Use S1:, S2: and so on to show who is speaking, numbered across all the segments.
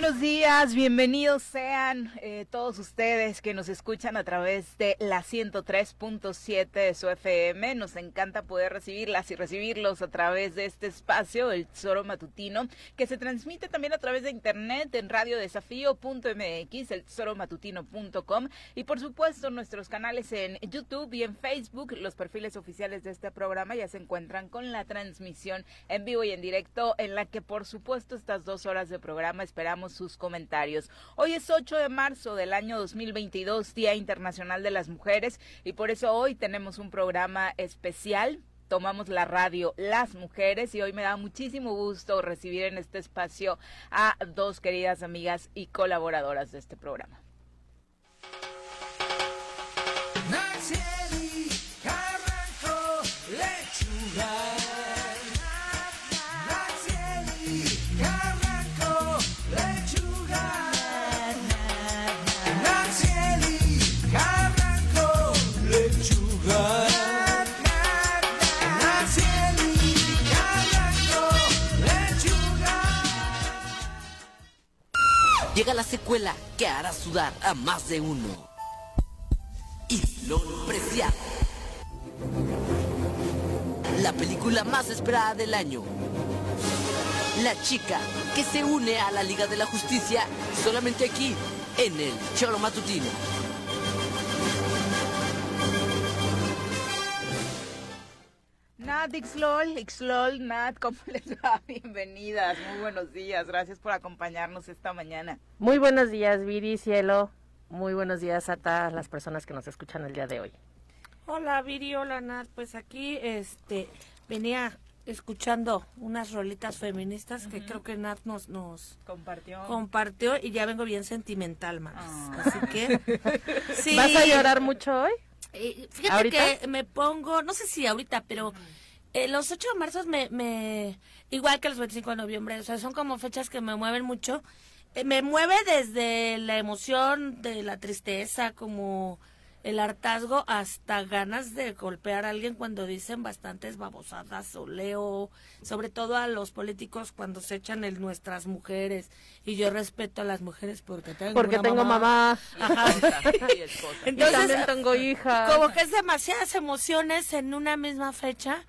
S1: buenos días, bienvenidos sean eh, todos ustedes que nos escuchan a través de la 103.7 de su FM. Nos encanta poder recibirlas y recibirlos a través de este espacio, el Tesoro Matutino, que se transmite también a través de internet en radiodesafío.mx, el tesoromatutino.com y por supuesto nuestros canales en YouTube y en Facebook. Los perfiles oficiales de este programa ya se encuentran con la transmisión en vivo y en directo, en la que por supuesto estas dos horas de programa esperamos sus comentarios. Hoy es 8 de marzo del año 2022, Día Internacional de las Mujeres, y por eso hoy tenemos un programa especial tomamos la radio Las Mujeres y hoy me da muchísimo gusto recibir en este espacio a dos queridas amigas y colaboradoras de este programa.
S2: Llega la secuela que hará sudar a más de uno. Lo Preciado. La película más esperada del año. La chica que se une a la Liga de la Justicia solamente aquí, en el Cholo Matutino.
S1: Nat, Xlol, Xlol, Nat, ¿cómo les va? Bienvenidas, muy buenos días, gracias por acompañarnos esta mañana.
S3: Muy buenos días, Viri, Cielo, muy buenos días a todas las personas que nos escuchan el día de hoy.
S4: Hola, Viri, hola, Nat, pues aquí, este, venía escuchando unas rolitas feministas que creo que Nat nos, nos
S1: compartió.
S4: compartió y ya vengo bien sentimental, más. Ah. Así que...
S3: sí. ¿Vas a llorar mucho hoy?
S4: Eh, fíjate que me pongo, no sé si ahorita, pero eh, los 8 de marzo me, me, igual que los 25 de noviembre, o sea, son como fechas que me mueven mucho. Eh, me mueve desde la emoción, de la tristeza, como el hartazgo hasta ganas de golpear a alguien cuando dicen bastantes babosadas o leo, sobre todo a los políticos cuando se echan en nuestras mujeres. Y yo respeto a las mujeres porque tengo
S3: porque tengo mamá,
S4: entonces tengo hija. como que es demasiadas emociones en una misma fecha.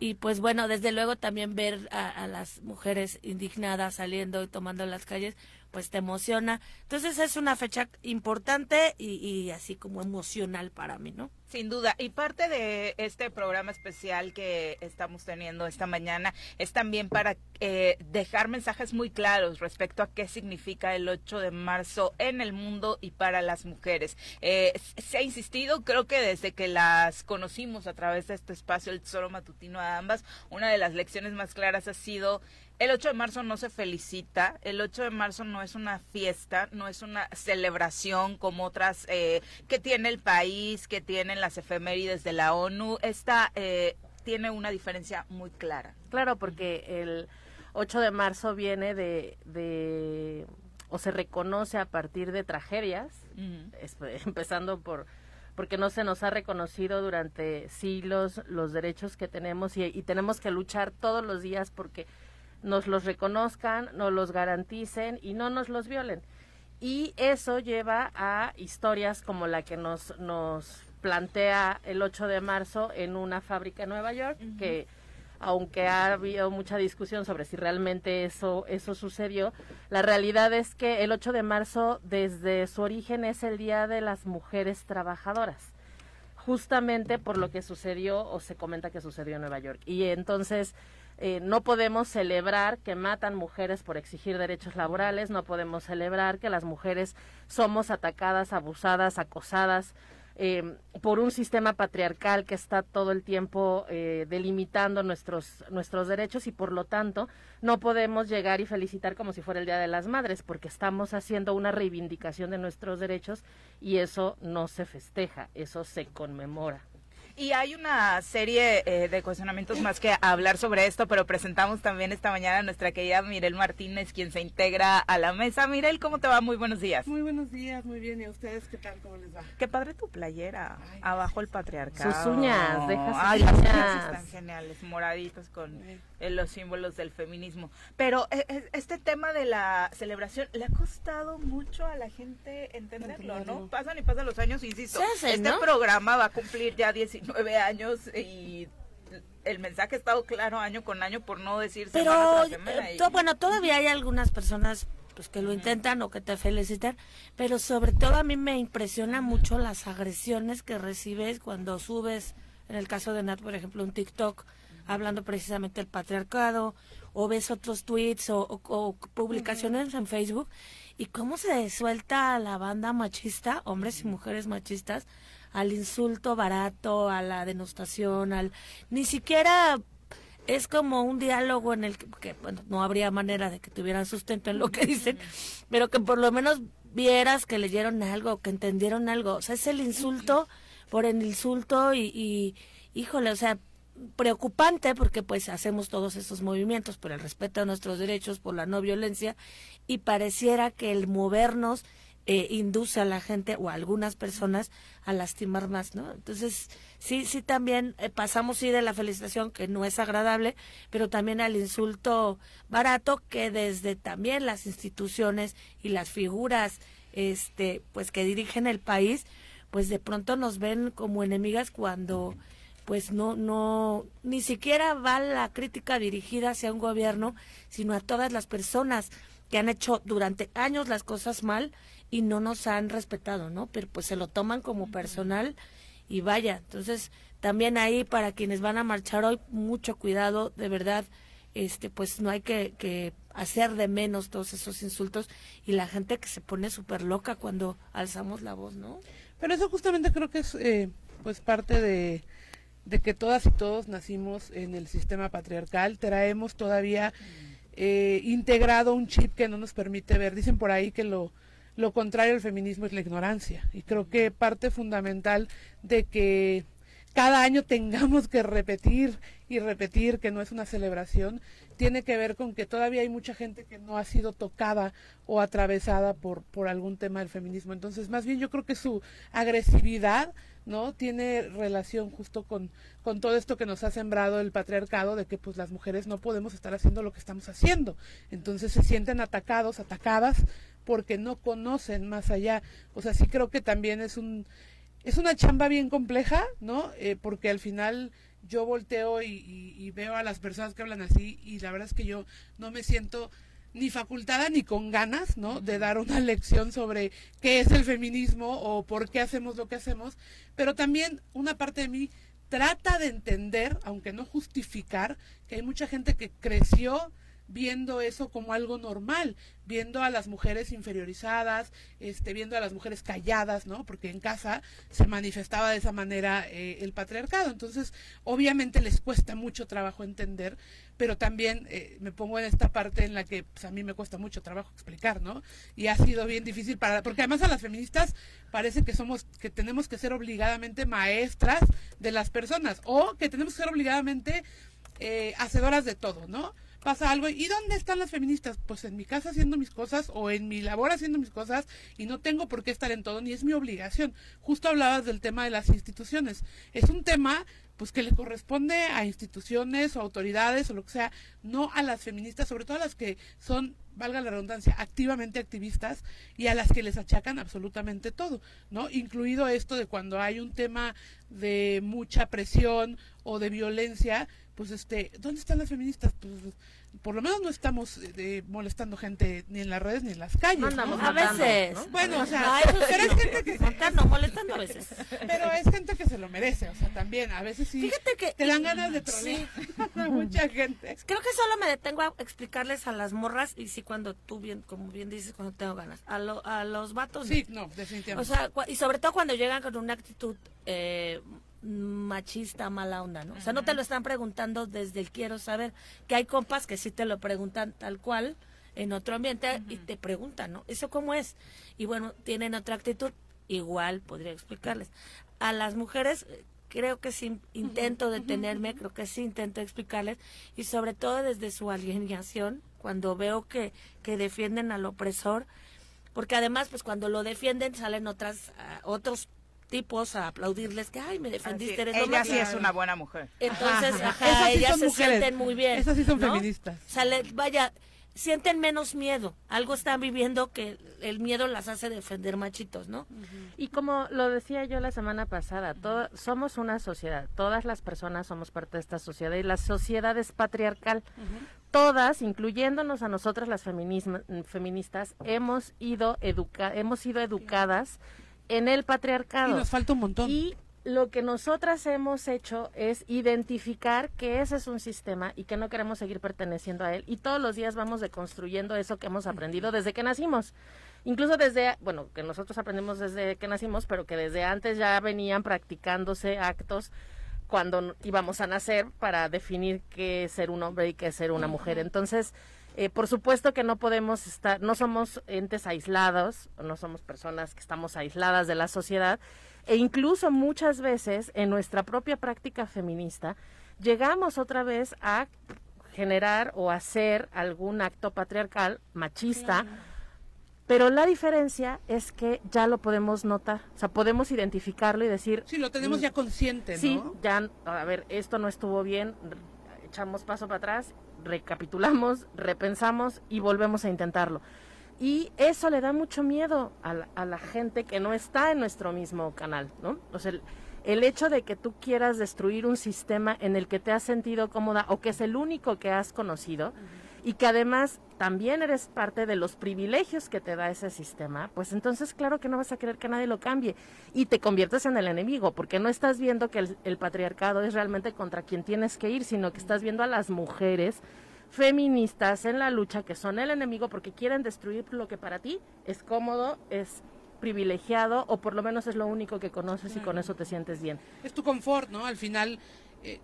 S4: Y pues bueno, desde luego también ver a, a, las mujeres indignadas saliendo y tomando las calles, pues te emociona. Entonces es una fecha importante y, y así como emocional para mí, ¿no?
S1: Sin duda. Y parte de este programa especial que estamos teniendo esta mañana es también para eh, dejar mensajes muy claros respecto a qué significa el 8 de marzo en el mundo y para las mujeres. Eh, se ha insistido, creo que desde que las conocimos a través de este espacio, el Tesoro Matutino a ambas, una de las lecciones más claras ha sido el 8 de marzo no se felicita, el 8 de marzo no es una fiesta, no es una celebración como otras eh, que tiene el país, que tienen las efemérides de la ONU. Esta eh, tiene una diferencia muy clara.
S3: Claro, porque el 8 de marzo viene de, de o se reconoce a partir de tragedias, empezando por porque no se nos ha reconocido durante siglos los derechos que tenemos y, y tenemos que luchar todos los días porque nos los reconozcan, nos los garanticen y no nos los violen. Y eso lleva a historias como la que nos, nos plantea el 8 de marzo en una fábrica en Nueva York, que aunque ha habido mucha discusión sobre si realmente eso, eso sucedió, la realidad es que el 8 de marzo desde su origen es el Día de las Mujeres Trabajadoras, justamente por lo que sucedió o se comenta que sucedió en Nueva York. Y entonces eh, no podemos celebrar que matan mujeres por exigir derechos laborales, no podemos celebrar que las mujeres somos atacadas, abusadas, acosadas, eh, por un sistema patriarcal que está todo el tiempo eh, delimitando nuestros, nuestros derechos y por lo tanto no podemos llegar y felicitar como si fuera el Día de las Madres porque estamos haciendo una reivindicación de nuestros derechos y eso no se festeja, eso se conmemora.
S1: Y hay una serie eh, de cuestionamientos más que hablar sobre esto, pero presentamos también esta mañana a nuestra querida Mirel Martínez, quien se integra a la mesa. Mirel, ¿cómo te va? Muy buenos días.
S5: Muy buenos días, muy bien. ¿Y a ustedes qué tal? ¿Cómo les va?
S1: Qué padre tu playera. Abajo el patriarcado.
S3: Sus uñas, deja sus
S1: Ay,
S3: uñas.
S1: las uñas están geniales, moraditos con eh, los símbolos del feminismo. Pero eh, eh, este tema de la celebración le ha costado mucho a la gente entenderlo, ¿no? Pasan y pasan los años, insisto.
S4: Hace,
S1: este
S4: ¿no?
S1: programa va a cumplir ya 19 años y el mensaje ha estado claro año con año por no decir semana
S4: Pero,
S1: tras semana.
S4: eh,
S1: y-
S4: to- bueno, todavía hay algunas personas pues que lo intentan o que te felicitan, pero sobre todo a mí me impresiona mucho las agresiones que recibes cuando subes, en el caso de Nat, por ejemplo, un TikTok hablando precisamente del patriarcado, o ves otros tweets o, o- o publicaciones en Facebook, y cómo se suelta la banda machista, hombres y mujeres machistas, al insulto barato, a la denostación, al ni siquiera es como un diálogo en el que, que, bueno, no habría manera de que tuvieran sustento en lo que dicen, pero que por lo menos vieras que leyeron algo, que entendieron algo. O sea, es el insulto por el insulto y, y híjole, o sea, preocupante porque pues hacemos todos estos movimientos por el respeto a nuestros derechos, por la no violencia y pareciera que el movernos eh, induce a la gente o a algunas personas a lastimar más, ¿no? Entonces, sí, sí también eh, pasamos sí de la felicitación que no es agradable, pero también al insulto barato que desde también las instituciones y las figuras este pues que dirigen el país, pues de pronto nos ven como enemigas cuando pues no no ni siquiera va la crítica dirigida hacia un gobierno, sino a todas las personas que han hecho durante años las cosas mal y no nos han respetado, ¿no? Pero pues se lo toman como personal y vaya, entonces también ahí para quienes van a marchar hoy mucho cuidado, de verdad, este pues no hay que, que hacer de menos todos esos insultos y la gente que se pone súper loca cuando alzamos la voz, ¿no?
S5: Pero eso justamente creo que es eh, pues parte de, de que todas y todos nacimos en el sistema patriarcal, traemos todavía eh, integrado un chip que no nos permite ver. Dicen por ahí que lo, lo contrario al feminismo es la ignorancia. Y creo que parte fundamental de que cada año tengamos que repetir y repetir que no es una celebración, tiene que ver con que todavía hay mucha gente que no ha sido tocada o atravesada por, por algún tema del feminismo. Entonces, más bien yo creo que su agresividad no tiene relación justo con, con todo esto que nos ha sembrado el patriarcado de que pues las mujeres no podemos estar haciendo lo que estamos haciendo. Entonces se sienten atacados, atacadas porque no conocen más allá. O sea, sí creo que también es un es una chamba bien compleja, ¿no? Eh, porque al final yo volteo y, y- y veo a las personas que hablan así y la verdad es que yo no me siento ni facultada ni con ganas, ¿no? De dar una lección sobre qué es el feminismo o por qué hacemos lo que hacemos, pero también una parte de mí trata de entender, aunque no justificar, que hay mucha gente que creció viendo eso como algo normal, viendo a las mujeres inferiorizadas, este, viendo a las mujeres calladas, ¿no? Porque en casa se manifestaba de esa manera eh, el patriarcado. Entonces, obviamente les cuesta mucho trabajo entender, pero también eh, me pongo en esta parte en la que pues, a mí me cuesta mucho trabajo explicar, ¿no? Y ha sido bien difícil para, porque además a las feministas parece que somos, que tenemos que ser obligadamente maestras de las personas, o que tenemos que ser obligadamente eh, hacedoras de todo, ¿no? Pasa algo, ¿y dónde están las feministas? Pues en mi casa haciendo mis cosas o en mi labor haciendo mis cosas y no tengo por qué estar en todo, ni es mi obligación. Justo hablabas del tema de las instituciones. Es un tema pues que le corresponde a instituciones o autoridades o lo que sea, no a las feministas, sobre todo a las que son, valga la redundancia, activamente activistas y a las que les achacan absolutamente todo, ¿no? Incluido esto de cuando hay un tema de mucha presión o de violencia, pues este, ¿dónde están las feministas? Pues por lo menos no estamos eh, molestando gente ni en las redes ni en las calles.
S4: A veces.
S5: Bueno, o sea, pero es gente que...
S4: no, molestando a veces.
S5: Pero es gente que se lo merece, o sea, también, a veces sí
S4: Fíjate que,
S5: te dan ganas de trolear mucha gente.
S4: Creo que solo me detengo a explicarles a las morras, y sí cuando tú bien, como bien dices, cuando tengo ganas, a, a los vatos.
S5: Sí, no, definitivamente.
S4: O sea, y sobre todo cuando llegan con una actitud... Eh, machista, mala onda, ¿no? O sea, no te lo están preguntando desde el quiero saber, que hay compas que sí te lo preguntan tal cual en otro ambiente y te preguntan, ¿no? ¿Eso cómo es? Y bueno, tienen otra actitud, igual podría explicarles. A las mujeres creo que sí intento detenerme, creo que sí intento explicarles y sobre todo desde su alienación, cuando veo que, que defienden al opresor, porque además pues cuando lo defienden salen otras uh, otros tipos a aplaudirles que, ay, me defendiste, eres
S1: Ella sí es una buena mujer.
S4: Entonces, ajá, ellas se sienten muy bien.
S5: Esas sí son feministas.
S4: vaya, sienten menos miedo. Algo están viviendo que el miedo las hace defender machitos, ¿no?
S3: Y como lo decía yo la semana pasada, somos una sociedad. Todas las personas somos parte de esta sociedad y la sociedad es patriarcal. Todas, incluyéndonos a nosotras las feministas, hemos ido educa hemos sido educadas en el patriarcado.
S5: Y nos falta un montón.
S3: Y lo que nosotras hemos hecho es identificar que ese es un sistema y que no queremos seguir perteneciendo a él. Y todos los días vamos deconstruyendo eso que hemos aprendido desde que nacimos. Incluso desde, bueno, que nosotros aprendimos desde que nacimos, pero que desde antes ya venían practicándose actos cuando íbamos a nacer para definir qué es ser un hombre y qué es ser una mujer. Entonces, eh, por supuesto que no podemos estar, no somos entes aislados, no somos personas que estamos aisladas de la sociedad, e incluso muchas veces en nuestra propia práctica feminista llegamos otra vez a generar o hacer algún acto patriarcal, machista, pero la diferencia es que ya lo podemos notar, o sea, podemos identificarlo y decir...
S5: Sí, lo tenemos mm, ya consciente, ¿no?
S3: Sí, ya, a ver, esto no estuvo bien, echamos paso para atrás recapitulamos, repensamos y volvemos a intentarlo. Y eso le da mucho miedo a la, a la gente que no está en nuestro mismo canal, ¿no? O sea, el, el hecho de que tú quieras destruir un sistema en el que te has sentido cómoda o que es el único que has conocido y que además también eres parte de los privilegios que te da ese sistema, pues entonces claro que no vas a querer que nadie lo cambie y te conviertes en el enemigo, porque no estás viendo que el, patriarcado es realmente contra quien tienes que ir, sino que estás viendo a las mujeres feministas en la lucha que son el enemigo porque quieren destruir lo que para ti es cómodo, es privilegiado o por lo menos es lo único que conoces y con eso te sientes bien.
S5: Es tu confort, ¿no? Al final eh,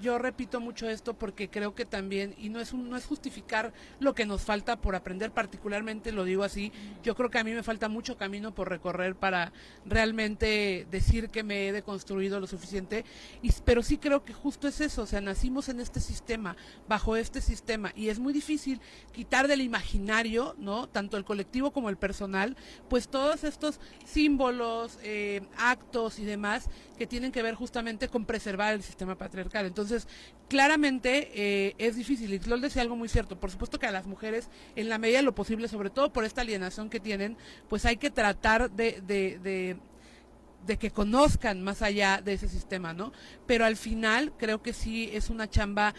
S5: yo repito mucho esto porque creo que también, y no es, un, no es justificar lo que nos falta por aprender, particularmente lo digo así, yo creo que a mí me falta mucho camino por recorrer para realmente decir que me he deconstruido lo suficiente, y, pero sí creo que justo es eso, o sea, nacimos en este sistema, bajo este sistema, y es muy difícil quitar del imaginario, ¿no? Tanto el colectivo como el personal, pues todos estos símbolos, eh, actos y demás que tienen que ver justamente con preservar el sistema patriarcal. Entonces, claramente eh, es difícil. Y Lol decía algo muy cierto. Por supuesto que a las mujeres, en la medida de lo posible, sobre todo por esta alienación que tienen, pues hay que tratar de, de, de de que conozcan más allá de ese sistema, ¿no? Pero al final creo que sí es una chamba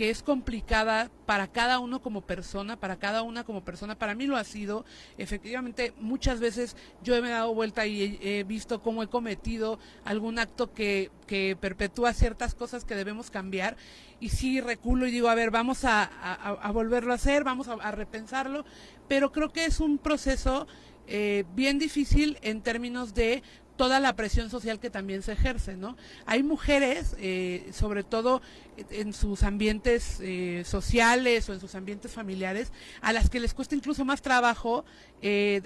S5: que es complicada para cada uno como persona, para cada una como persona. Para mí lo ha sido. Efectivamente, muchas veces yo me he dado vuelta y he, visto cómo he cometido algún acto que, que, perpetúa ciertas cosas que debemos cambiar. Y sí reculo y digo, a ver, vamos a, a, volverlo a hacer, vamos a, repensarlo. Pero creo que es un proceso eh, bien difícil en términos de toda la presión social que también se ejerce, ¿no? Hay mujeres, eh, sobre todo en sus ambientes eh, sociales o en sus ambientes familiares, a las que les cuesta incluso más trabajo eh,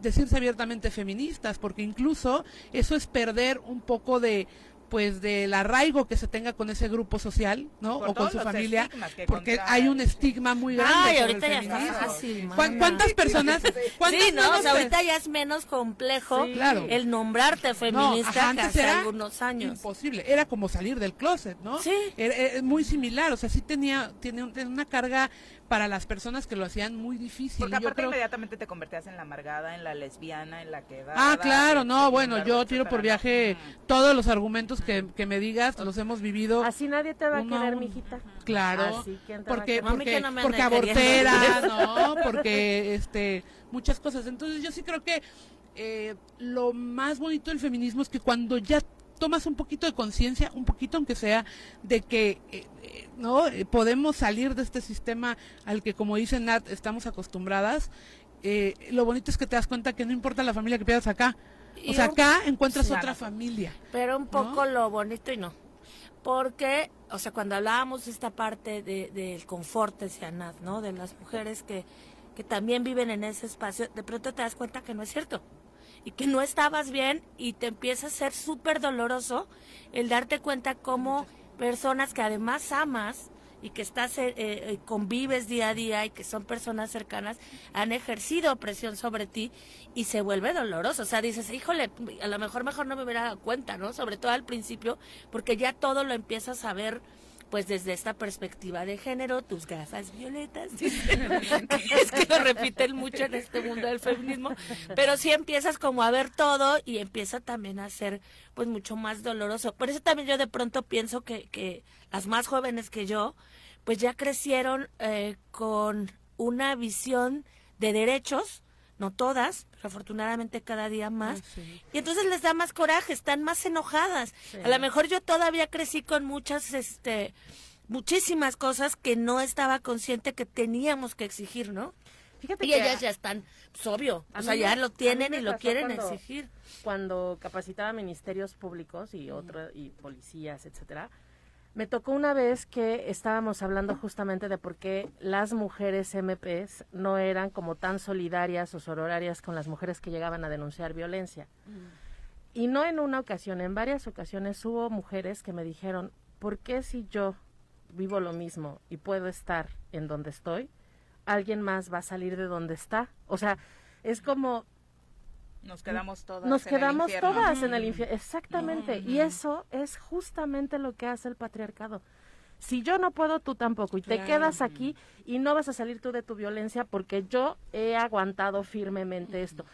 S5: decirse abiertamente feministas, porque incluso eso es perder un poco de pues del arraigo que se tenga con ese grupo social, ¿no? o con su familia, porque hay un estigma muy grande.
S4: Ay, ahorita ya está fácil.
S5: ¿Cuántas personas? ¿cuántas
S4: sí, no, ahorita ya es menos complejo el nombrarte feminista que hace algunos años.
S5: Imposible, era como salir del closet, ¿no?
S4: Sí.
S5: Era, muy similar, o sea, sí tenía, tiene una carga para las personas que lo hacían muy difícil.
S1: Porque aparte inmediatamente te convertías en la amargada, en la lesbiana, en la que
S5: Ah, claro, no, bueno, yo tiro por viaje todos los argumentos que, que, me digas, los hemos vivido.
S3: Así nadie te va a querer, mijita.
S5: Claro, porque, porque, porque abortera, ¿no? Porque, este, muchas cosas. Entonces yo sí creo que eh, lo más bonito del feminismo es que cuando ya tomas un poquito de conciencia, un poquito aunque sea, de que eh, eh, no eh, podemos salir de este sistema al que, como dice Nat, estamos acostumbradas. lo bonito es que te das cuenta que no importa la familia que pierdas acá. O sea, acá encuentras otra familia.
S4: Pero un poco lo bonito y no. Porque, o sea, cuando hablábamos de esta parte del de, confort, decía Nat, ¿no? De las mujeres que, que también viven en ese espacio, de pronto te das cuenta que no es cierto y que no estabas bien y te empieza a ser súper doloroso el darte cuenta cómo personas que además amas y que estás eh, eh, convives día a día y que son personas cercanas han ejercido presión sobre ti y se vuelve doloroso. O sea, dices, híjole, a lo mejor mejor no me hubiera dado cuenta, ¿no? Sobre todo al principio, porque ya todo lo empiezas a ver pues desde esta perspectiva de género, tus gafas violetas, es que lo repiten mucho en este mundo del feminismo, pero sí empiezas como a ver todo y empieza también a ser pues mucho más doloroso. Por eso también yo de pronto pienso que, que las más jóvenes que yo, pues ya crecieron eh, con una visión de derechos, no todas, pero afortunadamente cada día más. Y entonces les da más coraje, están más enojadas. A lo mejor yo todavía crecí con muchas, este, muchísimas cosas que no estaba consciente que teníamos que exigir, ¿no? Fíjate y ellas ya están, pues obvio, o sea, ya lo tienen y lo quieren exigir.
S3: Cuando capacitaba ministerios públicos y otros, y policías, etcétera, me tocó una vez que estábamos hablando justamente de por qué las mujeres MPs no eran como tan solidarias o sororarias con las mujeres que llegaban a denunciar violencia. Y no en una ocasión, en varias ocasiones hubo mujeres que me dijeron, ¿por qué si yo vivo lo mismo y puedo estar en donde estoy, alguien más va a salir de donde está? O sea, es como
S1: nos quedamos todas.
S3: Nos quedamos todas en el infierno. Exactamente. Y eso es justamente lo que hace el patriarcado. Si yo no puedo, tú tampoco. Y te quedas aquí y no vas a salir tú de tu violencia porque yo he aguantado firmemente esto.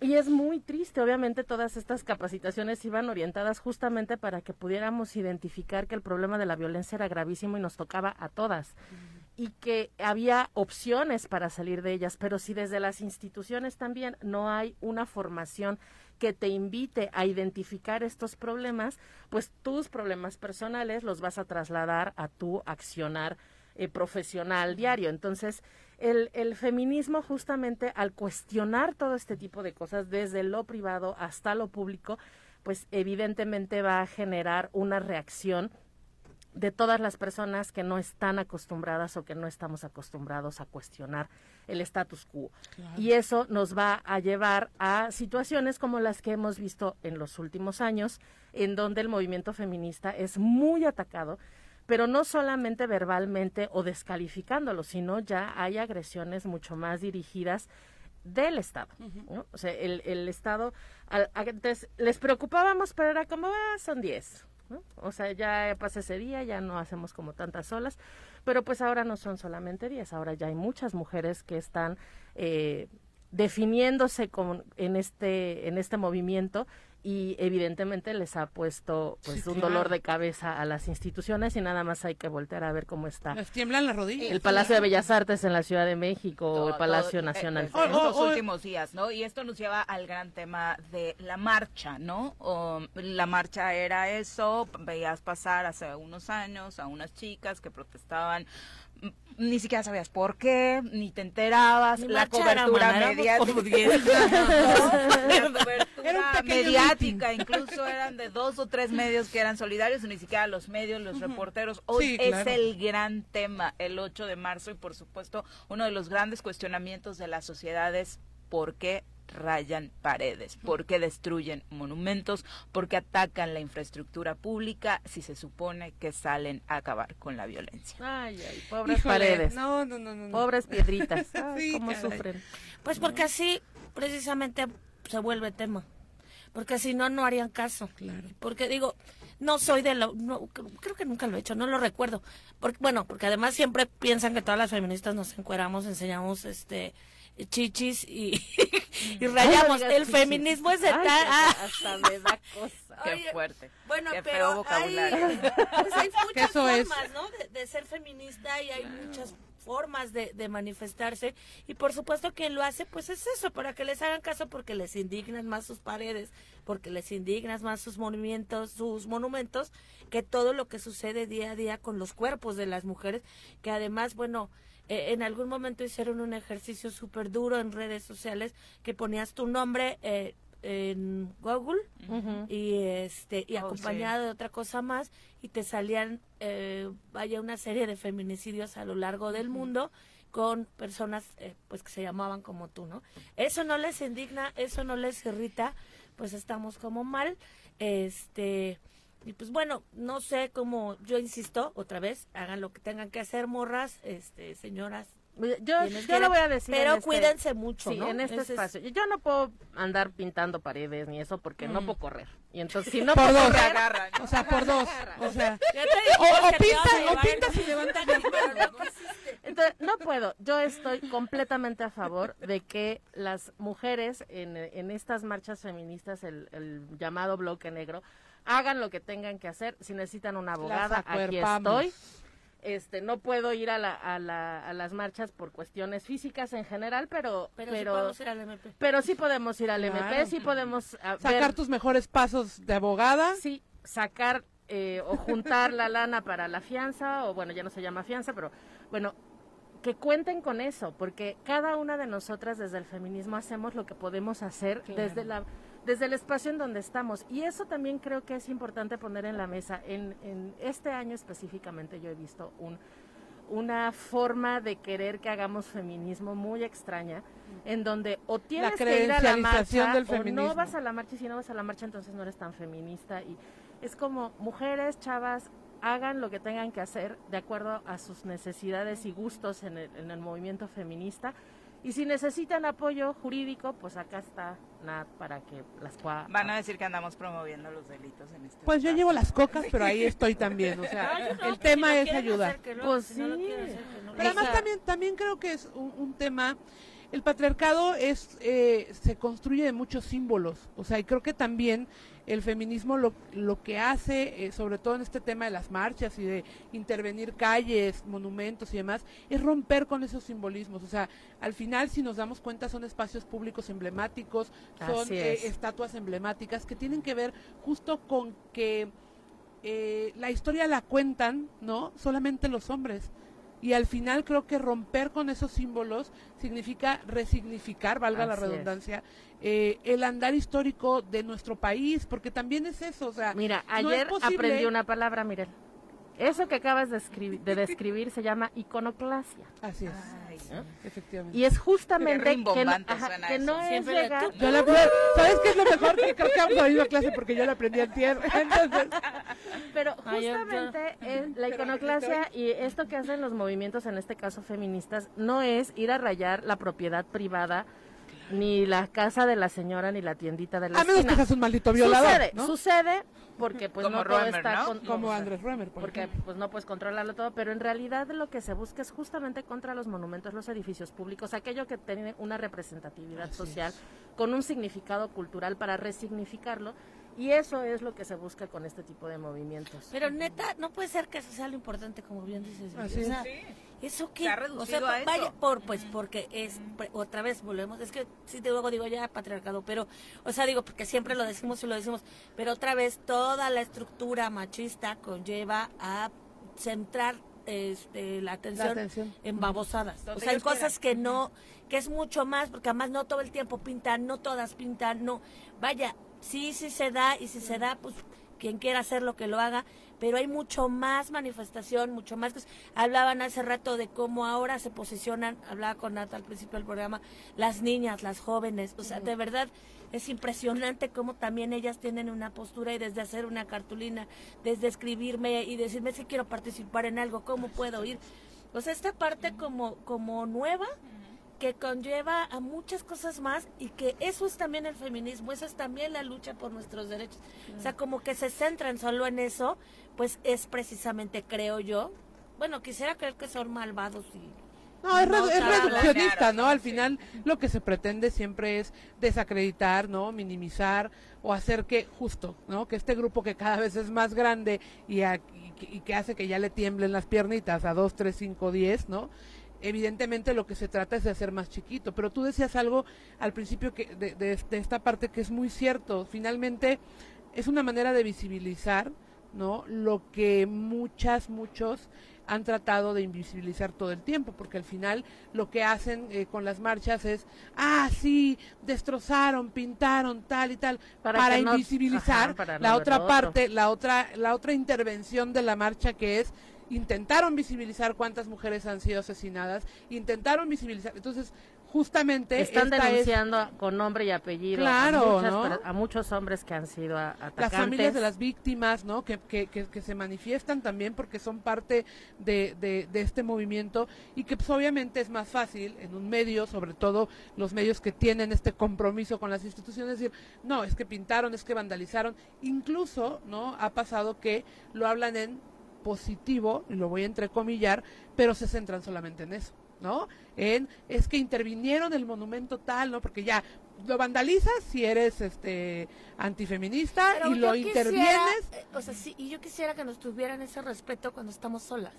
S3: Y es muy triste, obviamente todas estas capacitaciones iban orientadas justamente para que pudiéramos identificar que el problema de la violencia era gravísimo y nos tocaba a todas y que había opciones para salir de ellas, pero si desde las instituciones también no hay una formación que te invite a identificar estos problemas, pues tus problemas personales los vas a trasladar a tu accionar eh, profesional diario. Entonces, el, el feminismo justamente al cuestionar todo este tipo de cosas, desde lo privado hasta lo público, pues evidentemente va a generar una reacción de todas las personas que no están acostumbradas o que no estamos acostumbrados a cuestionar el status quo. Y eso nos va a llevar a situaciones como las que hemos visto en los últimos años, en donde el movimiento feminista es muy atacado, pero no solamente verbalmente o descalificándolo, sino ya hay agresiones mucho más dirigidas del Estado. O sea, el, el Estado, antes les preocupábamos, pero era como, ah, son 10 o sea, ya pasa ese día, ya no hacemos como tantas olas, pero pues ahora no son solamente 10, ahora ya hay muchas mujeres que están eh, definiéndose con, en, este, en este movimiento y evidentemente les ha puesto pues un dolor de cabeza a las instituciones y nada más hay que voltear a ver cómo está.
S5: Les tiemblan las rodillas.
S3: El Palacio de Bellas Artes en la Ciudad de México o el Palacio eh, Nacional.
S1: en los últimos días, ¿no? Y esto nos lleva al gran tema de la marcha, ¿no? la marcha era eso, veías pasar hace unos años a unas chicas que protestaban ni siquiera sabías por qué, ni te enterabas, la cobertura mediática. mediática, incluso eran de dos o tres medios que eran solidarios, ni siquiera los medios, los reporteros. Hoy es el gran tema, el 8 de marzo, y por supuesto, uno de los grandes cuestionamientos de la sociedad es por qué rayan paredes? ¿Por qué destruyen monumentos? ¿Por qué atacan la infraestructura pública si se supone que salen a acabar con la violencia?
S3: Ay, ay, pobres
S5: Híjole,
S3: paredes.
S5: No, no, no, no. no.
S3: Pobres piedritas. Ay,
S5: Sí,
S3: cómo
S5: caray.
S3: sufren.
S4: Pues porque así precisamente se vuelve tema. Porque si no, no harían caso.
S5: Claro.
S4: Porque digo, no soy de lo... No, creo que nunca lo he hecho, no lo recuerdo. Porque, bueno, porque además siempre piensan que todas las feministas nos encueramos, enseñamos este chichis y, y rayamos.
S3: Ay,
S4: El feminismo es
S3: Ay,
S4: tal...
S3: hasta, me da cosa.
S1: Qué
S4: Oye,
S1: fuerte.
S4: Bueno,
S1: Qué
S4: pero
S1: feo
S4: hay,
S1: vocabulario.
S4: pues hay muchas
S5: eso es.
S4: formas, ¿no? De, de ser feminista y hay muchas formas de, de manifestarse y por supuesto quien lo hace pues es eso, para que les hagan caso porque les indignan más sus paredes, porque les indignan más sus movimientos, sus monumentos, que todo lo que sucede día a día con los cuerpos de las mujeres, que además, bueno, eh, en algún momento hicieron un ejercicio súper duro en redes sociales que ponías tu nombre eh, en Google y este y
S1: Oh,
S4: acompañado de otra cosa más y te salían eh, vaya una serie de feminicidios a lo largo del mundo con personas eh, pues que se llamaban como tú no eso no les indigna eso no les irrita pues estamos como mal este y pues bueno no sé cómo yo insisto otra vez hagan lo que tengan que hacer morras este señoras
S3: Yo, yo lo voy a decir.
S4: pero
S3: este-
S4: cuídense mucho
S3: Sí,
S4: ¿no?
S3: en este espacio. Yo no puedo andar pintando paredes ni eso porque no
S4: Mm.
S3: puedo correr. Y entonces, si no
S5: Por
S3: puedo
S5: dos.
S3: correr,
S1: agarran.
S5: O sea, por dos. O sea, o, o
S4: que te ibas a
S5: pinta, o pintas y levantas las manos.
S3: Entonces, no puedo. Yo estoy completamente a favor de que las mujeres en, en estas marchas feministas, el, el llamado bloque negro, hagan lo que tengan que hacer. Si necesitan una abogada, aquí estoy. Este, no puedo ir a, la, a, la, a las marchas por cuestiones físicas en general, pero
S4: pero,
S3: pero,
S4: sí podemos ir al MP.
S3: pero sí podemos ir al MP,
S5: Claro.
S3: sí podemos a,
S5: Sacar
S3: ver-
S5: tus mejores pasos de abogada.
S3: sí sacar eh, o juntar la lana para la fianza o bueno ya no se llama fianza pero bueno que cuenten con eso porque cada una de nosotras desde el feminismo hacemos lo que podemos hacer
S5: Claro.
S3: desde la desde el espacio en donde estamos. Y eso también creo que es importante poner en la mesa. En, en este año específicamente yo he visto un una forma de querer que hagamos feminismo muy extraña, en donde o tienes que ir a la marcha
S5: del
S3: o no vas a la marcha y si no vas a la marcha entonces no eres tan feminista. Y es como mujeres, chavas, hagan lo que tengan que hacer de acuerdo a sus necesidades y gustos en el, en el movimiento feminista y si necesitan apoyo jurídico, pues acá está Nat para que las pueda
S1: Van a decir que andamos promoviendo los delitos en este
S5: Pues yo
S1: espacio.
S5: llevo las cocas, pero ahí estoy también. O sea,
S4: Ay, no,
S5: el tema
S4: si lo
S5: es ayudar.
S3: Pues
S4: si no
S3: sí.
S4: no
S5: Pero además también, también creo que es un, un tema, el patriarcado es eh, se construye de muchos símbolos, o sea, y creo que también el feminismo lo, lo que hace, eh, sobre todo en este tema de las marchas y de intervenir calles, monumentos y demás, es romper con esos simbolismos, o sea, al final si nos damos cuenta son espacios públicos emblemáticos, son eh,
S3: es.
S5: estatuas emblemáticas que tienen que ver justo con que eh, la historia la cuentan, ¿no? Solamente los hombres. Y al final creo que romper con esos símbolos significa resignificar, valga la
S3: Así
S5: redundancia, eh, el andar histórico de nuestro país, porque también es eso, o sea,
S3: Mira, ayer aprendí una palabra, Mirel. Eso que acabas de, escribir, de describir se llama iconoclasia.
S5: Así es,
S1: Ay, sí.
S5: efectivamente.
S3: Y es justamente que, no- ajá,
S1: suena
S3: que no es llegar...
S5: Yo la ¿Sabes qué es lo mejor? Que creo que vamos a la misma clase porque yo la aprendí en tierra. Entonces,
S3: Pero
S4: Ay,
S3: justamente es la iconoclasia y esto que hacen los movimientos, en este caso feministas, no es ir a rayar la propiedad privada, ni la casa de la señora, ni la tiendita de la
S5: a menos que seas un maldito violador,
S3: sucede,
S5: ¿no?
S3: sucede porque pues
S1: Como
S3: no todo está
S1: ¿no?
S3: con-
S5: Como Andrés Roemer, por
S3: porque
S5: ejemplo.
S3: pues no puedes controlarlo todo, pero en realidad lo que se busca es justamente contra los monumentos, los edificios públicos, aquello que tiene una representatividad social con un significado cultural para resignificarlo y eso es lo que se busca con este tipo de movimientos.
S4: Pero neta, no puede ser que eso sea lo importante, como bien dices.
S5: Así
S4: o
S5: es.
S4: sea, ¿Eso qué?
S1: Se ha
S4: o
S1: reducido
S4: sea,
S1: a eso.
S4: vaya, por, pues porque es, pre- otra vez volvemos, es que sí te luego digo ya patriarcado, pero, o sea, digo, porque siempre lo decimos y lo decimos, pero otra vez toda la estructura machista conlleva a centrar este, la atención,
S5: La atención.
S4: en babosadas. O sea, en cosas que no, que es mucho más, porque además no todo el tiempo pintan, no todas pintan, no. Vaya, sí, sí se da, y si se da, pues quien quiera hacer lo que lo haga, pero hay mucho más manifestación, mucho más. Hablaban hace rato de cómo ahora se posicionan, hablaba con Nata al principio del programa, las niñas, las jóvenes, o sea, de verdad es impresionante cómo también ellas tienen una postura y desde hacer una cartulina, desde escribirme y decirme si quiero participar en algo, cómo puedo ir. O sea, esta parte como, como nueva que conlleva a muchas cosas más y que eso es también el feminismo, eso es también la lucha por nuestros derechos. O sea, como que se centran solo en eso, pues es precisamente, creo yo, bueno, quisiera creer que son malvados y
S5: no, es, reduccionista, ¿no? Al final lo que se pretende siempre es desacreditar, ¿no? Minimizar o hacer que, justo, ¿no? Que este grupo que cada vez es más grande y, y que hace que ya le tiemblen las piernitas a 2, 3, 5, 10, ¿no? evidentemente lo que se trata es de hacer más chiquito. Pero tú decías algo al principio que de, de, esta parte que es muy cierto. Finalmente es una manera de visibilizar, ¿no? Lo que muchas, muchos han tratado de invisibilizar todo el tiempo, porque al final lo que hacen eh, con las marchas es, ah, sí, destrozaron, pintaron, tal y tal, para, invisibilizar la otra parte, la otra, la otra intervención de la marcha que es intentaron visibilizar cuántas mujeres han sido asesinadas, intentaron visibilizar, entonces justamente
S3: están denunciando con nombre y apellido a, muchos hombres que han sido atacantes.
S5: Las familias de las víctimas, ¿no? Que, que, que, se manifiestan también porque son parte de, de, de, este movimiento y que pues obviamente es más fácil en un medio, sobre todo los medios que tienen este compromiso con las instituciones, decir, no, es que pintaron, es que vandalizaron, incluso, ¿no? Ha pasado que lo hablan en positivo, y lo voy a entrecomillar, pero se centran solamente en eso, ¿no? En, es que intervinieron el monumento tal, ¿no? Porque ya lo vandalizas si eres este antifeminista y lo intervienes.
S4: Eh, o sea, sí, y yo quisiera que nos tuvieran ese respeto cuando estamos solas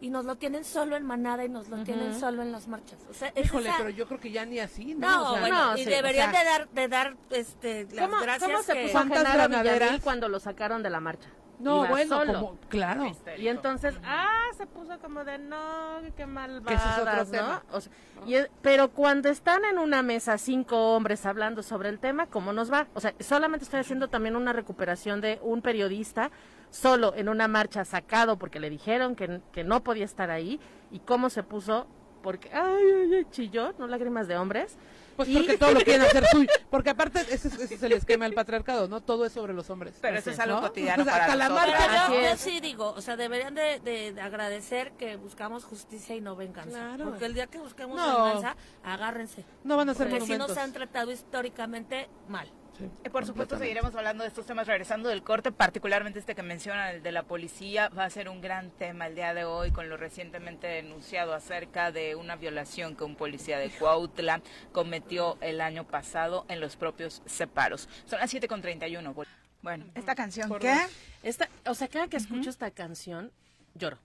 S4: y nos lo tienen solo en manada y nos lo tienen solo en las marchas. O sea,
S5: Híjole, pero yo creo que ya ni así,
S4: ¿no? No, y deberían de dar de dar este las gracias
S3: ¿cómo se puso a cuando lo sacaron de la marcha?
S5: No, bueno, como, claro.
S3: Y entonces, ah, se puso como de, no, qué malvadas, ¿no? O sea, y pero cuando están en una mesa cinco hombres hablando sobre el tema, ¿cómo nos va? O sea, solamente estoy haciendo también una recuperación de un periodista solo en una marcha sacado porque le dijeron que, que no podía estar ahí y cómo se puso porque, ay, ay, ay, chilló, no lágrimas de hombres
S5: pues porque todo lo quieren hacer suyo. Porque aparte, ese, es el esquema del patriarcado, ¿no? Todo es sobre los hombres.
S1: Pero eso es algo cotidiano pues para la
S4: marca, yo, sí digo, o sea, deberían de, agradecer que buscamos justicia y no venganza. Porque el día que busquemos venganza, agárrense.
S5: No van a ser
S4: Porque si nos han tratado históricamente mal.
S1: Eh, por supuesto seguiremos hablando de estos temas regresando del corte, particularmente este que menciona, el de la policía, va a ser un gran tema el día de hoy con lo recientemente denunciado acerca de una violación que un policía de Cuautla cometió el año pasado en los propios separos. Son las 7.31. Bueno, esta canción, ¿qué?
S3: Esta, o sea, cada que escucho esta canción, lloro.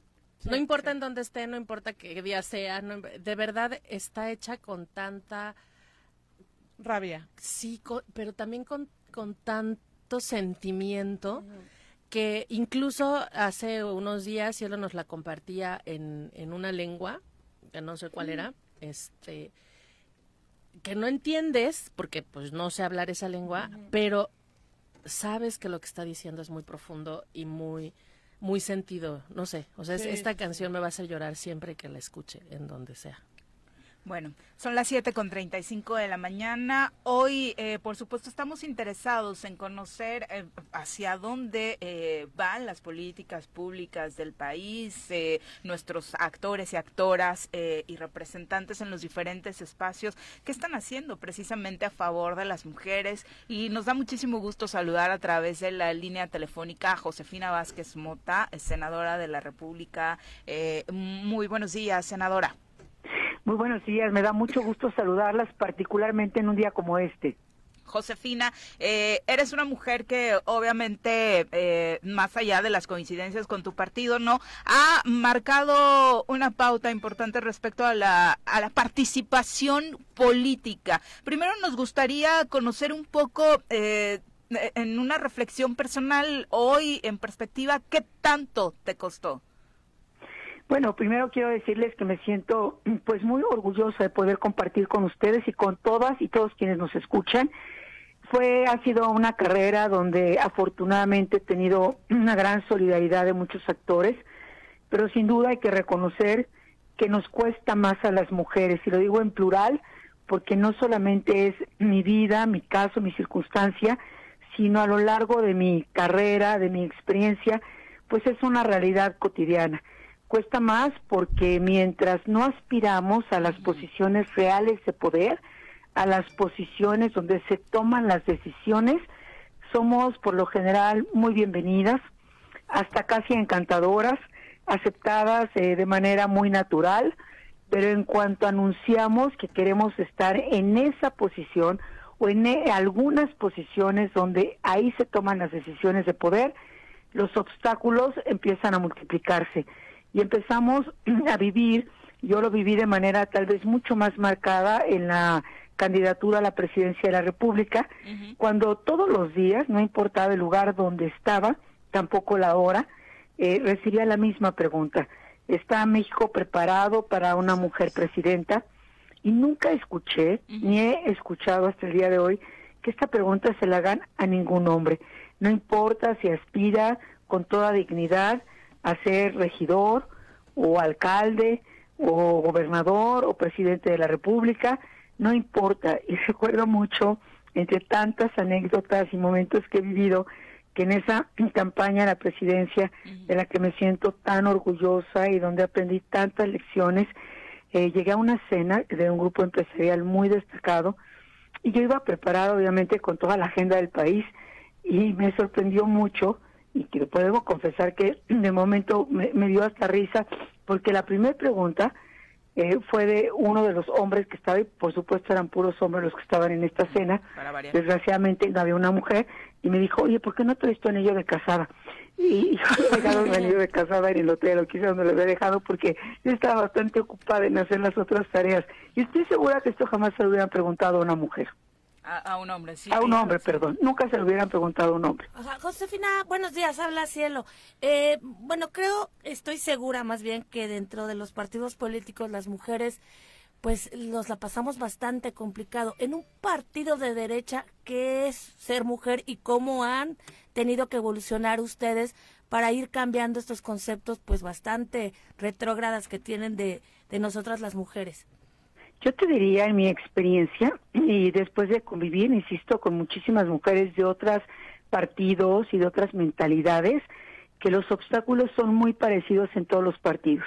S3: no importa en dónde esté, no importa qué día sea, de verdad está hecha con tanta
S5: rabia.
S3: Sí, pero también con, con tanto sentimiento que incluso hace unos días Cielo nos la compartía en, en una lengua, que no sé cuál era, este que no entiendes, porque pues no sé hablar esa lengua, pero sabes que lo que está diciendo es muy profundo y muy muy sentido, no sé, o sea, esta canción me va a hacer llorar siempre que la escuche, en donde sea.
S1: Bueno, son las 7 con 35 de la mañana. Hoy, eh, por supuesto, estamos interesados en conocer eh, hacia dónde eh, van las políticas públicas del país, nuestros actores y actoras y representantes en los diferentes espacios que están haciendo precisamente a favor de las mujeres. Y nos da muchísimo gusto saludar a través de la línea telefónica a Josefina Vázquez Mota, senadora de la República. muy buenos días, senadora.
S6: Muy buenos días, me da mucho gusto saludarlas, particularmente en un día como este.
S1: Josefina, eh, eres una mujer que obviamente, eh, más allá de las coincidencias con tu partido, ¿no? Ha marcado una pauta importante respecto a la, participación política. Primero nos gustaría conocer un poco, eh, en una reflexión personal, hoy en perspectiva, ¿qué tanto te costó?
S6: Bueno, primero quiero decirles que me siento pues muy orgullosa de poder compartir con ustedes y con todas y todos quienes nos escuchan Fue, ha sido una carrera donde afortunadamente he tenido una gran solidaridad de muchos actores, pero sin duda hay que reconocer que nos cuesta más a las mujeres, y lo digo en plural, porque no solamente es mi vida, mi caso, mi circunstancia, sino a lo largo de mi carrera, de mi experiencia, pues es una realidad cotidiana. Cuesta más porque mientras no aspiramos a las posiciones reales de poder, a las posiciones donde se toman las decisiones, somos por lo general muy bienvenidas, hasta casi encantadoras, aceptadas eh, de manera muy natural, pero en cuanto anunciamos que queremos estar en esa posición o en eh, algunas posiciones donde ahí se toman las decisiones de poder, los obstáculos empiezan a multiplicarse y empezamos a vivir, yo lo viví de manera tal vez mucho más marcada en la candidatura a la presidencia de la República, cuando todos los días, no importaba el lugar donde estaba, tampoco la hora, eh, recibía la misma pregunta. ¿Está México preparado para una mujer presidenta? Y nunca escuché, ni he escuchado hasta el día de hoy, que esta pregunta se la hagan a ningún hombre. No importa si aspira con toda dignidad a ser regidor o alcalde o gobernador o presidente de la República, no importa. Y recuerdo mucho, entre tantas anécdotas y momentos que he vivido, que en esa campaña a la presidencia, de la que me siento tan orgullosa y donde aprendí tantas lecciones, eh, llegué a una cena de un grupo empresarial muy destacado y yo iba preparado obviamente con toda la agenda del país y me sorprendió mucho y que puedo confesar que de momento me, dio hasta risa porque la primera pregunta eh, fue de uno de los hombres que estaba, y por supuesto eran puros hombres los que estaban en esta cena, desgraciadamente no había una mujer, y me dijo, oye, ¿por qué no traes tu anillo de casada? Y yo había dejado el anillo de casada en el hotel, quizás donde lo había dejado, porque yo estaba bastante ocupada en hacer las otras tareas. Y estoy segura que esto jamás se lo hubieran preguntado a una mujer.
S1: A, un hombre, sí.
S6: A un hombre, perdón. Nunca se lo hubieran preguntado a un hombre.
S4: Josefina, buenos días, habla Cielo. Eh, bueno, creo, estoy segura más bien que dentro de los partidos políticos las mujeres pues nos la pasamos bastante complicado. En un partido de derecha, ¿qué es ser mujer y cómo han tenido que evolucionar ustedes para ir cambiando estos conceptos pues bastante retrógradas que tienen de, de nosotras las mujeres?
S6: Yo te diría en mi experiencia y después de convivir, insisto, con muchísimas mujeres de otros partidos y de otras mentalidades, que los obstáculos son muy parecidos en todos los partidos.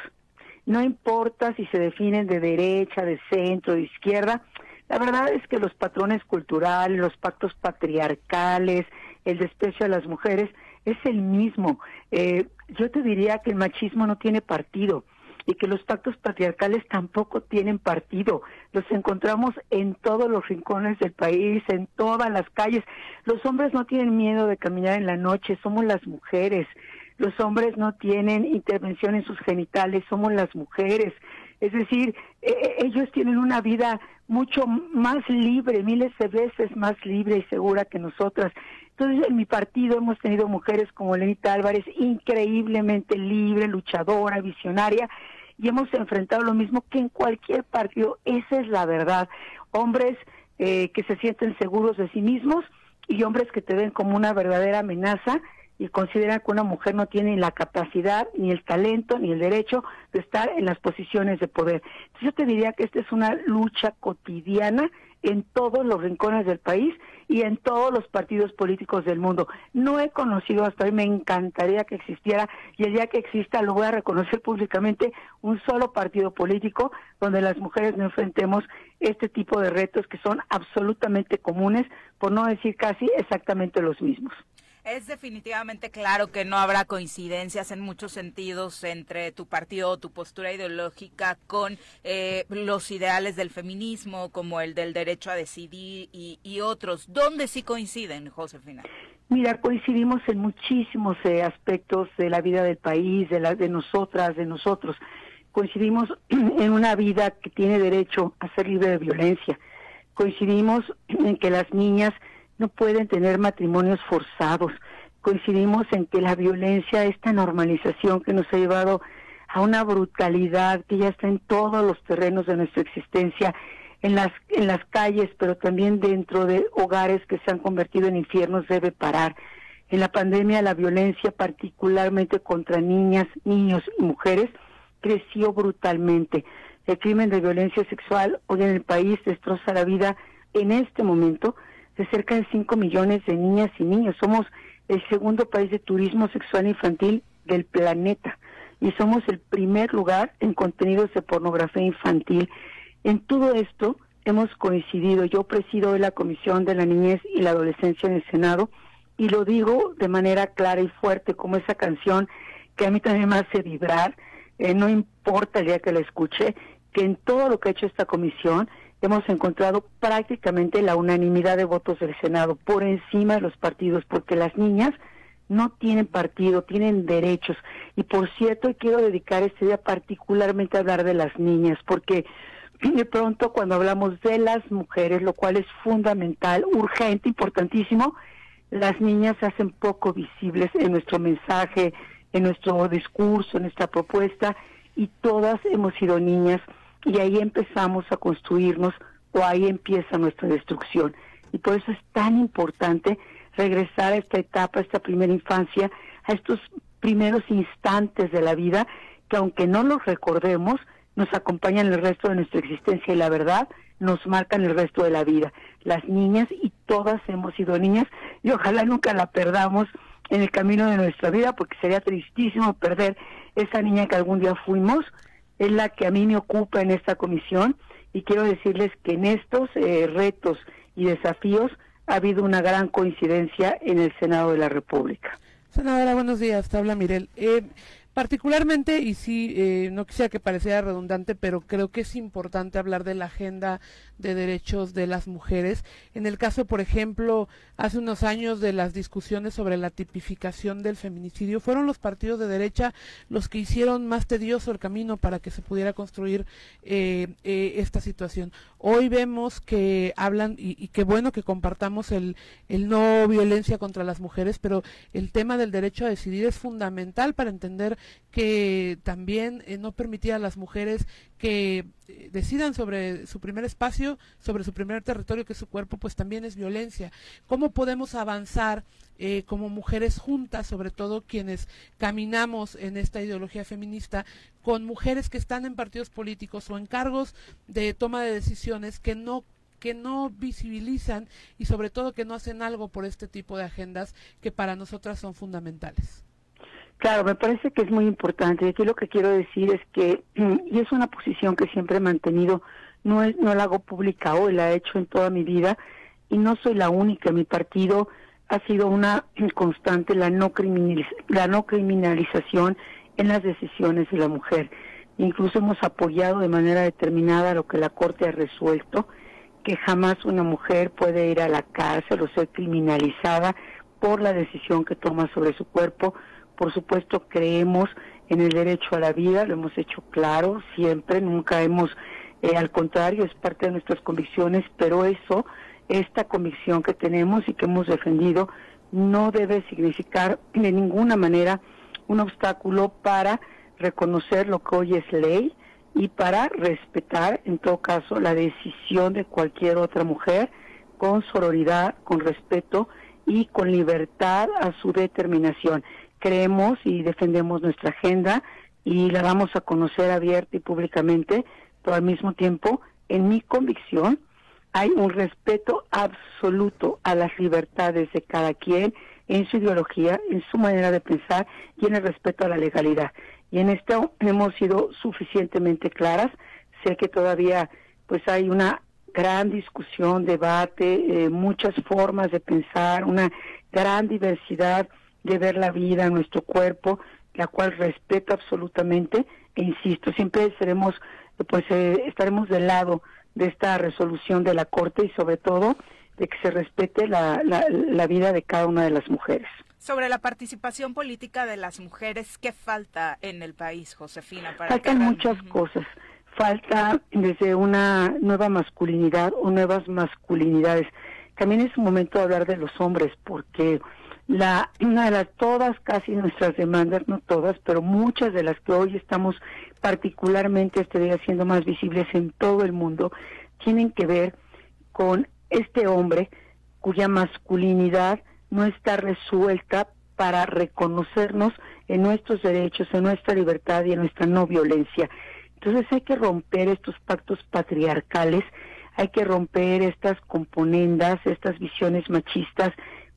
S6: No importa si se definen de derecha, de centro, de izquierda, la verdad es que los patrones culturales, los pactos patriarcales, el desprecio a las mujeres, es el mismo. Eh, yo te diría que el machismo no tiene partido y que los pactos patriarcales tampoco tienen partido. Los encontramos en todos los rincones del país, en todas las calles. Los hombres no tienen miedo de caminar en la noche, somos las mujeres. Los hombres no tienen intervención en sus genitales, somos las mujeres. Es decir, e, e, ellos tienen una vida mucho más libre, miles de veces más libre y segura que nosotras. Entonces, en mi partido hemos tenido mujeres como Lenita Álvarez, increíblemente libre, luchadora, visionaria, y hemos enfrentado lo mismo que en cualquier partido. Esa es la verdad. Hombres eh, que se sienten seguros de sí mismos y hombres que te ven como una verdadera amenaza y consideran que una mujer no tiene la capacidad, ni el talento, ni el derecho de estar en las posiciones de poder. Entonces yo te diría que esta es una lucha cotidiana en todos los rincones del país y en todos los partidos políticos del mundo. No he conocido hasta hoy, me encantaría que existiera y el día que exista lo voy a reconocer públicamente un solo partido político donde las mujeres no enfrentemos este tipo de retos que son absolutamente comunes, por no decir casi exactamente los mismos.
S1: Es definitivamente claro que no habrá coincidencias en muchos sentidos entre tu partido tu postura ideológica con eh, los ideales del feminismo, como el del derecho a decidir y, otros. ¿Dónde sí coinciden, Josefina?
S6: Mira, coincidimos en muchísimos eh, aspectos de la vida del país, de, la, de nosotras, de nosotros. Coincidimos en una vida que tiene derecho a ser libre de violencia. Coincidimos en que las niñas no pueden tener matrimonios forzados. Coincidimos en que la violencia, esta normalización que nos ha llevado a una brutalidad que ya está en todos los terrenos de nuestra existencia, en las, en las calles, pero también dentro de hogares que se han convertido en infiernos, debe parar. En la pandemia la violencia, particularmente contra niñas, niños y mujeres, creció brutalmente. El crimen de violencia sexual hoy en el país destroza la vida en este momento de cerca de 5 millones de niñas y niños. Somos el segundo país de turismo sexual infantil del planeta y somos el primer lugar en contenidos de pornografía infantil. En todo esto hemos coincidido. Yo presido la Comisión de la Niñez y la Adolescencia en el Senado y lo digo de manera clara y fuerte como esa canción que a mí también me hace vibrar, eh, no importa el día que la escuche, que en todo lo que ha hecho esta comisión hemos encontrado prácticamente la unanimidad de votos del Senado por encima de los partidos, porque las niñas no tienen partido, tienen derechos. Y por cierto, quiero dedicar este día particularmente a hablar de las niñas, porque de pronto cuando hablamos de las mujeres, lo cual es fundamental, urgente, importantísimo, las niñas se hacen poco visibles en nuestro mensaje, en nuestro discurso, en nuestra propuesta, y todas hemos sido niñas y ahí empezamos a construirnos o ahí empieza nuestra destrucción. Y por eso es tan importante regresar a esta etapa, a esta primera infancia, a estos primeros instantes de la vida que aunque no los recordemos, nos acompañan el resto de nuestra existencia y la verdad nos marcan el resto de la vida. Las niñas y todas hemos sido niñas y ojalá nunca la perdamos en el camino de nuestra vida porque sería tristísimo perder esa niña que algún día fuimos es la que a mí me ocupa en esta comisión y quiero decirles que en estos eh, retos y desafíos ha habido una gran coincidencia en el Senado de la República.
S5: Senadora, buenos días. Te Mirel. Eh, Particularmente, y sí, eh, no quisiera que pareciera redundante, pero creo que es importante hablar de la agenda de derechos de las mujeres. En el caso, por ejemplo, hace unos años de las discusiones sobre la tipificación del feminicidio, fueron los partidos de derecha los que hicieron más tedioso el camino para que se pudiera construir eh, eh, esta situación. Hoy vemos que hablan, y, y qué bueno que compartamos el, el no violencia contra las mujeres, pero el tema del derecho a decidir es fundamental para entender que también eh, no permitía a las mujeres que eh, decidan sobre su primer espacio, sobre su primer territorio, que es su cuerpo, pues también es violencia. ¿Cómo podemos avanzar eh, como mujeres juntas, sobre todo quienes caminamos en esta ideología feminista, con mujeres que están en partidos políticos o en cargos de toma de decisiones que no que no visibilizan y sobre todo que no hacen algo por este tipo de agendas que para nosotras son fundamentales.
S6: Claro, me parece que es muy importante. Aquí lo que quiero decir es que, y es una posición que siempre he mantenido, no, es, no la hago pública hoy, la he hecho en toda mi vida, y no soy la única. Mi partido ha sido una constante la no, la no criminalización en las decisiones de la mujer. Incluso hemos apoyado de manera determinada lo que la Corte ha resuelto, que jamás una mujer puede ir a la cárcel o ser criminalizada por la decisión que toma sobre su cuerpo por supuesto, creemos en el derecho a la vida, lo hemos hecho claro siempre, nunca hemos, eh, al contrario, es parte de nuestras convicciones, pero eso, esta convicción que tenemos y que hemos defendido, no debe significar de ninguna manera un obstáculo para reconocer lo que hoy es ley y para respetar, en todo caso, la decisión de cualquier otra mujer con sororidad, con respeto y con libertad a su determinación creemos y defendemos nuestra agenda y la damos a conocer abierta y públicamente, pero al mismo tiempo, en mi convicción, hay un respeto absoluto a las libertades de cada quien en su ideología, en su manera de pensar y en el respeto a la legalidad. Y en esto hemos sido suficientemente claras. Sé que todavía pues hay una gran discusión, debate, eh, muchas formas de pensar, una gran diversidad de ver la vida, nuestro cuerpo, la cual respeto absolutamente e insisto, siempre seremos, pues eh, estaremos del lado de esta resolución de la Corte y sobre todo de que se respete la, la, vida de cada una de las mujeres.
S1: Sobre la participación política de las mujeres, ¿qué falta en el país, Josefina?
S6: Para Faltan muchas cosas. Falta desde una nueva masculinidad o nuevas masculinidades. También es un momento de hablar de los hombres, porque la una de las todas casi nuestras demandas no todas pero muchas de las que hoy estamos particularmente este día siendo más visibles en todo el mundo tienen que ver con este hombre cuya masculinidad no está resuelta para reconocernos en nuestros derechos, en nuestra libertad y en nuestra no violencia. Entonces hay que romper estos pactos patriarcales, hay que romper estas componendas, estas visiones machistas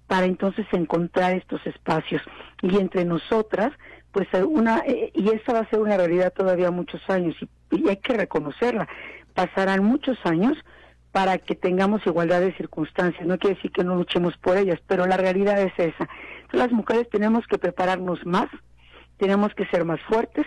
S6: para entonces encontrar estos espacios. Y entre nosotras, pues una, eh, y esta va a ser una realidad todavía muchos años y, hay que reconocerla. Pasarán muchos años para que tengamos igualdad de circunstancias. No quiere decir que no luchemos por ellas, pero la realidad es esa. Las mujeres tenemos que prepararnos más, tenemos que ser más fuertes,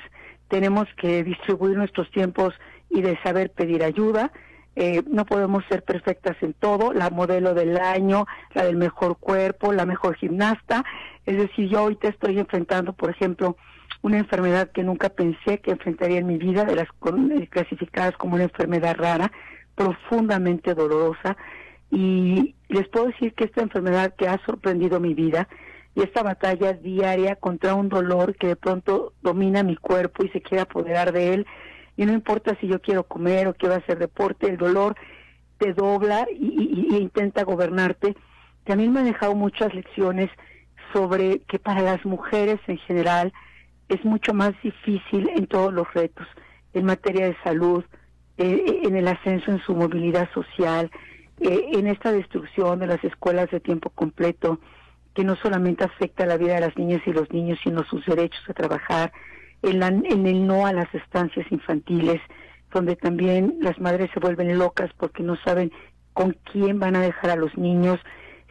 S6: tenemos que distribuir nuestros tiempos y de saber pedir ayuda. Eh, no podemos ser perfectas en todo, la modelo del año, la del mejor cuerpo, la mejor gimnasta. Es decir, yo ahorita estoy enfrentando, por ejemplo, una enfermedad que nunca pensé que enfrentaría en mi vida, de las eh, clasificadas como una enfermedad rara, profundamente dolorosa y les puedo decir que esta enfermedad que ha sorprendido mi vida y esta batalla diaria contra un dolor que de pronto domina mi cuerpo y se quiere apoderar de él y no importa si yo quiero comer o quiero hacer deporte, el dolor te dobla y, intenta gobernarte. También me ha dejado muchas lecciones sobre que para las mujeres en general es mucho más difícil en todos los retos, en materia de salud, eh, en el ascenso en su movilidad social, eh, en esta destrucción de las escuelas de tiempo completo, que no solamente afecta la vida de las niñas y los niños, sino sus derechos a trabajar, en, en el no a las estancias infantiles, donde también las madres se vuelven locas porque no saben con quién van a dejar a los niños.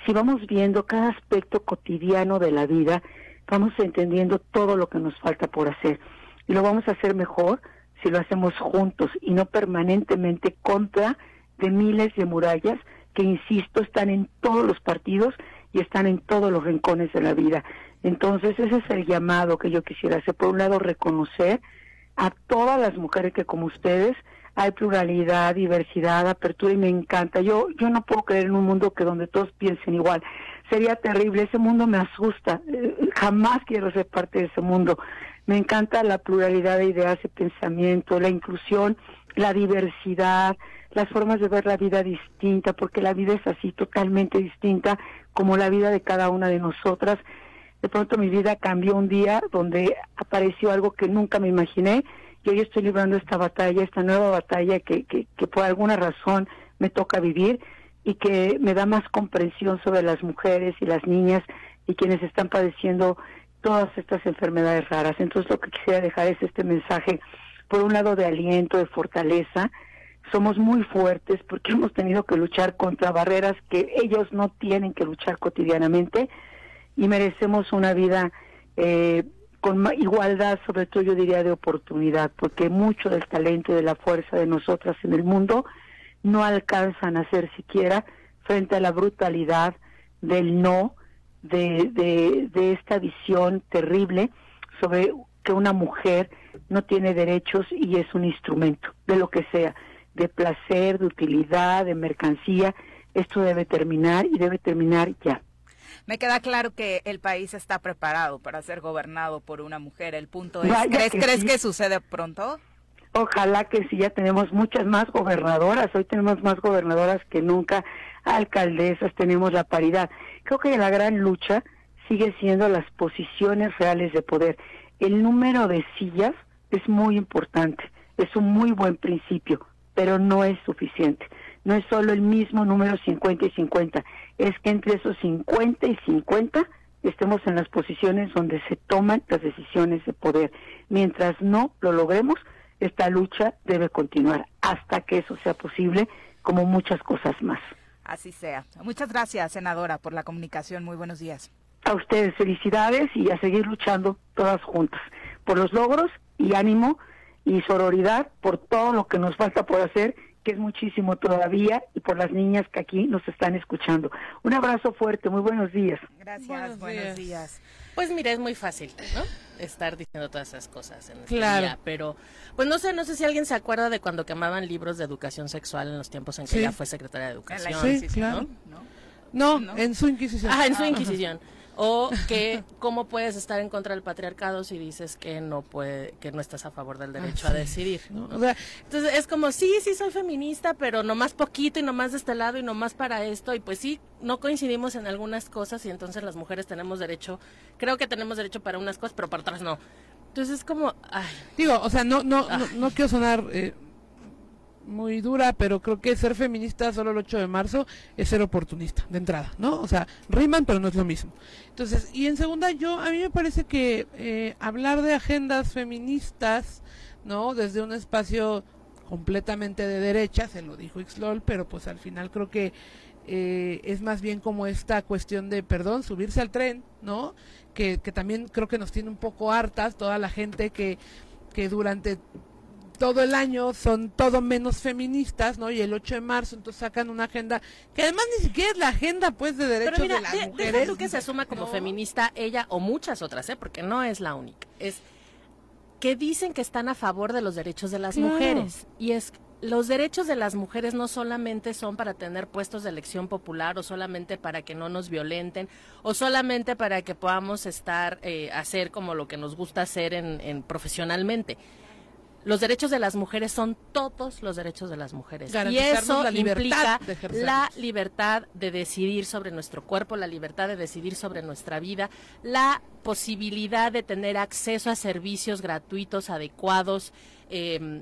S6: Si vamos viendo cada aspecto cotidiano de la vida, vamos entendiendo todo lo que nos falta por hacer. Y lo vamos a hacer mejor si lo hacemos juntos y no permanentemente contra de miles de murallas que, insisto, están en todos los partidos y están en todos los rincones de la vida. Entonces, ese es el llamado que yo quisiera hacer. Por un lado, reconocer a todas las mujeres que como ustedes hay pluralidad, diversidad, apertura y me encanta. Yo yo no puedo creer en un mundo que donde todos piensen igual. Sería terrible, ese mundo me asusta. Eh, jamás quiero ser parte de ese mundo. Me encanta la pluralidad de ideas y pensamiento, la inclusión, la diversidad, las formas de ver la vida distinta, porque la vida es así, totalmente distinta, como la vida de cada una de nosotras. De pronto mi vida cambió un día donde apareció algo que nunca me imaginé y hoy estoy librando esta batalla, esta nueva batalla que, que, que por alguna razón me toca vivir y que me da más comprensión sobre las mujeres y las niñas y quienes están padeciendo todas estas enfermedades raras. Entonces lo que quisiera dejar es este mensaje, por un lado de aliento, de fortaleza. Somos muy fuertes porque hemos tenido que luchar contra barreras que ellos no tienen que luchar cotidianamente y merecemos una vida eh, con igualdad, sobre todo yo diría de oportunidad, porque mucho del talento y de la fuerza de nosotras en el mundo no alcanzan a ser siquiera frente a la brutalidad del no, de, de, esta visión terrible sobre que una mujer no tiene derechos y es un instrumento, de lo que sea, de placer, de utilidad, de mercancía. Esto debe terminar y debe terminar ya.
S1: Me queda claro que el país está preparado para ser gobernado por una mujer. El punto es, ¿crees, que, ¿crees que sucede pronto?
S6: Ojalá que sí, ya tenemos muchas más gobernadoras. Hoy tenemos más gobernadoras que nunca, alcaldesas, tenemos la paridad. Creo que la gran lucha sigue siendo las posiciones reales de poder. El número de sillas es muy importante, es un muy buen principio, pero no es suficiente. No es solo el mismo número 50 y 50, es que entre esos 50 y 50 estemos en las posiciones donde se toman las decisiones de poder. Mientras no lo logremos, esta lucha debe continuar hasta que eso sea posible, como muchas cosas más.
S1: Así sea. Muchas gracias, senadora, por la comunicación. Muy buenos días.
S6: A ustedes felicidades y a seguir luchando todas juntas por los logros y ánimo y sororidad por todo lo que nos falta por hacer que es muchísimo todavía, y por las niñas que aquí nos están escuchando. Un abrazo fuerte, muy buenos días.
S1: Gracias, buenos, días.
S3: Pues mira, es muy fácil, ¿no? Estar diciendo todas esas cosas en este claro. pero pues no sé, no sé si alguien se acuerda de cuando quemaban libros de educación sexual en los tiempos en que ella fue secretaria de educación.
S5: Sí, claro. No, en su Inquisición.
S3: Ah, en su Inquisición. O que cómo puedes estar en contra del patriarcado si dices que no puede, que no estás a favor del derecho
S5: Ah,
S3: a
S5: sí.
S3: decidir.
S5: ¿no?
S3: ¿no?
S5: O sea,
S3: Entonces es como, sí, sí soy feminista, pero nomás poquito y nomás de este lado y nomás para esto. Y pues sí, no coincidimos en algunas cosas y entonces las mujeres tenemos derecho, creo que tenemos derecho para unas cosas, pero para otras no. Entonces es como, ay,
S5: Digo, o sea, no, no,
S3: Ah.
S5: no, no quiero sonar eh, muy dura, pero creo que ser feminista solo el 8 de marzo es ser oportunista, de entrada, ¿no? O sea, riman, pero no es lo mismo. Entonces, y en segunda, yo, a mí me parece que eh, hablar de agendas feministas, ¿no? Desde un espacio completamente de derecha, se lo dijo Xlol, pero pues al final creo que eh, es más bien como esta cuestión de, perdón, subirse al tren, ¿no? Que, que también creo que nos tiene un poco hartas toda la gente que, que durante todo el año son todo menos feministas, ¿no? Y el 8 de marzo entonces sacan una agenda que además ni siquiera es la agenda pues de derechos
S3: Pero mira,
S5: de las
S3: de- deja
S5: mujeres.
S3: tú que se asuma como
S5: No.
S3: feminista ella o muchas otras, ¿eh? porque no es la única. Es que dicen que están a favor de los derechos de las
S5: Claro.
S3: mujeres. Y es los derechos de las mujeres no solamente son para tener puestos de elección popular o solamente para que no nos violenten o solamente para que podamos estar, eh, hacer como lo que nos gusta hacer en, en profesionalmente. Los derechos de las mujeres son todos los derechos de las mujeres. Y eso
S5: la
S3: implica la libertad de decidir sobre nuestro cuerpo, la libertad de decidir sobre nuestra vida, la posibilidad de tener acceso a servicios gratuitos, adecuados, eh,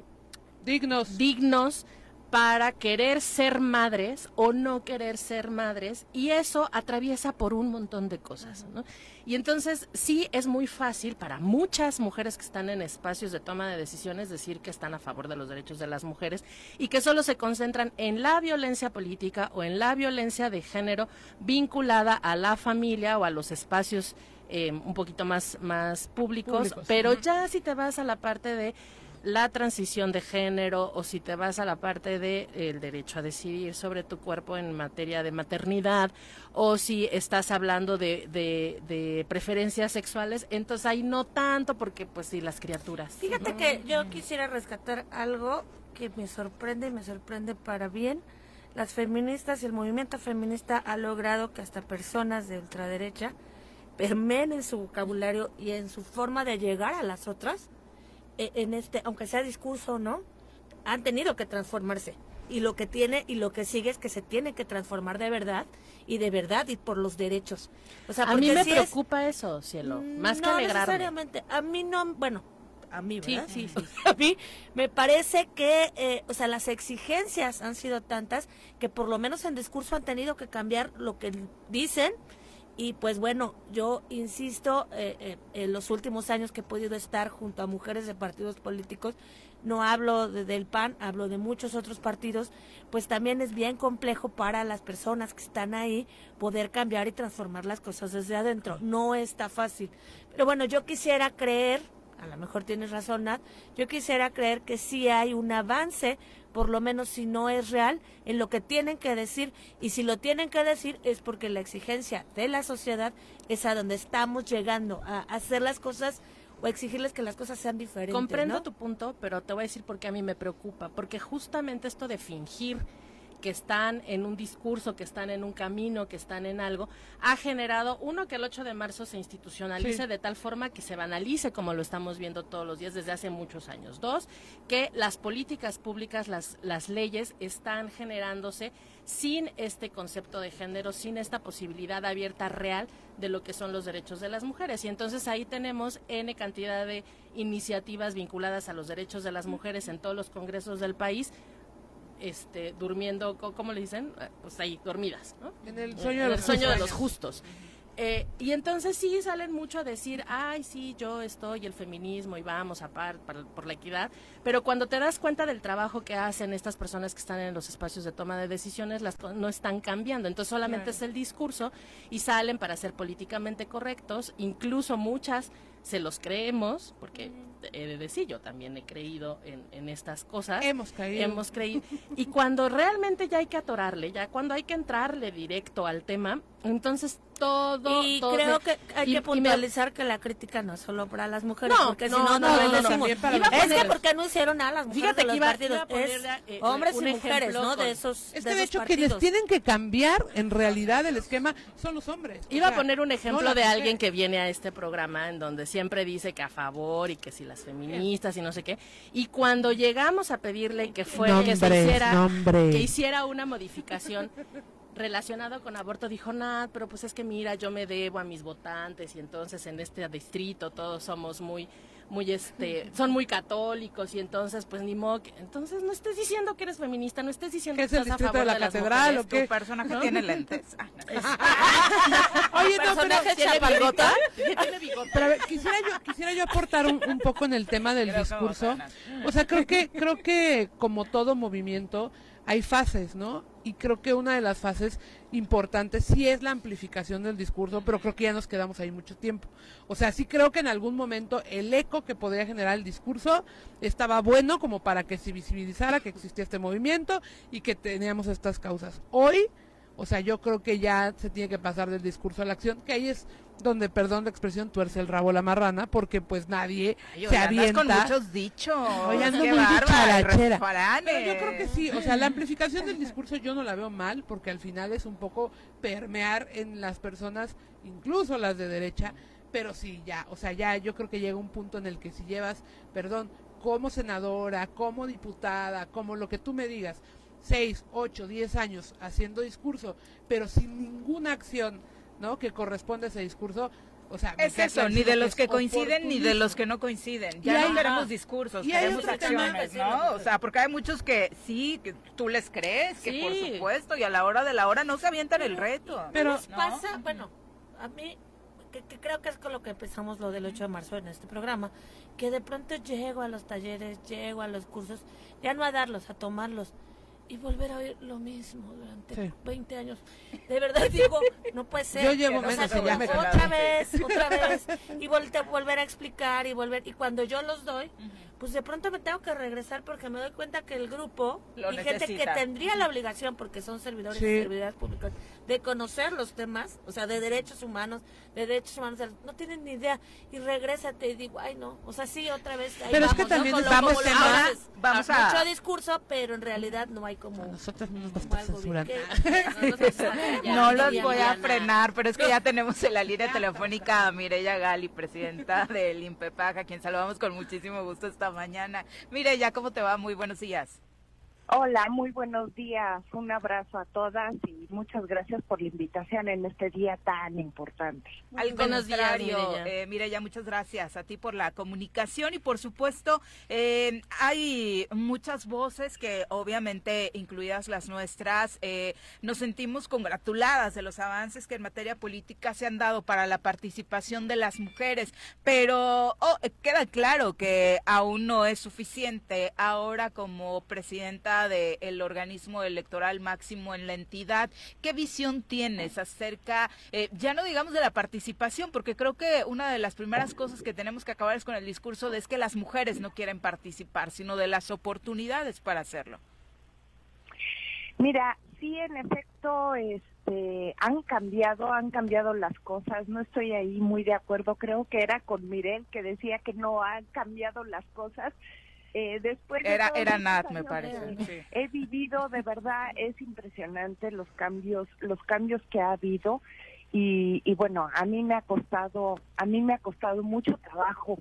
S5: dignos.
S3: dignos para querer ser madres o no querer ser madres y eso atraviesa por un montón de cosas. ¿no? Y entonces sí es muy fácil para muchas mujeres que están en espacios de toma de decisiones decir que están a favor de los derechos de las mujeres y que solo se concentran en la violencia política o en la violencia de género vinculada a la familia o a los espacios eh, un poquito más, más públicos,
S5: Públicos.
S3: pero ya si te vas a la parte de la transición de género o si te vas a la parte de el derecho a decidir sobre tu cuerpo en materia de maternidad o si estás hablando de, de, de preferencias sexuales, entonces ahí no tanto porque pues sí, las criaturas.
S4: Fíjate que yo quisiera rescatar algo que me sorprende y me sorprende para bien. Las feministas y el movimiento feminista ha logrado que hasta personas de ultraderecha permeen en su vocabulario y en su forma de llegar a las otras, en este, aunque sea discurso no, han tenido que transformarse. Y lo que tiene y lo que sigue es que se tiene que transformar de verdad y de verdad y por los derechos. O sea,
S3: a mí me
S4: sí es-
S3: preocupa eso, cielo, más que
S4: no
S3: alegrarme.
S4: necesariamente. A mí no, bueno, a mí,
S3: Sí,
S4: ¿verdad?
S3: sí, sí.
S4: A mí me parece que, eh, o sea, las exigencias han sido tantas que por lo menos en discurso han tenido que cambiar lo que dicen. Y pues bueno, yo insisto, eh, eh, en los últimos años que he podido estar junto a mujeres de partidos políticos, no hablo de- del PAN, hablo de muchos otros partidos, pues también es bien complejo para las personas que están ahí poder cambiar y transformar las cosas desde adentro. No está fácil. Pero bueno, yo quisiera creer, a lo mejor tienes razón, Nat, yo quisiera creer que sí hay un avance, por lo menos si no es real, en lo que tienen que decir. Y si lo tienen que decir es porque la exigencia de la sociedad es a donde estamos llegando, a hacer las cosas o exigirles que las cosas sean diferentes.
S3: Comprendo
S4: ¿no?
S3: tu punto, pero te voy a decir por qué a mí me preocupa. Porque justamente esto de fingir que están en un discurso, que están en un camino, que están en algo, ha generado, uno, que el 8 de marzo se institucionalice
S5: Sí.
S3: de tal forma que se banalice como lo estamos viendo todos los días desde hace muchos años. Dos, que las políticas públicas, las, las leyes están generándose sin este concepto de género, sin esta posibilidad abierta real de lo que son los derechos de las mujeres. Y entonces ahí tenemos N cantidad de iniciativas vinculadas a los derechos de las mujeres en todos los congresos del país, este, durmiendo, ¿cómo le dicen? Eh, Pues ahí, dormidas, ¿no?
S5: En el sueño
S3: En
S5: de
S3: el sueño de los justos. Eh, y entonces sí salen mucho a decir, ay, sí, yo estoy el feminismo y vamos a par por la equidad, pero cuando te das cuenta del trabajo que hacen estas personas que están en los espacios de toma de decisiones, las no están cambiando. Entonces solamente es el discurso y salen para ser políticamente correctos, incluso muchas se los creemos, porque he de decir, yo también he creído en, en estas cosas.
S5: Hemos caído.
S3: Hemos creído. Y cuando realmente ya hay que atorarle, ya cuando hay que entrarle directo al tema, entonces todo.
S4: Y
S3: todo-
S4: creo que hay
S3: y-
S4: que
S3: y me-
S4: puntualizar que la crítica no es solo para las mujeres,
S3: No,
S4: porque
S3: no,
S4: si no, no,
S3: no, no, los
S4: es que porque no hicieron nada las mujeres
S3: Fíjate
S4: de
S3: que iba-
S4: partidos,
S3: iba a poner,
S4: es
S3: eh,
S4: hombres
S3: un
S4: y mujeres, ¿no?
S3: con-
S4: De esos
S5: Es
S4: de
S5: que de
S4: esos
S5: hecho quienes tienen que cambiar en realidad el esquema son los hombres. O
S3: Iba a
S5: sea,
S3: poner un
S5: no
S3: ejemplo de alguien que viene a este programa en donde siempre dice que a favor y que si las feministas y no sé qué. Y cuando llegamos a pedirle que fue que se hiciera
S5: nombres.
S3: que hiciera una modificación relacionado con aborto dijo nada pero pues es que mira yo me debo a mis votantes y entonces en este distrito todos somos muy muy este son muy católicos y entonces pues ni modo que- entonces no estés diciendo que eres feminista no estés diciendo
S5: ¿Qué
S3: que
S5: es
S3: estás a favor
S5: de la
S3: de las
S5: catedral
S3: mujeres.
S5: o qué?
S1: Tu personaje tiene lentes. Ah,
S5: Oye, no, pero,
S3: ¿Tiene bigote? ¿Tiene bigote?
S5: pero a ver, quisiera yo quisiera yo aportar un, un poco en el tema del
S1: Creo que
S5: discurso. O sea, creo que creo que como todo movimiento hay fases, ¿no? Y creo que una de las fases importantes sí es la amplificación del discurso, pero creo que ya nos quedamos ahí mucho tiempo. O sea, sí creo que en algún momento el eco que podría generar el discurso estaba bueno como para que se visibilizara que existía este movimiento y que teníamos estas causas. Hoy, o sea, yo creo que ya se tiene que pasar del discurso a la acción, que ahí es donde, perdón la expresión, tuerce el rabo la marrana, porque pues nadie
S1: Ay,
S5: se avienta.
S1: con muchos dichos.
S5: Oye,
S1: Qué
S5: muy
S1: refranes.
S5: Pero yo creo que sí, o sea, la amplificación del discurso yo no la veo mal, porque al final es un poco permear en las personas, incluso las de derecha, pero sí, ya, o sea, ya yo creo que llega un punto en el que si llevas, perdón, como senadora, como diputada, como lo que tú me digas, seis, ocho, diez años haciendo discurso, pero sin ninguna acción, ¿no? Que corresponde a ese discurso, o sea, me
S1: Es eso, ni de los que coinciden ni de los que no coinciden. Ya
S5: hay-
S1: no queremos discursos, queremos acciones,
S4: Sí,
S1: ¿no?
S4: sí.
S1: O sea, porque hay muchos que sí, que tú les crees, que por
S3: Sí.
S1: supuesto, y a la hora de la hora no se avientan el reto.
S5: Pero-
S4: nos
S1: ¿no?
S4: pasa, bueno, a mí, que, que creo que es con lo que empezamos lo del 8 de marzo en este programa, que de pronto llego a los talleres, llego a los cursos, ya no a darlos, a tomarlos, y volver a oír lo mismo durante
S5: Sí.
S4: 20 años. De verdad digo, no puede ser.
S5: Yo llevo
S4: O sea,
S5: menos,
S4: como
S5: ya me
S4: otra vez, otra vez, y volte- volver a explicar y volver, y cuando yo los doy, pues de pronto me tengo que regresar porque me doy cuenta que el grupo
S1: Lo
S4: y gente que tendría la obligación, porque son servidores
S5: Sí.
S4: y servidoras públicas, de conocer los temas, o sea, de derechos humanos, de derechos humanos, no tienen ni idea, y regrésate y digo, ay no, o sea, sí, otra vez, ahí
S5: Pero es que
S4: vamos, ¿no?
S5: también
S4: Con lo- haces.
S1: vamos a-
S4: Mucho discurso, pero en realidad no hay como...
S5: A nosotros no nos
S4: como
S5: gusta
S4: algo
S5: censurar.
S4: bien.
S1: No los voy a frenar, pero es que ya tenemos en la línea telefónica a Mireya Gali, presidenta del INPEPAC, a quien saludamos con muchísimo gusto esta mañana. Mireya, ¿cómo te va? Muy buenos días.
S7: Hola, muy buenos días. Un abrazo a todas y muchas gracias por la invitación en este día tan importante.
S1: Al
S3: buenos días,
S1: contrario,
S3: Mireya.
S1: eh, Mireya, muchas gracias a ti por la comunicación y por supuesto eh, hay muchas voces que obviamente, incluidas las nuestras, eh, nos sentimos congratuladas de los avances que en materia política se han dado para la participación de las mujeres, pero oh, eh, queda claro que aún no es suficiente. Ahora como presidenta del organismo electoral máximo en la entidad, ¿qué visión tienes acerca, eh, ya no digamos de la participación, porque creo que una de las primeras cosas que tenemos que acabar es con el discurso de es que las mujeres no quieren participar, sino de las oportunidades para hacerlo?
S7: Mira, sí, en efecto, este, han cambiado, han cambiado las cosas. No estoy ahí muy de acuerdo. Creo que era con Mirel que decía que no han cambiado las cosas. Eh, después de
S1: Era,
S7: todos
S1: era Nat, me parece.
S7: de-
S1: sí.
S7: he vivido de verdad es impresionante los cambios los cambios que ha habido y, y bueno a mí me ha costado a mí me ha costado mucho trabajo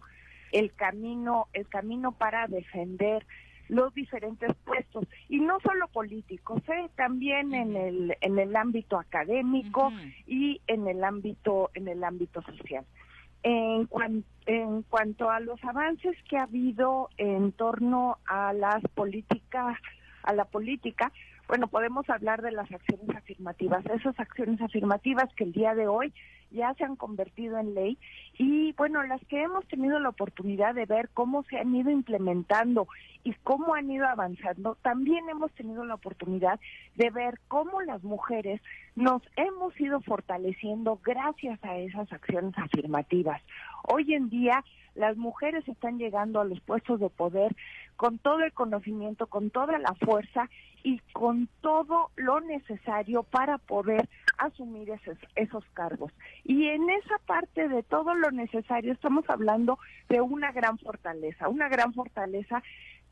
S7: el camino el camino para defender los diferentes puestos y no solo políticos ¿eh? también en el en el ámbito académico y en el ámbito en el ámbito social en, en cuanto a los avances que ha habido en torno a las políticas, a la política, bueno, podemos hablar de las acciones afirmativas, esas acciones afirmativas que el día de hoy ya se han convertido en ley y bueno, las que hemos tenido la oportunidad de ver cómo se han ido implementando y cómo han ido avanzando, también hemos tenido la oportunidad de ver cómo las mujeres nos hemos ido fortaleciendo gracias a esas acciones afirmativas. Hoy en día las mujeres están llegando a los puestos de poder con todo el conocimiento, con toda la fuerza y con todo lo necesario para poder asumir esos, esos cargos. Y en esa parte de todo lo necesario estamos hablando de una gran fortaleza, una gran fortaleza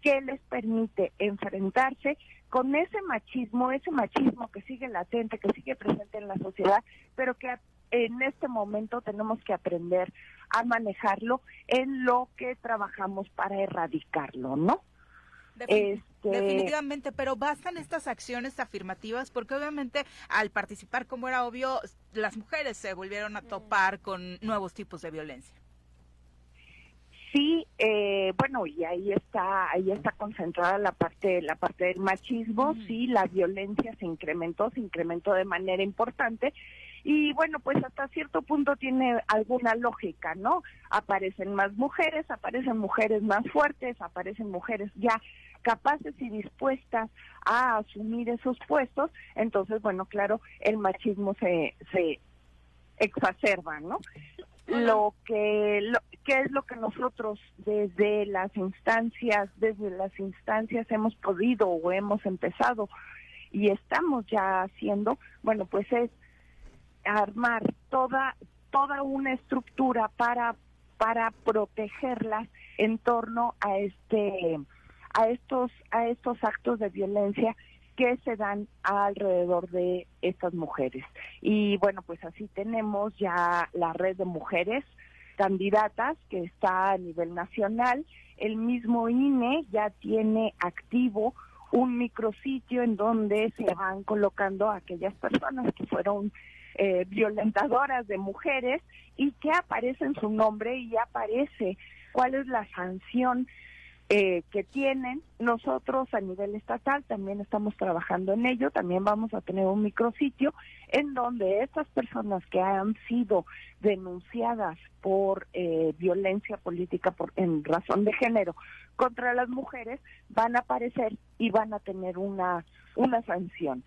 S7: que les permite enfrentarse con ese machismo, ese machismo que sigue latente, que sigue presente en la sociedad, pero que en este momento tenemos que aprender a manejarlo en lo que trabajamos para erradicarlo, ¿no?
S1: Este, definitivamente, pero bastan estas acciones afirmativas porque obviamente al participar, como era obvio, las mujeres se volvieron a topar con nuevos tipos de violencia.
S7: Sí, eh, bueno, y ahí está, ahí está concentrada la parte, la parte del machismo. Sí, la violencia se incrementó, se incrementó de manera importante. Y bueno, pues hasta cierto punto tiene alguna lógica, ¿no? Aparecen más mujeres, aparecen mujeres más fuertes, aparecen mujeres ya capaces y dispuestas a asumir esos puestos. Entonces, bueno, claro, el machismo se, se exacerba, ¿no? Lo que, lo, ¿Qué es lo que nosotros desde las instancias, desde las instancias hemos podido o hemos empezado y estamos ya haciendo? Bueno, pues es armar toda toda una estructura para para protegerlas en torno a este a estos a estos actos de violencia que se dan alrededor de estas mujeres. Y bueno, pues así tenemos ya la red de mujeres candidatas que está a nivel nacional. El mismo INE ya tiene activo un micrositio en donde se van colocando aquellas personas que fueron eh, violentadoras de mujeres y que aparece en su nombre y aparece cuál es la sanción eh, que tienen. Nosotros a nivel estatal también estamos trabajando en ello, también vamos a tener un micrositio en donde estas personas que han sido denunciadas por eh, violencia política por, en razón de género contra las mujeres van a aparecer y van a tener una, una sanción.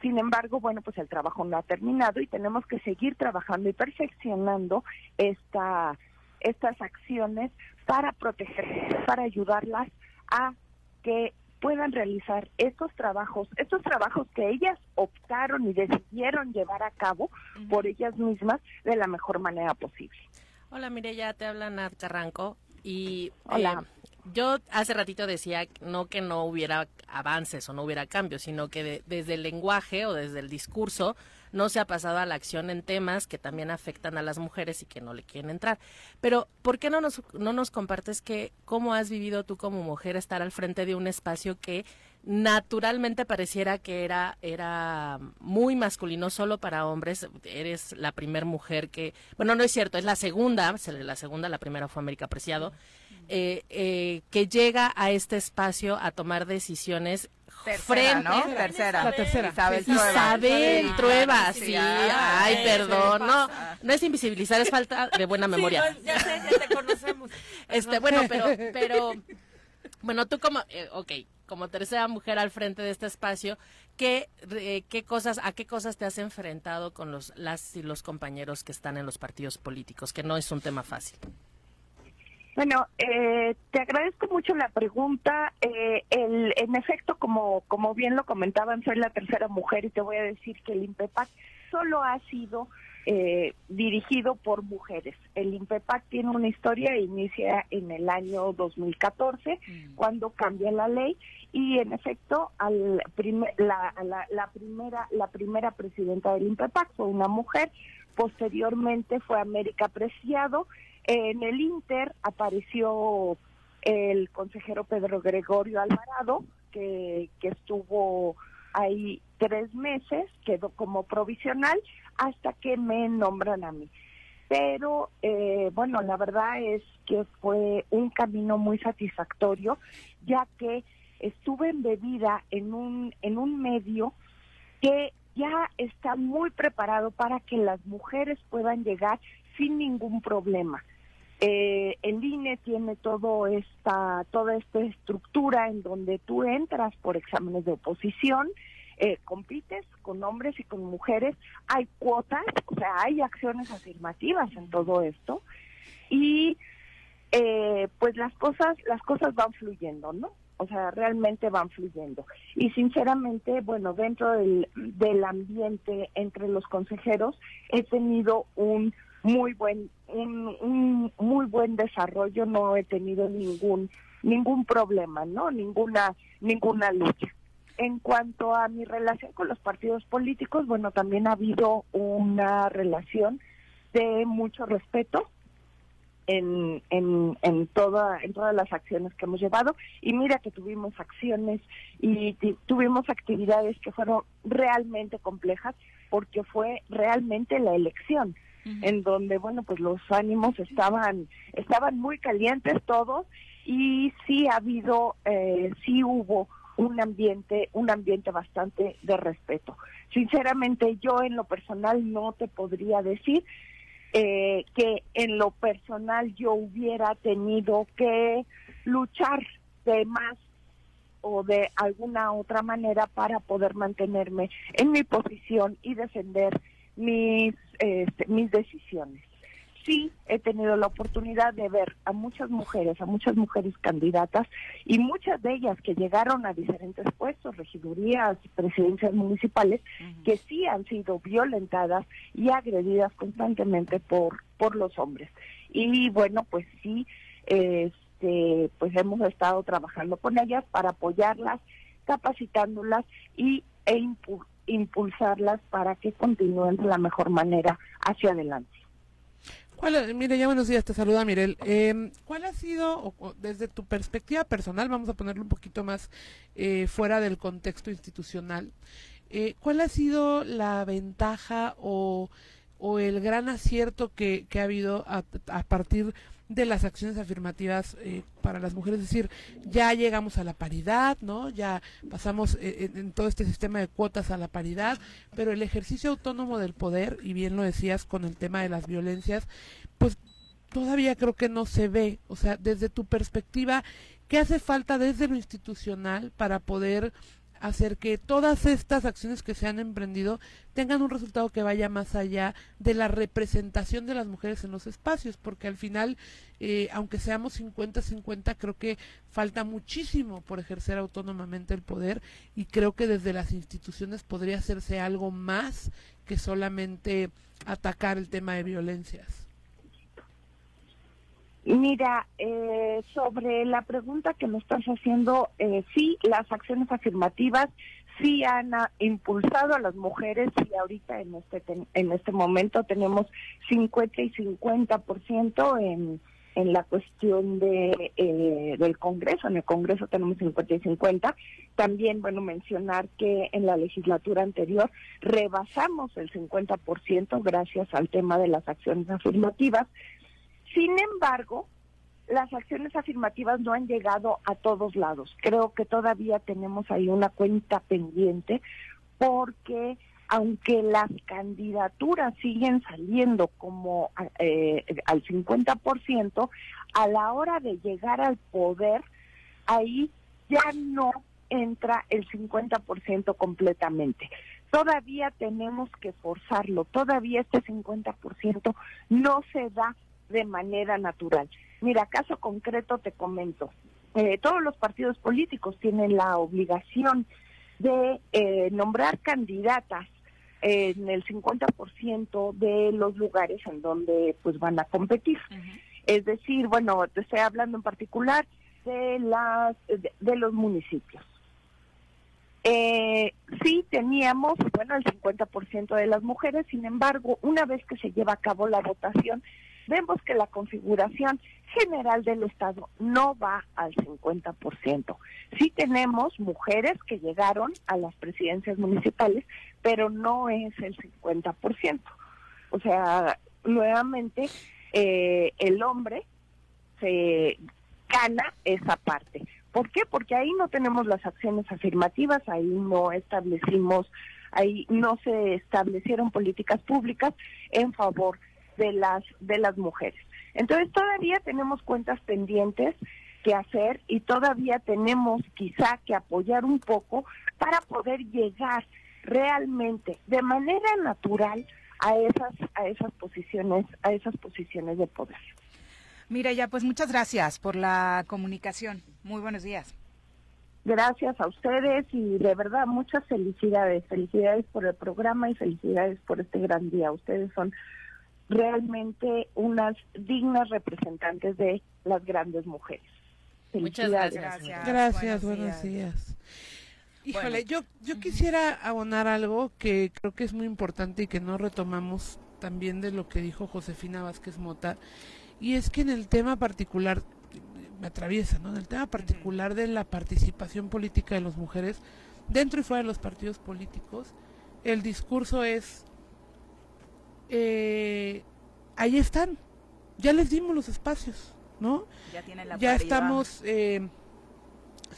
S7: Sin embargo, bueno, pues el trabajo no ha terminado y tenemos que seguir trabajando y perfeccionando esta estas acciones para proteger, para ayudarlas a que puedan realizar estos trabajos, estos trabajos que ellas optaron y decidieron llevar a cabo por ellas mismas de la mejor manera posible.
S3: Hola Mireya, te habla Nat Carranco y
S7: Hola.
S3: Eh, yo hace ratito decía no que no hubiera avances o no hubiera cambios, sino que desde el lenguaje o desde el discurso no se ha pasado a la acción en temas que también afectan a las mujeres y que no le quieren entrar. Pero, ¿por qué no nos, no nos compartes que cómo has vivido tú como mujer estar al frente de un espacio que naturalmente pareciera que era, era muy masculino solo para hombres. Eres la primera mujer que, bueno, no es cierto, es la segunda, la segunda, la primera fue América Preciado, eh, eh, que llega a este espacio a tomar decisiones
S1: Tercera, ¿no? Tercera.
S5: La tercera.
S1: Isabel
S3: Trueba. Isabel Trueba, sí. Ay, perdón. No, no es invisibilizar, es falta de buena memoria.
S4: Sí, no, ya sé, ya te conocemos.
S3: Este, bueno, pero, pero, bueno, tú como, eh, ok, como tercera mujer al frente de este espacio, ¿qué, eh, qué cosas, a qué cosas te has enfrentado con los, las y los compañeros que están en los partidos políticos? Que no es un tema fácil.
S7: Bueno, eh, te agradezco mucho la pregunta. Eh, el, en efecto, como, como bien lo comentaban, soy la tercera mujer y te voy a decir que el INPEPAC solo ha sido eh, dirigido por mujeres. El INPEPAC tiene una historia, inicia en el año 2014, cuando cambia la ley y en efecto al prime- la, la, la primera la primera presidenta del INPEPAC fue una mujer. Posteriormente fue América Preciado. En el Inter apareció el consejero Pedro Gregorio Alvarado, que, estuvo ahí tres meses, quedó como provisional, hasta que me nombran a mí. Pero, eh, bueno, la verdad es que fue un camino muy satisfactorio, ya que estuve embebida en un, en un medio que ya está muy preparado para que las mujeres puedan llegar sin ningún problema. Eh, el INE tiene todo esta, toda esta estructura en donde tú entras por exámenes de oposición, eh, compites con hombres y con mujeres, hay cuotas, o sea, hay acciones afirmativas en todo esto. y eh, pues las cosas las cosas van fluyendo, ¿no? O sea, realmente van fluyendo. Y sinceramente, bueno, dentro del, del ambiente entre los consejeros he tenido un muy buen un, un muy buen desarrollo, no he tenido ningún ningún problema, ¿no? Ninguna ninguna lucha. En cuanto a mi relación con los partidos políticos, bueno, también ha habido una relación de mucho respeto en, en, en, toda, en todas las acciones que hemos llevado. Y mira que tuvimos acciones y tuvimos actividades que fueron realmente complejas porque fue realmente la elección. En donde bueno pues los ánimos estaban estaban muy calientes todos y sí ha habido eh, sí hubo un ambiente un ambiente bastante de respeto. Sinceramente yo en lo personal no te podría decir eh, que en lo personal yo hubiera tenido que luchar de más o de alguna otra manera para poder mantenerme en mi posición y defender mis, este, mis decisiones sí he tenido la oportunidad de ver a muchas mujeres, a muchas mujeres candidatas y muchas de ellas que llegaron a diferentes puestos, regidurías, presidencias municipales, que sí han sido violentadas y agredidas constantemente por, por los hombres. Y bueno, pues sí, este, pues hemos estado trabajando con ellas para apoyarlas, capacitándolas y e impulsarlas para que continúen de la mejor manera hacia adelante.
S5: ¿Cuál, mire, ya buenos días, te saluda Mirel. Eh, ¿Cuál ha sido, desde tu perspectiva personal, vamos a ponerlo un poquito más eh, fuera del contexto institucional, eh, cuál ha sido la ventaja o, o el gran acierto que, que ha habido a, a partir de las acciones afirmativas eh, para las mujeres, es decir, ya llegamos a la paridad, ¿no? Ya pasamos eh, en, todo este sistema de cuotas a la paridad, pero el ejercicio autónomo del poder, y bien lo decías con el tema de las violencias, pues todavía creo que no se ve, o sea, desde tu perspectiva, ¿qué hace falta desde lo institucional para poder hacer que todas estas acciones que se han emprendido tengan un resultado que vaya más allá de la representación de las mujeres en los espacios, porque al final, eh, aunque seamos 50-50, creo que falta muchísimo por ejercer autónomamente el poder y creo que desde las instituciones podría hacerse algo más que solamente atacar el tema de violencias.
S7: Mira, eh, sobre la pregunta que me estás haciendo, eh, sí, las acciones afirmativas sí han ah, impulsado a las mujeres y ahorita en este en este momento tenemos 50 y 50% en en la cuestión de eh, del Congreso. En el Congreso tenemos 50 y 50. También, bueno, mencionar que en la legislatura anterior rebasamos el 50% gracias al tema de las acciones afirmativas. Sin embargo, las acciones afirmativas no han llegado a todos lados. Creo que todavía tenemos ahí una cuenta pendiente porque aunque las candidaturas siguen saliendo como eh, al 50%, a la hora de llegar al poder, ahí ya no entra el 50% completamente. Todavía tenemos que forzarlo, todavía este 50% no se da de manera natural. Mira, caso concreto te comento. Eh, todos los partidos políticos tienen la obligación de eh, nombrar candidatas en el 50% de los lugares en donde pues van a competir. Es decir, bueno, te estoy hablando en particular de las de, los municipios. Eh, sí teníamos, bueno, el 50% de las mujeres, sin embargo, una vez que se lleva a cabo la votación, vemos que la configuración general del Estado no va al 50%. Sí tenemos mujeres que llegaron a las presidencias municipales, pero no es el 50%. O sea, nuevamente, eh, el hombre se gana esa parte. ¿Por qué? Porque ahí no tenemos las acciones afirmativas, ahí no establecimos, ahí no se establecieron políticas públicas en favor de las de las mujeres. Entonces todavía tenemos cuentas pendientes que hacer y todavía tenemos quizá que apoyar un poco para poder llegar realmente de manera natural a esas a esas posiciones a esas posiciones de poder.
S1: Mira, ya, pues muchas gracias por la comunicación. Muy buenos días.
S7: Gracias a ustedes y de verdad muchas felicidades. Felicidades por el programa y felicidades por este gran día. Ustedes son realmente unas dignas representantes de las grandes mujeres.
S3: Muchas gracias.
S5: Gracias, buenos, días. Híjole, yo, yo quisiera abonar algo que creo que es muy importante y que no retomamos también de lo que dijo Josefina Vázquez Mota, y es que en el tema particular, me atraviesa, ¿no? En el tema particular de la participación política de las mujeres, dentro y fuera de los partidos políticos, el discurso es eh, ahí están, ya les dimos los espacios, ¿no?
S1: Ya, tienen la
S5: ya estamos eh,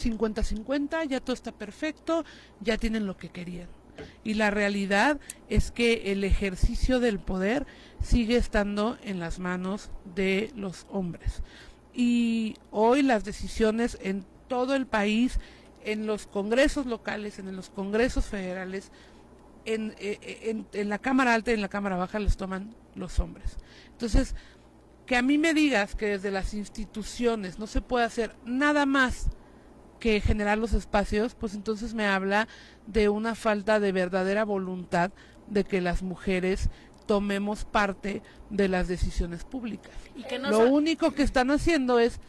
S5: 50-50, ya todo está perfecto, ya tienen lo que querían. Y la realidad es que el ejercicio del poder sigue estando en las manos de los hombres. Y hoy las decisiones en todo el país, en los congresos locales, en los congresos federales, en, eh, en, en, la Cámara Alta y en la Cámara Baja los toman los hombres. Entonces, que a mí me digas que desde las instituciones no se puede hacer nada más que generar los espacios, pues entonces me habla de una falta de verdadera voluntad de que las mujeres tomemos parte de las decisiones públicas.
S3: Y que no
S5: Lo único que están haciendo es,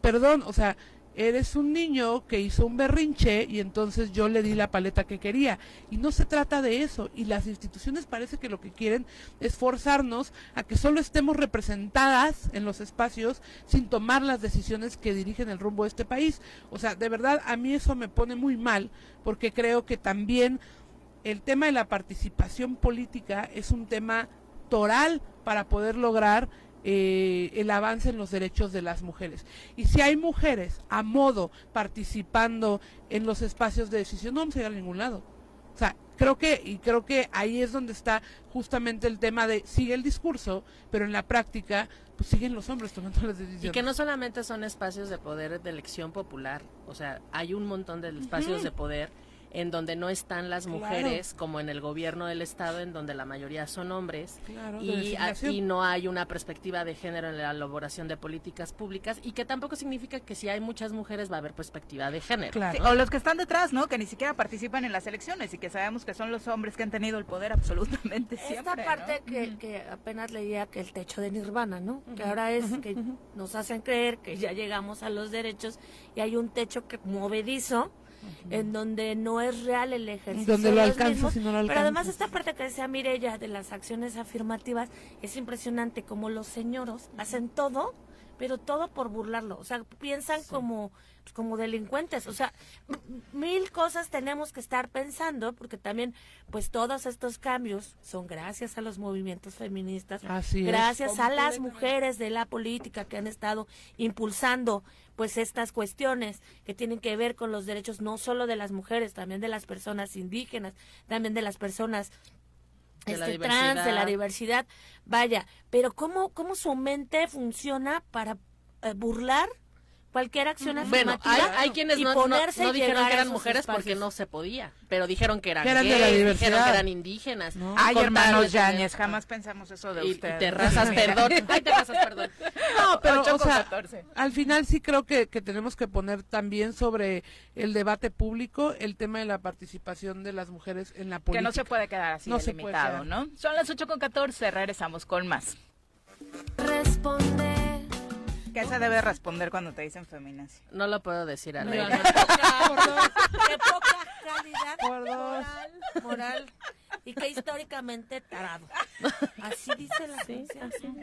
S5: perdón, o sea, eres un niño que hizo un berrinche y entonces yo le di la paleta que quería. Y no se trata de eso. Y las instituciones parece que lo que quieren es forzarnos a que solo estemos representadas en los espacios sin tomar las decisiones que dirigen el rumbo de este país. O sea, de verdad a mí eso me pone muy mal porque creo que también el tema de la participación política es un tema toral para poder lograr eh, el avance en los derechos de las mujeres. Y si hay mujeres a modo participando en los espacios de decisión, no vamos a llegar a ningún lado. O sea, creo que, y creo que ahí es donde está justamente el tema de sigue el discurso, pero en la práctica, pues siguen los hombres tomando las decisiones.
S3: Y que no solamente son espacios de poder de elección popular, o sea, hay un montón de espacios uh -huh. de poder en donde no están las mujeres, claro. como en el gobierno del Estado, en donde la mayoría son hombres,
S5: claro,
S3: y aquí no hay una perspectiva de género en la elaboración de políticas públicas, y que tampoco significa que si hay muchas mujeres va a haber perspectiva de género.
S1: Claro. Sí, o los que están detrás, ¿no? Que ni siquiera participan en las elecciones y que sabemos que son los hombres que han tenido el poder absolutamente siempre.
S4: Esta parte
S1: ¿no?
S4: que, uh -huh. que, apenas leía que el techo de Nirvana, ¿no? Uh -huh. Que ahora es uh -huh. que nos hacen creer que ya llegamos a los derechos y hay un techo que movedizo en donde no es real el ejercicio.
S5: Donde lo si no lo.
S4: Pero además esta parte que decía Mirella de las acciones afirmativas es impresionante como los señoros hacen todo, pero todo por burlarlo. O sea, piensan sí. como pues, como delincuentes. O sea, mil cosas tenemos que estar pensando porque también pues todos estos cambios son gracias a los movimientos feministas,
S5: Así
S4: gracias
S5: es.
S4: a las mujeres de la política que han estado impulsando pues estas cuestiones que tienen que ver con los derechos no solo de las mujeres, también de las personas indígenas, también de las personas
S3: de
S4: este, trans, de la diversidad. Vaya, pero cómo, cómo su mente funciona para eh, burlar cualquier acción
S3: bueno,
S4: afirmativa
S3: hay, hay quienes
S4: y
S3: no,
S4: ponerse
S3: no, no dijeron que eran mujeres
S4: espacios.
S3: porque no se podía, pero dijeron que eran,
S5: que eran
S3: gays,
S5: de la diversidad.
S3: dijeron que eran indígenas.
S1: No. Ay, hermanos Yáñez, jamás pensamos eso de
S3: y,
S1: ustedes.
S3: Y terrazas, perdón. Ay, terrazas, perdón.
S5: No, pero, o sea,
S1: 14.
S5: al final sí creo que, que tenemos que poner también sobre el debate público el tema de la participación de las mujeres en la política.
S1: Que no se puede quedar así
S5: No
S1: no
S5: se
S1: limitado,
S5: puede
S1: ¿no? Son las 8 con 14, regresamos con más.
S4: Responder.
S1: ¿Qué se debe responder cuando te dicen feminazi?
S3: No lo puedo decir al
S5: No,
S3: aire.
S5: no.
S4: Qué poca calidad
S5: Por dos.
S4: moral, moral y que históricamente tarado. Así dice la
S3: Sí, así.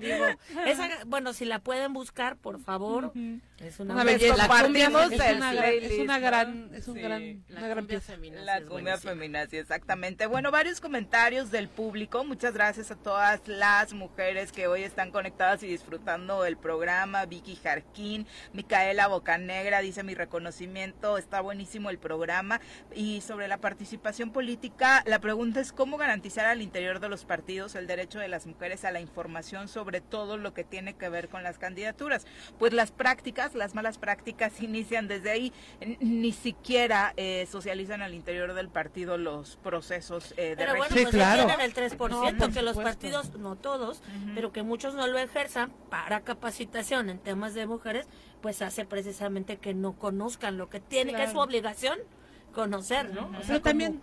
S4: Digo, esa, bueno, si la pueden buscar, por favor, es una,
S5: Una belleza.
S1: La
S5: es, una, gran- es una
S1: ¿no?
S5: gran, es un
S1: Sí.
S5: gran,
S3: La
S5: una gran pieza.
S1: La cumbia feminazi, exactamente. Bueno, varios comentarios del público. Muchas gracias a todas las mujeres que hoy están conectadas y disfrutando el programa. Vicky Jarquín, Micaela Bocanegra dice mi reconocimiento, está buenísimo el programa. Y sobre la participación política, la pregunta es cómo garantizar al interior de los partidos el derecho de las mujeres a la información sobre sobre todo lo que tiene que ver con las candidaturas. Pues las prácticas, las malas prácticas inician desde ahí, ni siquiera eh, socializan al interior del partido los procesos eh, de
S4: Pero bueno,
S5: Sí,
S4: pues
S5: claro.
S4: ya tienen el 3%,
S5: No,
S4: que los partidos, no todos, pero que muchos no lo ejerzan para capacitación en temas de mujeres, pues hace precisamente que no conozcan lo que tiene, que es su
S5: Claro.
S4: obligación conocer, ¿no? O sea,
S5: Pero
S4: como-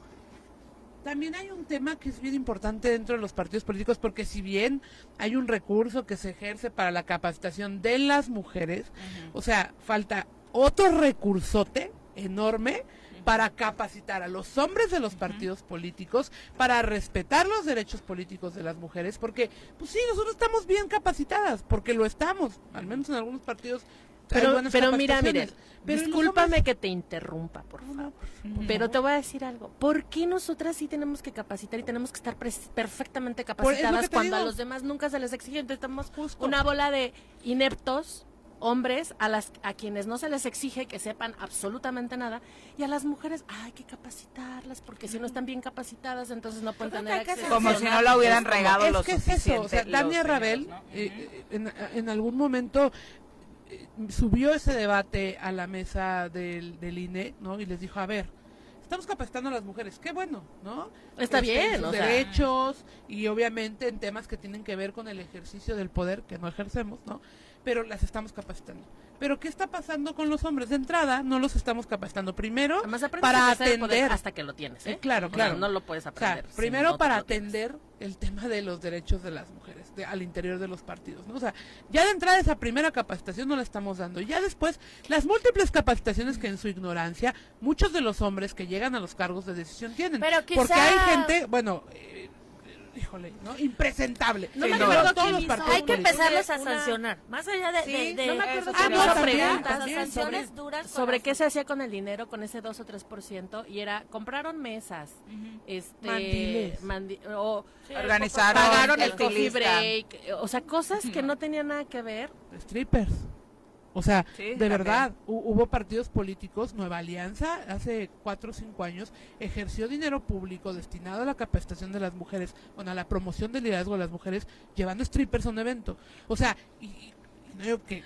S5: también, hay un tema que es bien importante dentro de los partidos políticos, porque si bien hay un recurso que se ejerce para la capacitación de las mujeres, o sea, falta otro recursote enorme para capacitar a los hombres de los partidos políticos, para respetar los derechos políticos de las mujeres, porque, pues sí, nosotros estamos bien capacitadas, porque lo estamos, al menos en algunos partidos.
S3: Pero, pero mira, mire.
S5: Pero los
S3: discúlpame
S5: hombres-
S3: que te interrumpa, por favor.
S5: no,
S3: Pero te voy a decir algo. ¿Por qué nosotras sí tenemos que capacitar y tenemos que estar perfectamente capacitadas cuando a los demás nunca se les exige? Entonces tenemos
S5: Justo.
S3: una bola de ineptos hombres a las a quienes no se les exige que sepan absolutamente nada y a las mujeres hay que capacitarlas porque si no están bien capacitadas entonces no pueden tener acceso.
S1: Como si no la hubieran regado
S5: es
S1: lo
S5: que es eso, o sea, Dania
S1: los
S5: Rabel
S1: ¿no?
S5: eh, en, en algún momento eh, subió ese debate a la mesa del, del INE, ¿no? Y les dijo, a ver, estamos capacitando a las mujeres, qué bueno, ¿no?
S3: Está
S5: Este,
S3: bien,
S5: en sus
S3: o sea.
S5: derechos y obviamente en temas que tienen que ver con el ejercicio del poder que no ejercemos, ¿no? Pero las estamos capacitando. Pero ¿qué está pasando con los hombres? De entrada, no los estamos capacitando. Primero, para atender
S3: hasta que lo tienes, ¿eh?
S5: Eh, claro,
S3: O sea,
S5: claro.
S3: no lo puedes
S5: o sea,
S3: aprender. si
S5: primero
S3: no
S5: para atender el tema de los derechos de las mujeres de- al interior de los partidos, ¿no? O sea, ya de entrada esa primera capacitación no la estamos dando. Ya después, las múltiples capacitaciones que en su ignorancia muchos de los hombres que llegan a los cargos de decisión tienen.
S4: Pero
S5: Porque
S4: quizá-
S5: hay gente, bueno, eh, híjole, ¿no? Impresentable.
S3: No me acuerdo
S5: todos
S3: quién
S5: los partidos
S4: Hay que empezarlos a
S3: Una-
S4: sancionar, más allá de...
S1: Sí,
S4: de- de-
S3: no me acuerdo
S4: son
S5: también,
S4: preguntas,
S5: también,
S4: sanciones
S5: sobre-
S4: duras.
S3: sobre qué
S4: las-
S3: se hacía con el dinero, con ese 2 o 3%, y era, compraron mesas, este,
S5: Mandiles.
S3: mandi- o
S4: Sí,
S1: Organizaron
S3: pagaron el coffee break, o sea, cosas que no tenían nada que ver.
S5: strippers. O sea,
S1: Sí,
S5: de verdad, hu- hubo partidos políticos, Nueva Alianza, hace cuatro o cinco años, ejerció dinero público destinado a la capacitación de las mujeres, bueno, a la promoción del liderazgo de las mujeres, llevando strippers a un evento. O sea, y, y no digo que,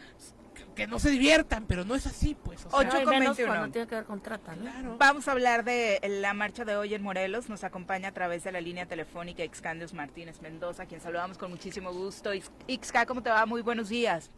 S5: que, que no se diviertan, pero no es así, pues. O sea,
S1: Ocho
S4: No, y
S1: con
S4: menos
S1: 21.
S4: cuando tiene que ver con trata, ¿no?
S5: claro.
S1: Vamos a hablar de la marcha de hoy en Morelos. Nos acompaña a través de la línea telefónica Ixcandios Martínez Mendoza, a quien saludamos con muchísimo gusto. Ix- Ixca, ¿cómo te va? Muy buenos días.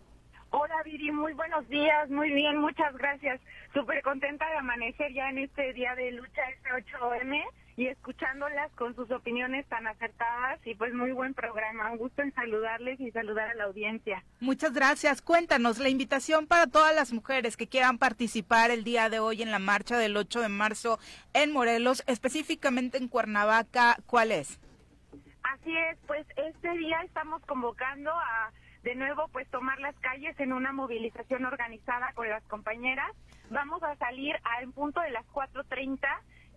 S8: Hola Viri, muy buenos días, muy bien, muchas gracias. Súper contenta de amanecer ya en este día de lucha, este 8M, y escuchándolas con sus opiniones tan acertadas y pues muy buen programa. Un gusto en saludarles y saludar a la audiencia.
S1: Muchas gracias. Cuéntanos la invitación para todas las mujeres que quieran participar el día de hoy en la marcha del 8 de marzo en Morelos, específicamente en Cuernavaca. ¿Cuál es?
S8: Así es, pues este día estamos convocando a de nuevo pues tomar las calles en una movilización organizada con las compañeras. Vamos a salir a en punto de las 4.30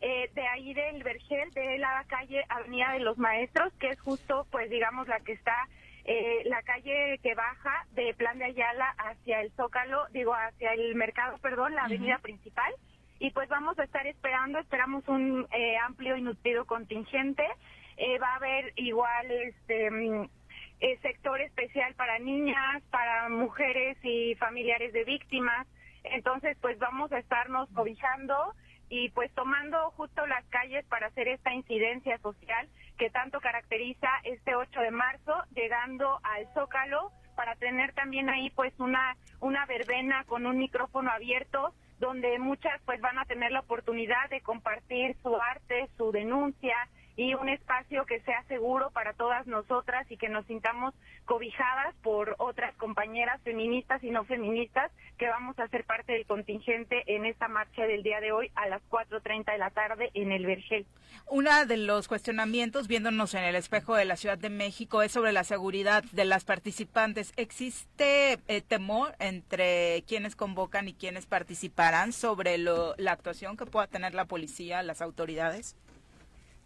S8: eh, de ahí del Vergel, de la calle Avenida de los Maestros, que es justo pues digamos la que está eh, la calle que baja de Plan de Ayala hacia el Zócalo, digo hacia el mercado, perdón, la avenida principal. Y pues vamos a estar esperando, esperamos un eh, amplio y nutrido contingente. Eh, va a haber igual este mm, eh, sector especial para niñas, para mujeres y familiares de víctimas. Entonces, pues vamos a estarnos cobijando y pues tomando justo las calles para hacer esta incidencia social que tanto caracteriza este 8 de marzo, llegando al Zócalo para tener también ahí pues una una verbena con un micrófono abierto donde muchas pues van a tener la oportunidad de compartir su arte, su denuncia y un espacio que sea seguro para todas nosotras y que nos sintamos cobijadas por otras compañeras feministas y no feministas que vamos a ser parte del contingente en esta marcha del día de hoy a las 4.30 de la tarde en el Vergel.
S1: Uno de los cuestionamientos, viéndonos en el espejo de la Ciudad de México, es sobre la seguridad de las participantes. ¿Existe eh, temor entre quienes convocan y quienes participarán sobre lo- la actuación que pueda tener la policía, las autoridades?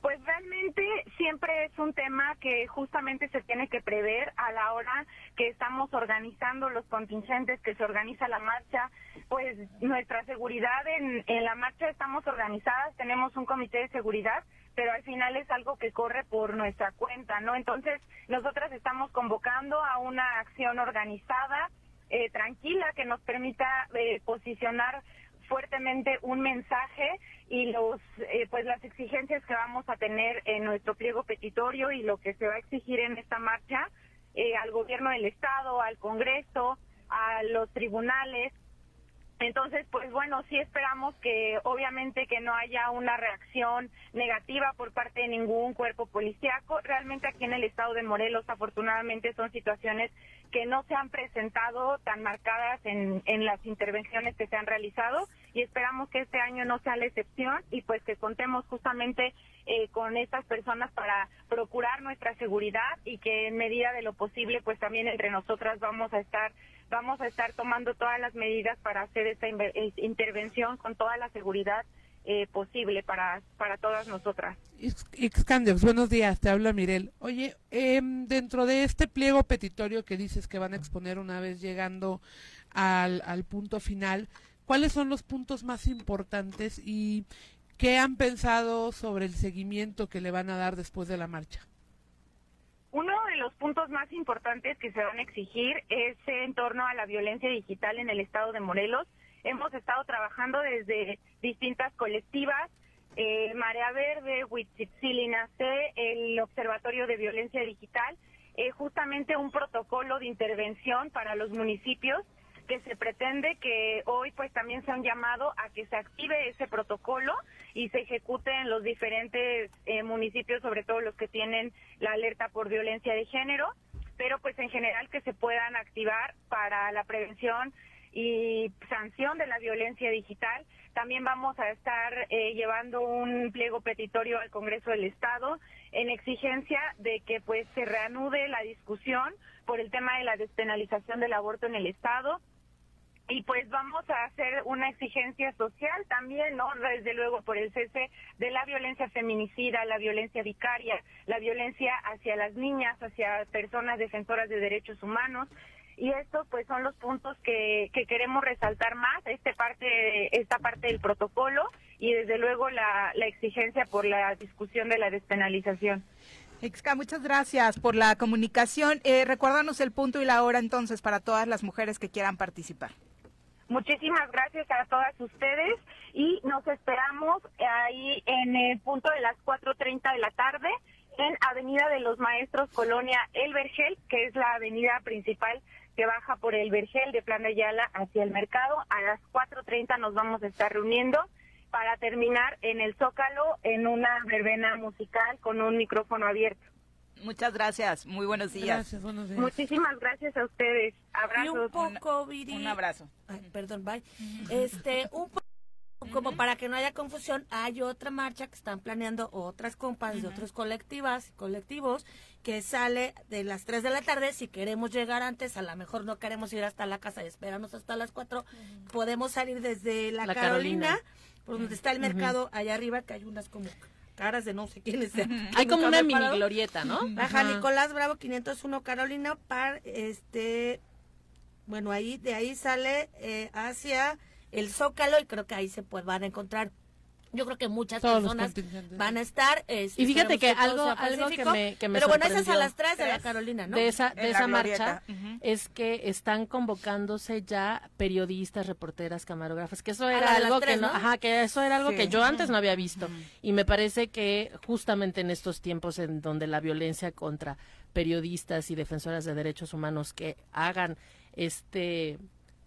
S8: Pues realmente siempre es un tema que justamente se tiene que prever a la hora que estamos organizando los contingentes, que se organiza la marcha. Pues nuestra seguridad en, en la marcha estamos organizadas, tenemos un comité de seguridad, pero al final es algo que corre por nuestra cuenta, ¿no? Entonces, nosotras estamos convocando a una acción organizada, eh, tranquila, que nos permita eh, posicionar fuertemente un mensaje y los eh, pues las exigencias que vamos a tener en nuestro pliego petitorio y lo que se va a exigir en esta marcha al gobierno del estado, al Congreso, a los tribunales entonces, pues bueno, sí esperamos que obviamente que no haya una reacción negativa por parte de ningún cuerpo policíaco. Realmente aquí en el estado de Morelos, afortunadamente, son situaciones que no se han presentado tan marcadas en, en las intervenciones que se han realizado y esperamos que este año no sea la excepción y pues que contemos justamente eh, con estas personas para procurar nuestra seguridad y que en medida de lo posible pues también entre nosotras vamos a estar vamos a estar tomando todas las medidas para hacer esta intervención con toda la seguridad eh, posible para, para todas nosotras.
S5: Ixcandiox, buenos días, te habla Mirel. Oye, em, dentro de este pliego petitorio que dices que van a exponer una vez llegando al, al punto final, ¿cuáles son los puntos más importantes y qué han pensado sobre el seguimiento que le van a dar después de la marcha?
S8: Uno de los puntos más importantes que se van a exigir es en torno a la violencia digital en el estado de Morelos. Hemos estado trabajando desde distintas colectivas, eh, Marea Verde, Huitzitzilina C, el Observatorio de Violencia Digital, eh, justamente un protocolo de intervención para los municipios que se pretende que hoy pues también se han llamado a que se active ese protocolo y se ejecute en los diferentes eh, municipios, sobre todo los que tienen la alerta por violencia de género, pero pues en general que se puedan activar para la prevención y sanción de la violencia digital. También vamos a estar eh, llevando un pliego petitorio al Congreso del Estado en exigencia de que pues se reanude la discusión por el tema de la despenalización del aborto en el Estado, y pues vamos a hacer una exigencia social también, ¿no? Desde luego por el cese de la violencia feminicida, la violencia vicaria, la violencia hacia las niñas, hacia personas defensoras de derechos humanos. Y estos pues son los puntos que, que queremos resaltar más, este parte, esta parte del protocolo y desde luego la, la exigencia por la discusión de la despenalización.
S1: Exca, muchas gracias por la comunicación. Eh, recuérdanos el punto y la hora entonces para todas las mujeres que quieran participar.
S8: Muchísimas gracias a todas ustedes y nos esperamos ahí en el punto de las 4.30 de la tarde en Avenida de los Maestros Colonia El Vergel, que es la avenida principal que baja por el Vergel de Plan de Ayala hacia el mercado. A las 4.30 nos vamos a estar reuniendo para terminar en el Zócalo en una verbena musical con un micrófono abierto.
S1: Muchas gracias, muy buenos días.
S8: Muchísimas gracias a ustedes. Abrazos.
S4: Y un poco, Viri.
S1: Un abrazo.
S4: perdón, bye. Este, un poco como para que no haya confusión, hay otra marcha que están planeando otras compas de otros colectivas, colectivos, que sale de las 3 de la tarde. Si queremos llegar antes, a lo mejor no queremos ir hasta la casa y esperarnos hasta las 4, podemos salir desde la, Carolina, por donde está el mercado, allá arriba, que hay unas como caras de no sé quiénes sean.
S3: Hay como una mini glorieta, ¿no?
S4: Baja Nicolás Bravo 501 Carolina para este bueno, ahí de ahí sale eh, hacia el Zócalo y creo que ahí se pues, van a encontrar yo creo que muchas personas van a estar.
S3: Este, y fíjate que algo, algo que me, que me
S4: Pero bueno, esa es a las 3 de la Carolina, ¿no?
S3: De esa, de esa marcha es que están convocándose ya periodistas, reporteras, camarógrafas, que eso era algo que no, ajá, que eso era algo que yo antes no había visto. Y me parece que justamente en estos tiempos en donde la violencia contra periodistas y defensoras de derechos humanos que hagan este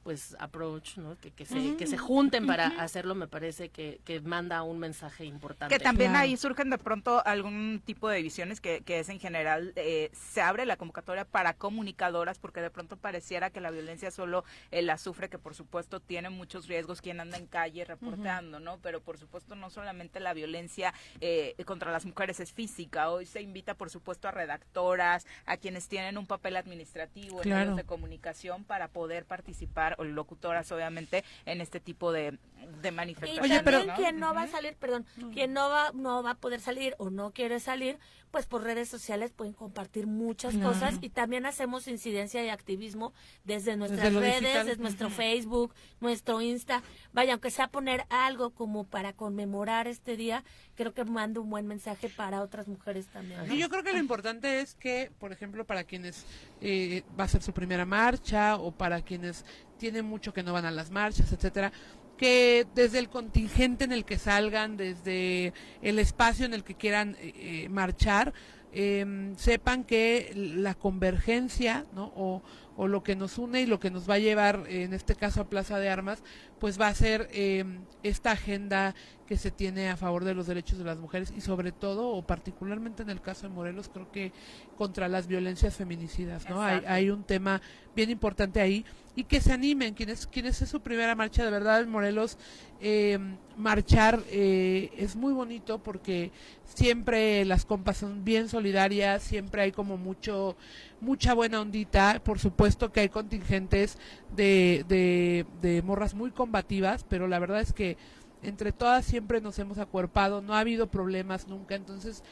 S3: pues approach, ¿no? Que, que, se, que se junten para hacerlo, me parece que, que, manda un mensaje importante.
S1: Que también ahí surgen de pronto algún tipo de divisiones que, que es en general, eh, se abre la convocatoria para comunicadoras porque de pronto pareciera que la violencia solo eh, la sufre, que por supuesto tiene muchos riesgos quien anda en calle reportando, ¿no? Pero por supuesto no solamente la violencia eh, contra las mujeres es física, hoy se invita por supuesto a redactoras, a quienes tienen un papel administrativo en medios de comunicación para poder participar locutoras, obviamente, en este tipo de, de manifestaciones.
S4: Oye, pero quien no va a salir, perdón, quien no va, no va a poder salir o no quiere salir, pues por redes sociales pueden compartir muchas cosas y también hacemos incidencia y activismo desde nuestras redes, desde nuestro Facebook, nuestro Insta. Vaya, aunque sea poner algo como para conmemorar este día, creo que manda un buen mensaje para otras mujeres también.
S5: Y yo creo que lo importante es que, por ejemplo, para quienes eh, va a ser su primera marcha o para quienes tienen mucho que no van a las marchas, etcétera, que desde el contingente en el que salgan, desde el espacio en el que quieran eh, eh, marchar, em, sepan que la convergencia, ¿no? O, o, lo que nos une y lo que nos va a llevar, en este caso a Plaza de Armas, pues va a ser em, esta agenda que se tiene a favor de los derechos de las mujeres y sobre todo o particularmente en el caso de Morelos creo que contra las violencias feminicidas, ¿no? Hay, hay, un tema bien importante ahí. Y que se animen quienes quienes es su primera marcha de verdad en Morelos eh, marchar eh, es muy bonito porque siempre las compas son bien solidarias, siempre hay como mucho mucha buena ondita, por supuesto que hay contingentes de, de, de morras muy combativas, pero la verdad es que entre todas siempre nos hemos acuerpado, no ha habido problemas nunca, entonces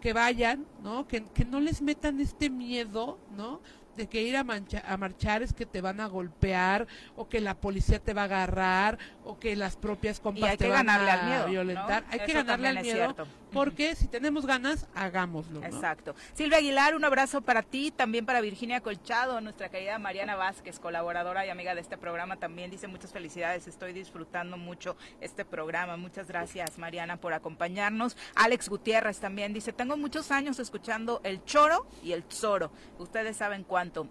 S5: que vayan, ¿no? Que, que no les metan este miedo, ¿no? De que ir a, a marchar es que te van a golpear o que la policía te va a agarrar o que las propias compas te van a violentar. Hay que ganarle al miedo porque si tenemos ganas, hagámoslo.
S1: Exacto. Silvia Aguilar, un abrazo para ti, también para Virginia Colchado, nuestra querida Mariana Vázquez, colaboradora y amiga de este programa, también dice muchas felicidades, estoy disfrutando mucho este programa. Muchas gracias, Mariana, por acompañarnos. Alex Gutiérrez también dice, tengo muchos años escuchando el choro y el zoro. Ustedes saben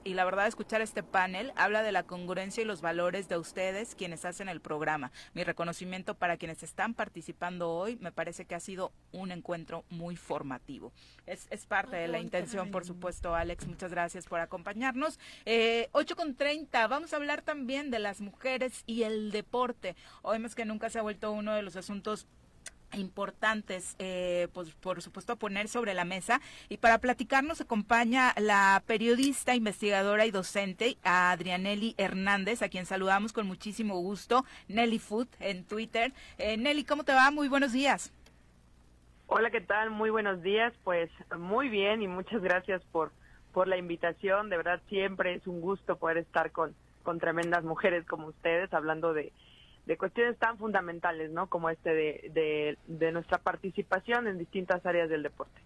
S1: Y la verdad, escuchar este panel habla de la congruencia y los valores de ustedes, quienes hacen el programa. Mi reconocimiento para quienes están participando hoy, me parece que ha sido un encuentro muy formativo. Es, es parte de la intención, por supuesto, Alex. Muchas gracias por acompañarnos. Eh, 8 con 30, vamos a hablar también de las mujeres y el deporte. Hoy más que nunca se ha vuelto uno de los asuntos importantes, eh, pues por supuesto poner sobre la mesa. Y para platicarnos acompaña la periodista, investigadora y docente Adrianelli Hernández, a quien saludamos con muchísimo gusto, Nelly Food en Twitter. Eh, Nelly, ¿cómo te va? Muy buenos días.
S9: Hola, ¿qué tal? Muy buenos días. Pues muy bien y muchas gracias por, por la invitación. De verdad, siempre es un gusto poder estar con, con tremendas mujeres como ustedes hablando de, de cuestiones tan fundamentales, ¿no? Como este de, de, nuestra participación en distintas áreas del deporte.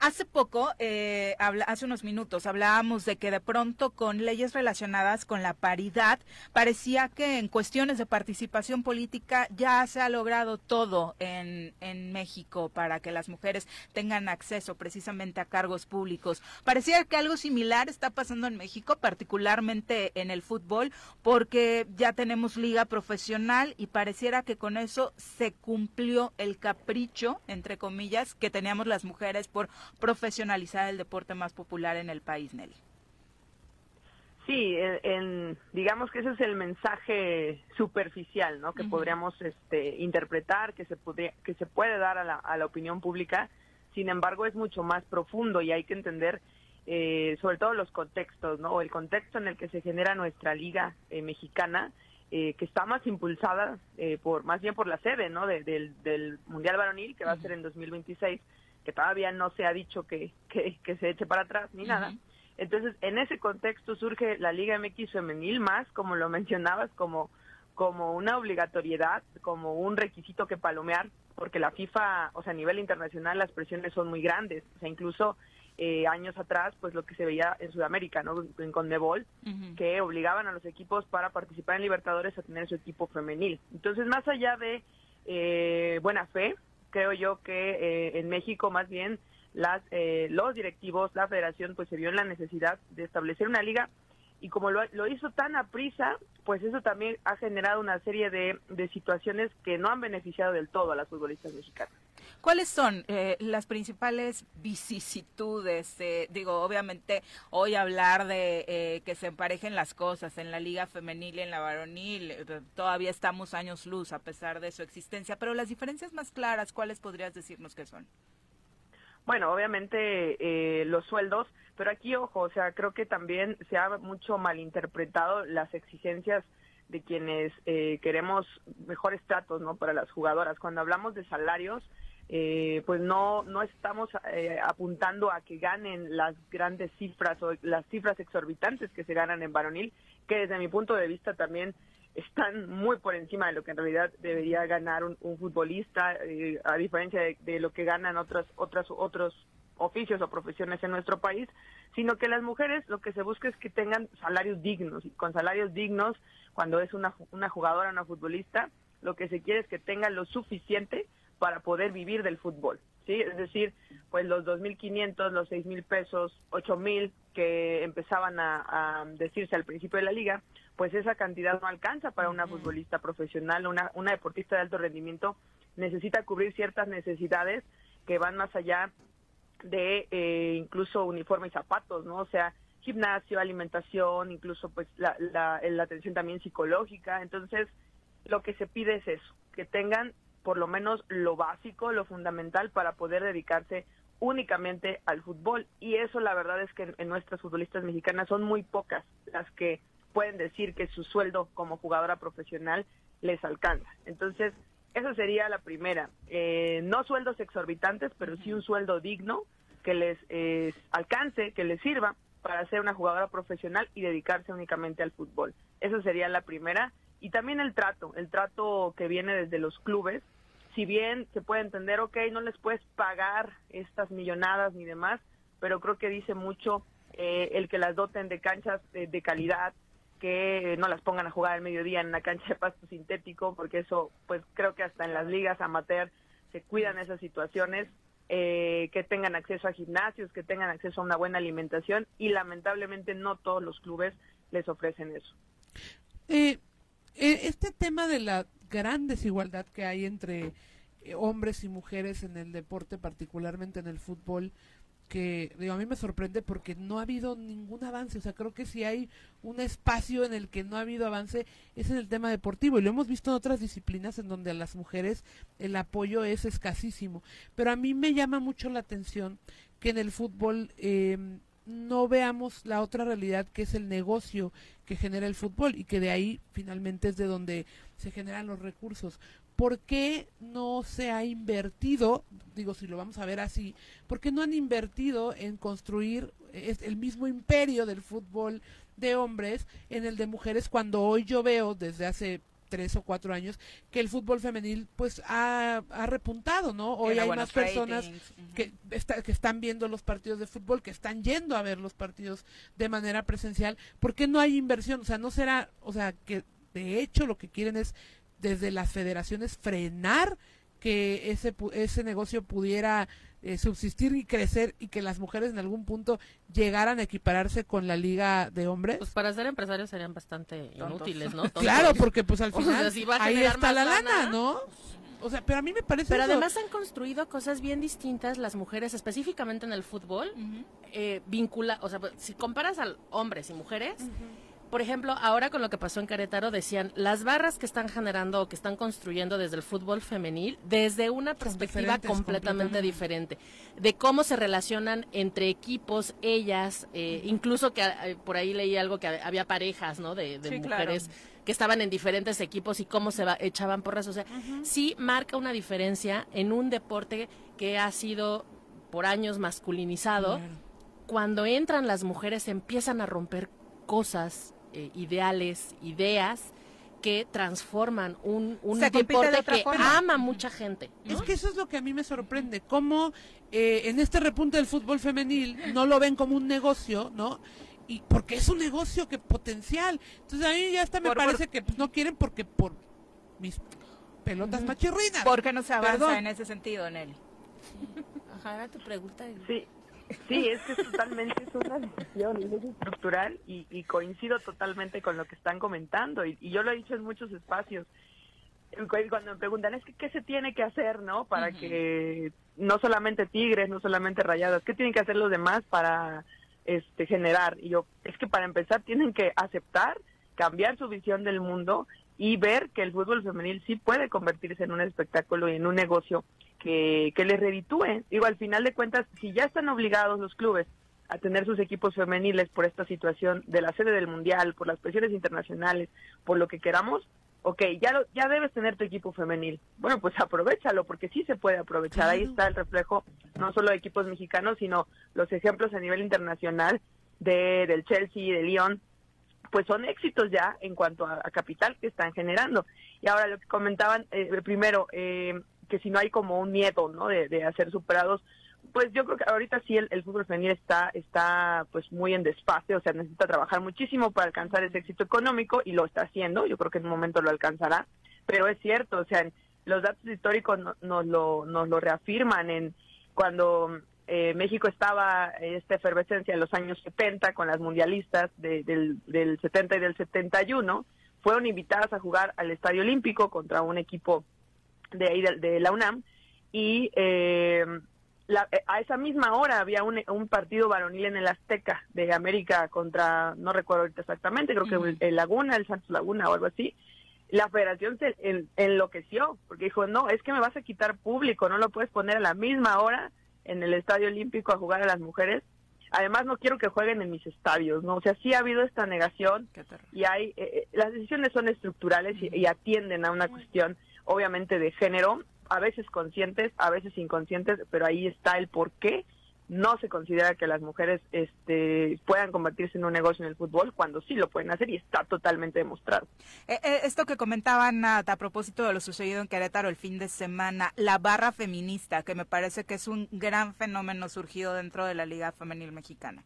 S1: Hace poco, eh, habla, hace unos minutos, hablábamos de que de pronto con leyes relacionadas con la paridad, parecía que en cuestiones de participación política ya se ha logrado todo en, en México para que las mujeres tengan acceso precisamente a cargos públicos. Parecía que algo similar está pasando en México, particularmente en el fútbol, porque ya tenemos liga profesional y pareciera que con eso se cumplió el capricho, entre comillas, que teníamos las mujeres por profesionalizar el deporte más popular en el país, Nelly.
S9: Sí, en, digamos que ese es el mensaje superficial, ¿no? Que podríamos este, interpretar, que se podría, que se puede dar a la, a la opinión pública. Sin embargo, es mucho más profundo y hay que entender eh, sobre todo los contextos, ¿no? El contexto en el que se genera nuestra liga eh, mexicana eh, que está más impulsada eh, por más bien por la sede no del, del mundial varonil que va a ser en 2026 que todavía no se ha dicho que, que, se eche para atrás ni nada. Entonces en ese contexto surge la Liga MX femenil más como lo mencionabas como como una obligatoriedad como un requisito que palomear porque la FIFA o sea a nivel internacional las presiones son muy grandes. O sea incluso eh, años atrás, pues lo que se veía en Sudamérica, ¿no? En Conmebol, que obligaban a los equipos para participar en Libertadores a tener su equipo femenil. Entonces, más allá de eh, buena fe, creo yo que eh, en México más bien las los directivos, la federación, pues se vio en la necesidad de establecer una liga y como lo, lo, hizo tan a prisa, pues eso también ha generado una serie de, de, situaciones que no han beneficiado del todo a las futbolistas mexicanas.
S1: ¿Cuáles son eh, las principales vicisitudes? Eh, digo, obviamente hoy hablar de eh, que se emparejen las cosas en la liga femenil y en la varonil, eh, todavía estamos años luz a pesar de su existencia, pero las diferencias más claras, ¿cuáles podrías decirnos que son?
S9: Bueno, obviamente eh, los sueldos, pero aquí, ojo, o sea, creo que también se ha mucho malinterpretado las exigencias de quienes eh, queremos mejores tratos no para las jugadoras. Cuando hablamos de salarios eh, pues no no estamos eh, apuntando a que ganen las grandes cifras o las cifras exorbitantes que se ganan en varonil que desde mi punto de vista también están muy por encima de lo que en realidad debería ganar un, futbolista a diferencia de, de, lo que ganan otras otras otros oficios o profesiones en nuestro país, sino que las mujeres lo que se busca es que tengan salarios dignos y con salarios dignos cuando es una, una jugadora, una futbolista, lo que se quiere es que tengan lo suficiente para poder vivir del fútbol, ¿sí? Es decir, pues los 2.500, los 6.000 pesos, 8.000 que empezaban a, decirse al principio de la liga, pues esa cantidad no alcanza para una futbolista profesional, una, una deportista de alto rendimiento necesita cubrir ciertas necesidades que van más allá de eh, incluso uniforme y zapatos, ¿no? O sea, gimnasio, alimentación, incluso pues la, la, la, atención también psicológica. Entonces, lo que se pide es eso, que tengan por lo menos lo básico, lo fundamental para poder dedicarse únicamente al fútbol. Y eso la verdad es que en nuestras futbolistas mexicanas son muy pocas las que pueden decir que su sueldo como jugadora profesional les alcanza. Entonces, esa sería la primera. Eh, no sueldos exorbitantes, pero sí un sueldo digno que les eh, alcance, que les sirva para ser una jugadora profesional y dedicarse únicamente al fútbol. Esa sería la primera. Y también el trato, el trato que viene desde los clubes. Si bien se puede entender, ok, no les puedes pagar estas millonadas ni demás, pero creo que dice mucho eh, el que las doten de canchas de calidad, que no las pongan a jugar al mediodía en una cancha de pasto sintético, porque eso, pues creo que hasta en las ligas amateur se cuidan esas situaciones, eh, que tengan acceso a gimnasios, que tengan acceso a una buena alimentación y lamentablemente no todos los clubes les ofrecen eso.
S5: Eh, eh, este tema de la gran desigualdad que hay entre hombres y mujeres en el deporte, particularmente en el fútbol, que digo, a mí me sorprende porque no ha habido ningún avance. O sea, creo que si hay un espacio en el que no ha habido avance es en el tema deportivo. Y lo hemos visto en otras disciplinas en donde a las mujeres el apoyo es escasísimo. Pero a mí me llama mucho la atención que en el fútbol eh, no veamos la otra realidad que es el negocio que genera el fútbol y que de ahí finalmente es de donde se generan los recursos. ¿Por qué no se ha invertido, digo si lo vamos a ver así, por qué no han invertido en construir el mismo imperio del fútbol de hombres en el de mujeres cuando hoy yo veo desde hace tres o cuatro años que el fútbol femenil pues ha, repuntado, ¿no? Hoy hay más personas que, que están viendo los partidos de fútbol, que están yendo a ver los partidos de manera presencial, ¿por qué no hay inversión? O sea, no será, o sea, que de hecho lo que quieren es desde las federaciones frenar que ese, ese negocio pudiera eh, subsistir y crecer y que las mujeres en algún punto llegaran a equipararse con la liga de hombres?
S3: Pues para ser empresarios serían bastante inútiles, ¿no?
S5: claro, porque pues al final ahí está la lana, ¿no? O sea, pero a mí me parece.
S3: Pero además han construido cosas bien distintas las mujeres, específicamente en el fútbol. Eh, vincula, o sea, si comparas a hombres y mujeres, por ejemplo, ahora con lo que pasó en Querétaro, decían, las barras que están generando o que están construyendo desde el fútbol femenil, desde una perspectiva completamente, diferente, de cómo se relacionan entre equipos, ellas, eh, incluso que eh, por ahí leí algo que había parejas, ¿no? De, mujeres que estaban en diferentes equipos y cómo se echaban porras. O sea, sí marca una diferencia en un deporte que ha sido por años masculinizado. Cuando entran las mujeres empiezan a romper cosas eh, ideales, ideas que transforman un, un deporte que ama mucha gente.
S5: Es que eso es lo que a mí me sorprende, cómo eh, en este repunte del fútbol femenil no lo ven como un negocio, ¿no? Y porque es un negocio que potencial. Entonces a mí ya hasta me parece que no quieren porque por mis pelotas machirrinas.
S1: ¿Por qué no se avanza en ese sentido, Nelly?
S4: Ajá, era tu pregunta.
S9: Sí, Sí, es que es totalmente es una decisión estructural y, coincido totalmente con lo que están comentando y, yo lo he dicho en muchos espacios. Cuando me preguntan, es que qué se tiene que hacer, ¿no? Para que no solamente Tigres, no solamente Rayadas, ¿qué tienen que hacer los demás para este generar? Y yo, es que para empezar tienen que aceptar, cambiar su visión del mundo y ver que el fútbol femenil sí puede convertirse en un espectáculo y en un negocio que, que les reditúe. Digo, al final de cuentas, si ya están obligados los clubes a tener sus equipos femeniles por esta situación de la sede del mundial, por las presiones internacionales, por lo que queramos, ok, ya, lo, ya debes tener tu equipo femenil. Bueno, pues aprovechalo, porque sí se puede aprovechar. Ahí está el reflejo, no solo de equipos mexicanos, sino los ejemplos a nivel internacional de, del Chelsea, de Lyon, pues son éxitos ya en cuanto a, capital que están generando. Y ahora lo que comentaban, eh, primero, eh, que si no hay como un miedo, ¿no? De, de hacer superados, pues yo creo que ahorita sí el, fútbol femenil está, está pues muy en despacio, o sea, necesita trabajar muchísimo para alcanzar ese éxito económico y lo está haciendo, yo creo que en un momento lo alcanzará, pero es cierto, o sea, los datos históricos nos, lo, nos lo reafirman en cuando eh, México estaba en esta efervescencia en los años 70 con las mundialistas del, del 70 y del 71, fueron invitadas a jugar al Estadio Olímpico contra un equipo de ahí de, la UNAM y eh, eh, a esa misma hora había un, partido varonil en el Azteca de América contra, no recuerdo exactamente, creo que el, Laguna, el Santos Laguna o algo así. La federación se enloqueció porque dijo, no, es que me vas a quitar público, no lo puedes poner a la misma hora en el Estadio Olímpico a jugar a las mujeres. Además, no quiero que jueguen en mis estadios, ¿no? O sea, sí ha habido esta negación y hay, eh, eh, las decisiones son estructurales y atienden a una cuestión, obviamente, de género a veces conscientes, a veces inconscientes, pero ahí está el por qué no se considera que las mujeres este, puedan convertirse en un negocio en el fútbol cuando sí lo pueden hacer y está totalmente demostrado.
S1: Eh, eh, esto que comentaban a propósito de lo sucedido en Querétaro el fin de semana, la barra feminista, que me parece que es un gran fenómeno surgido dentro de la Liga Femenil Mexicana.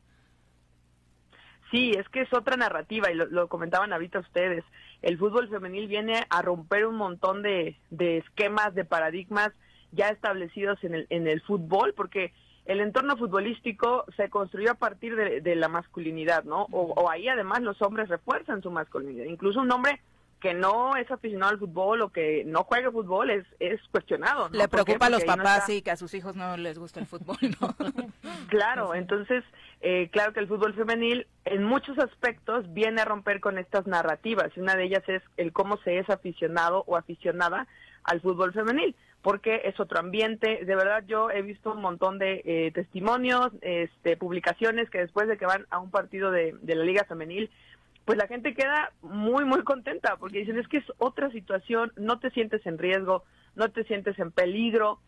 S9: Sí, es que es otra narrativa y lo, comentaban ahorita ustedes. El fútbol femenil viene a romper un montón de, esquemas, de paradigmas ya establecidos en el, en el fútbol, porque el entorno futbolístico se construyó a partir de, la masculinidad, ¿no? O, o, ahí además los hombres refuerzan su masculinidad. Incluso un hombre que no es aficionado al fútbol o que no juegue fútbol es, es cuestionado.
S1: Le preocupa a los papás y que a sus hijos no les gusta el fútbol, ¿no?
S9: claro, entonces, eh, claro que el fútbol femenil en muchos aspectos viene a romper con estas narrativas. Una de ellas es el cómo se es aficionado o aficionada al fútbol femenil porque es otro ambiente. De verdad, yo he visto un montón de eh, testimonios, este, publicaciones que después de que van a un partido de, de la Liga Femenil, pues la gente queda muy, muy contenta porque dicen es que es otra situación, no te sientes en riesgo, no te sientes en peligro,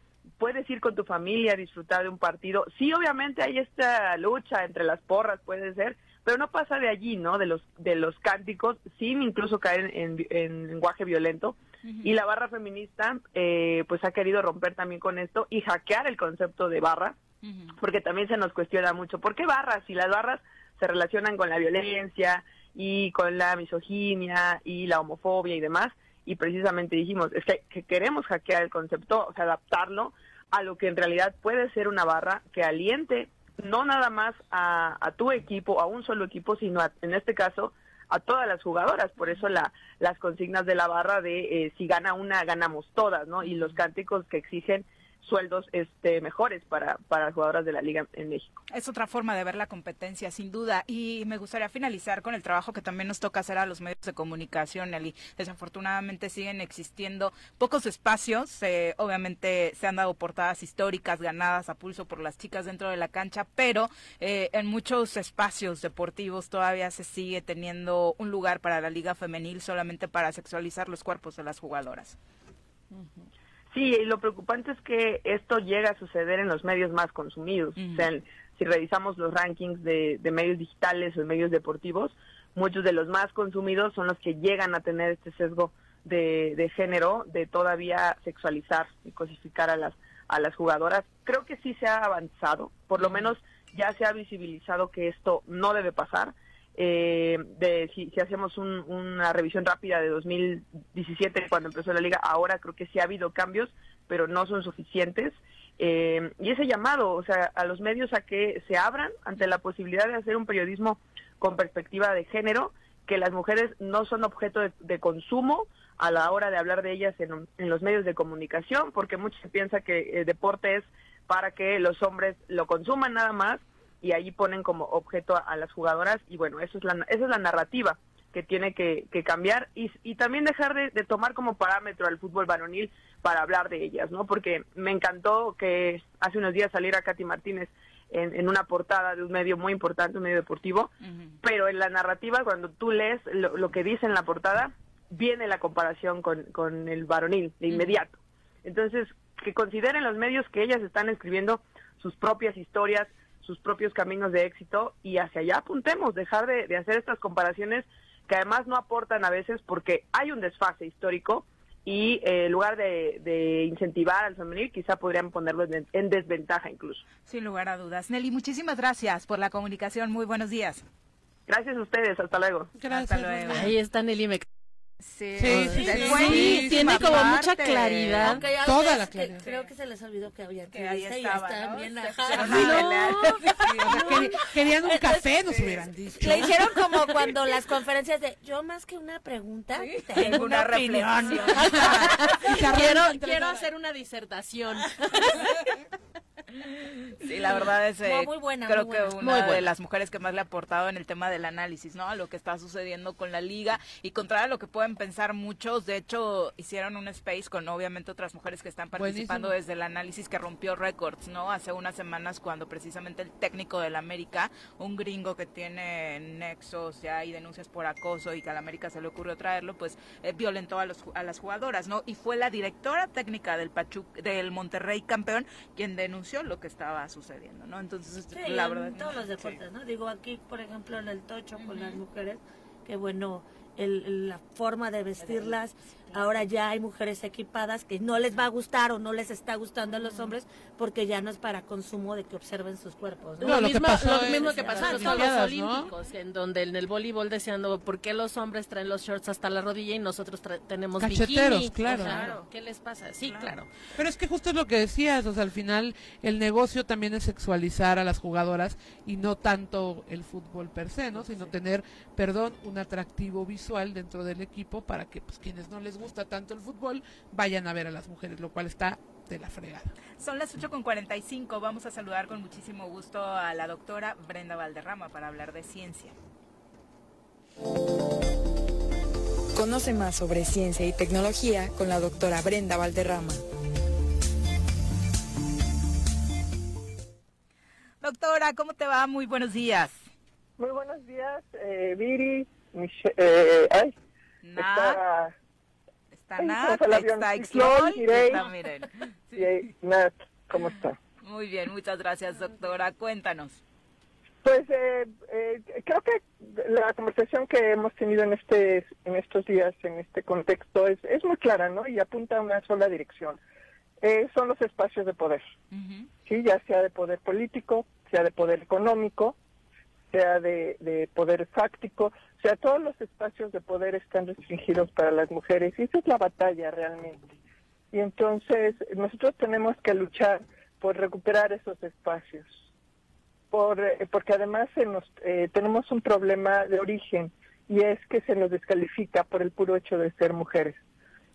S9: puedes ir con tu familia a disfrutar de un partido. Sí, obviamente hay esta lucha entre las porras, puede ser, pero no pasa de allí, ¿no? De los, de los cánticos, sin incluso caer en, lenguaje violento. Y la barra feminista, eh, pues ha querido romper también con esto y hackear el concepto de barra, porque también se nos cuestiona mucho, ¿por qué barras? Si las barras se relacionan con la violencia, y con la misoginia y la homofobia y demás. Y precisamente dijimos, es que, queremos hackear el concepto, o sea, adaptarlo a lo que en realidad puede ser una barra que aliente no nada más a, tu equipo, a un solo equipo, sino en este caso a todas las jugadoras. Por eso la, las consignas de la barra de eh, si gana una, ganamos todas, ¿no? Y los cánticos que exigen sueldos este, mejores para, para las jugadoras de la liga en México.
S1: Es otra forma de ver la competencia, sin duda. Y me gustaría finalizar con el trabajo que también nos toca hacer a los medios de comunicación, Eli. Desafortunadamente siguen existiendo pocos espacios. Eh, obviamente se han dado portadas históricas ganadas a pulso por las chicas dentro de la cancha, pero eh, en muchos espacios deportivos todavía se sigue teniendo un lugar para la liga femenil solamente para sexualizar los cuerpos de las jugadoras.
S9: Sí, y lo preocupante es que esto llega a suceder en los medios más consumidos. O sea, si revisamos los rankings de, medios digitales o medios deportivos, muchos de los más consumidos son los que llegan a tener este sesgo de, género, de todavía sexualizar y cosificar a las, a las jugadoras. Creo que sí se ha avanzado, por lo menos ya se ha visibilizado que esto no debe pasar eh, de si, hacemos una revisión rápida de 2017 cuando empezó la liga, ahora creo que sí ha habido cambios, pero no son suficientes. Eh, y ese llamado, o sea, a los medios a que se abran ante la posibilidad de hacer un periodismo con perspectiva de género, que las mujeres no son objeto de, consumo a la hora de hablar de ellas en, los medios de comunicación, porque muchos piensan que el deporte es para que los hombres lo consuman nada más y ahí ponen como objeto a, las jugadoras y bueno, eso es la, esa es la narrativa que tiene que, cambiar y, y, también dejar de, tomar como parámetro al fútbol varonil para hablar de ellas, ¿no? Porque me encantó que hace unos días saliera Katy Martínez en, una portada de un medio muy importante, un medio deportivo, pero en la narrativa, cuando tú lees lo, que dice en la portada, viene la comparación con, con el varonil de inmediato. Entonces, que consideren los medios que ellas están escribiendo sus propias historias, sus propios caminos de éxito y hacia allá apuntemos, dejar de, hacer estas comparaciones que además no aportan a veces porque hay un desfase histórico y eh, en lugar de, incentivar al femenil, quizá podrían ponerlo en, desventaja incluso.
S1: Sin lugar a dudas. Nelly, muchísimas gracias por la comunicación. Muy buenos días.
S9: Gracias a ustedes. Hasta luego.
S1: Gracias.
S3: Ahí está Nelly.
S1: Sí,
S3: sí, tiene como mucha claridad.
S5: Toda la claridad.
S4: creo que se les olvidó que había
S1: que ahí estaba,
S4: ¿no? bien
S5: querían un café, nos hubieran dicho.
S4: Le hicieron como cuando las conferencias de yo más que una pregunta, tengo una, opinión.
S3: quiero, quiero hacer una disertación.
S1: Sí, la verdad es
S4: eh, muy buena,
S1: creo que una de las mujeres que más le ha aportado en el tema del análisis, ¿no? A lo que está sucediendo con la liga y contrario a lo que pueden pensar muchos, de hecho hicieron un space con obviamente otras mujeres que están participando desde el análisis que rompió récords, ¿no? Hace unas semanas cuando precisamente el técnico del América, un gringo que tiene nexos ya y denuncias por acoso y que al América se le ocurrió traerlo, pues eh, violentó a los a las jugadoras, ¿no? Y fue la directora técnica del Pachuc del Monterrey campeón quien denunció lo que estaba sucediendo, ¿no? Entonces, la verdad.
S4: En todos los deportes, ¿no? Digo, aquí, por ejemplo, en el tocho con las mujeres, que bueno, el, la forma de vestirlas, Ahora ya hay mujeres equipadas que no les va a gustar o no les está gustando a los hombres porque ya no es para consumo de que observen sus cuerpos.
S3: lo, mismo, que mismo que pasó en los Juegos Olímpicos, en donde en el voleibol decían, ¿por qué los hombres traen los shorts hasta la rodilla y nosotros tenemos
S5: Cacheteros, claro.
S3: ¿Qué les pasa? Sí, claro.
S5: Pero es que justo es lo que decías, o sea, al final el negocio también es sexualizar a las jugadoras y no tanto el fútbol per se, ¿no? Sino tener, perdón, un atractivo visual dentro del equipo para que pues quienes no les gusta tanto el fútbol, vayan a ver a las mujeres, lo cual está de la fregada.
S1: Son las 8.45, vamos a saludar con muchísimo gusto a la doctora Brenda Valderrama para hablar de ciencia.
S10: Conoce más sobre ciencia y tecnología con la doctora Brenda Valderrama.
S1: Doctora, ¿cómo te va? Muy buenos días.
S11: Muy buenos días, eh, Viri, eh, ay,
S1: Está Nat, está está Miren.
S11: Sí. Nat, ¿cómo está?
S1: Muy bien, muchas gracias, doctora. Cuéntanos.
S11: Pues eh, eh, creo que la conversación que hemos tenido en este en estos días, en este contexto, es, es muy clara, ¿no? Y apunta a una sola dirección. Eh, son los espacios de poder, sí, ya sea de poder político, sea de poder económico, sea de, de poder fáctico, o sea, todos los espacios de poder están restringidos para las mujeres y esa es la batalla realmente. Y entonces nosotros tenemos que luchar por recuperar esos espacios, por, eh, porque además se nos, eh, tenemos un problema de origen y es que se nos descalifica por el puro hecho de ser mujeres.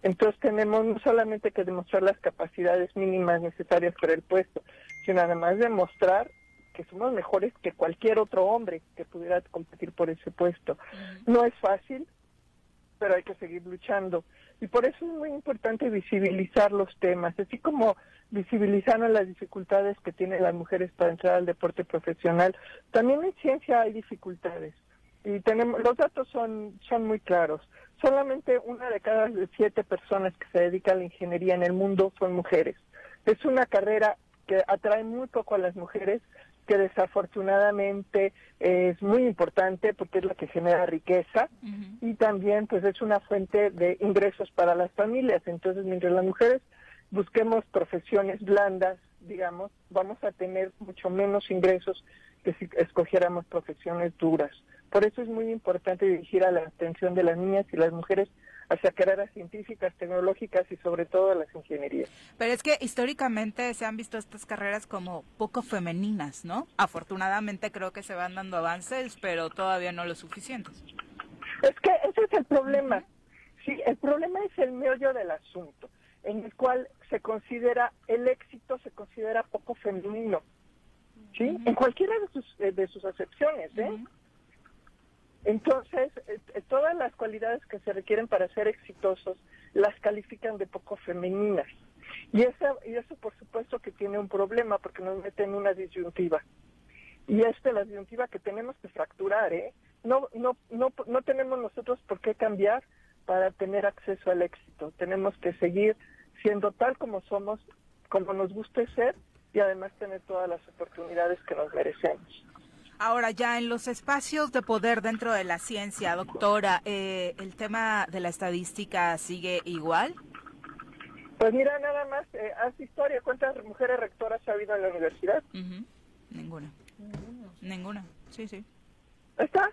S11: Entonces tenemos no solamente que demostrar las capacidades mínimas necesarias para el puesto, sino además demostrar que somos mejores que cualquier otro hombre que pudiera competir por ese puesto. No es fácil, pero hay que seguir luchando. Y por eso es muy importante visibilizar los temas, así como visibilizaron las dificultades que tienen las mujeres para entrar al deporte profesional. También en ciencia hay dificultades. Y tenemos, los datos son, son muy claros. Solamente una de cada siete personas que se dedican a la ingeniería en el mundo son mujeres. Es una carrera que atrae muy poco a las mujeres, que desafortunadamente es muy importante porque es la que genera riqueza y también pues es una fuente de ingresos para las familias. Entonces, mientras las mujeres busquemos profesiones blandas, digamos, vamos a tener mucho menos ingresos que si escogiéramos profesiones duras. Por eso es muy importante dirigir a la atención de las niñas y las mujeres hacia carreras científicas, tecnológicas y sobre todo a las ingenierías.
S1: Pero es que históricamente se han visto estas carreras como poco femeninas, ¿no? Afortunadamente creo que se van dando avances, pero todavía no lo suficientes.
S11: Es que ese es el problema. Sí, el problema es el meollo del asunto, en el cual se considera, el éxito se considera poco femenino. ¿Sí? En cualquiera de sus, de sus acepciones, ¿eh? Entonces, eh, eh, todas las cualidades que se requieren para ser exitosos las califican de poco femeninas. Y, esa, y eso, por supuesto, que tiene un problema porque nos mete en una disyuntiva. Y esta es la disyuntiva que tenemos que fracturar, ¿eh? No, no, no, no tenemos nosotros por qué cambiar para tener acceso al éxito. Tenemos que seguir siendo tal como somos, como nos guste ser y además tener todas las oportunidades que nos merecemos.
S1: Ahora, ya en los espacios de poder dentro de la ciencia, doctora, eh, ¿el tema de la estadística sigue igual?
S11: Pues mira, nada más, eh, haz historia. ¿Cuántas mujeres rectoras ha habido en la universidad?
S1: Ninguna. Ninguna, sí, sí.
S11: ¿Está?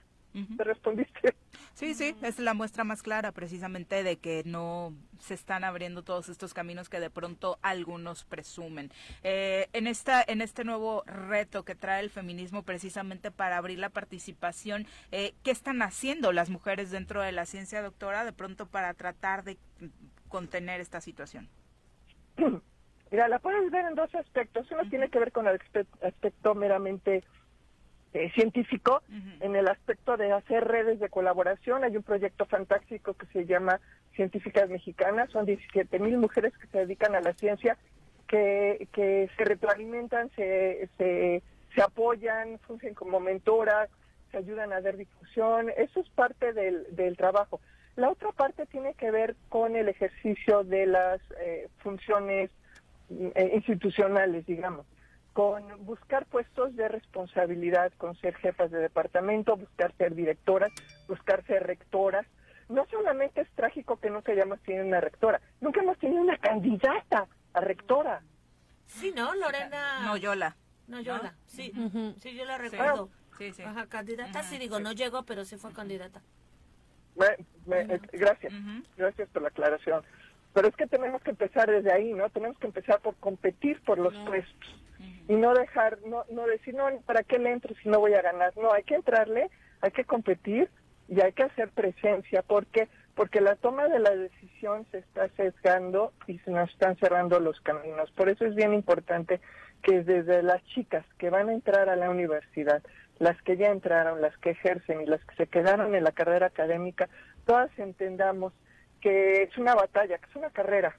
S11: ¿Te respondiste?
S1: Sí, sí, es la muestra más clara precisamente de que no se están abriendo todos estos caminos que de pronto algunos presumen. Eh, en, esta, en este nuevo reto que trae el feminismo precisamente para abrir la participación, eh, ¿qué están haciendo las mujeres dentro de la ciencia doctora de pronto para tratar de contener esta situación?
S11: Mira, la puedes ver en dos aspectos. Uno tiene que ver con el aspecto meramente eh, científico en el aspecto de hacer redes de colaboración. Hay un proyecto fantástico que se llama Científicas Mexicanas. Son 17 mil mujeres que se dedican a la ciencia, que, que se retroalimentan, se, se, se apoyan, funcionan como mentoras, se ayudan a dar difusión. Eso es parte del, del trabajo. La otra parte tiene que ver con el ejercicio de las eh, funciones eh, institucionales, digamos con buscar puestos de responsabilidad, con ser jefas de departamento, buscar ser directoras, buscar ser rectoras. No solamente es trágico que nunca hayamos tenido una rectora, nunca hemos tenido una candidata a rectora.
S4: Sí, ¿no? Lorena.
S1: No, Yola.
S4: No, Yola, sí. Sí, yo la recuerdo. Sí, sí. Ajá, candidata, sí, digo, no llegó, pero sí fue candidata.
S11: Eh, gracias, gracias por la aclaración. Pero es que tenemos que empezar desde ahí, ¿no? Tenemos que empezar por competir por los puestos y no dejar, no, no decir, no, ¿para qué le entro si no voy a ganar? No, hay que entrarle, hay que competir y hay que hacer presencia, porque porque la toma de la decisión se está sesgando y se nos están cerrando los caminos. Por eso es bien importante que desde las chicas que van a entrar a la universidad, las que ya entraron, las que ejercen y las que se quedaron en la carrera académica, todas entendamos que es una batalla, que es una carrera,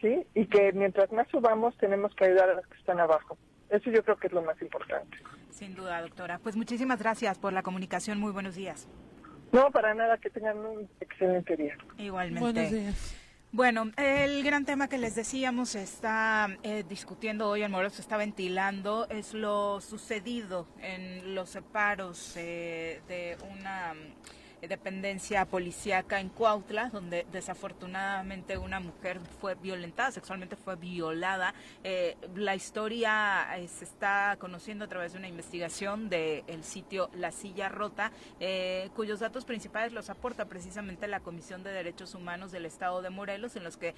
S11: ¿sí? Y que mientras más subamos tenemos que ayudar a los que están abajo. Eso yo creo que es lo más importante.
S1: Sin duda, doctora. Pues muchísimas gracias por la comunicación. Muy buenos días.
S11: No, para nada, que tengan un excelente día.
S1: Igualmente.
S5: Buenos días.
S1: Bueno, el gran tema que les decíamos se está eh, discutiendo hoy en Morelos, se está ventilando, es lo sucedido en los separos eh, de una dependencia policíaca en Cuautla, donde desafortunadamente una mujer fue violentada, sexualmente fue violada. Eh, la historia eh, se está conociendo a través de una investigación del sitio La Silla Rota, eh, cuyos datos principales los aporta precisamente la Comisión de Derechos Humanos del Estado de Morelos, en los que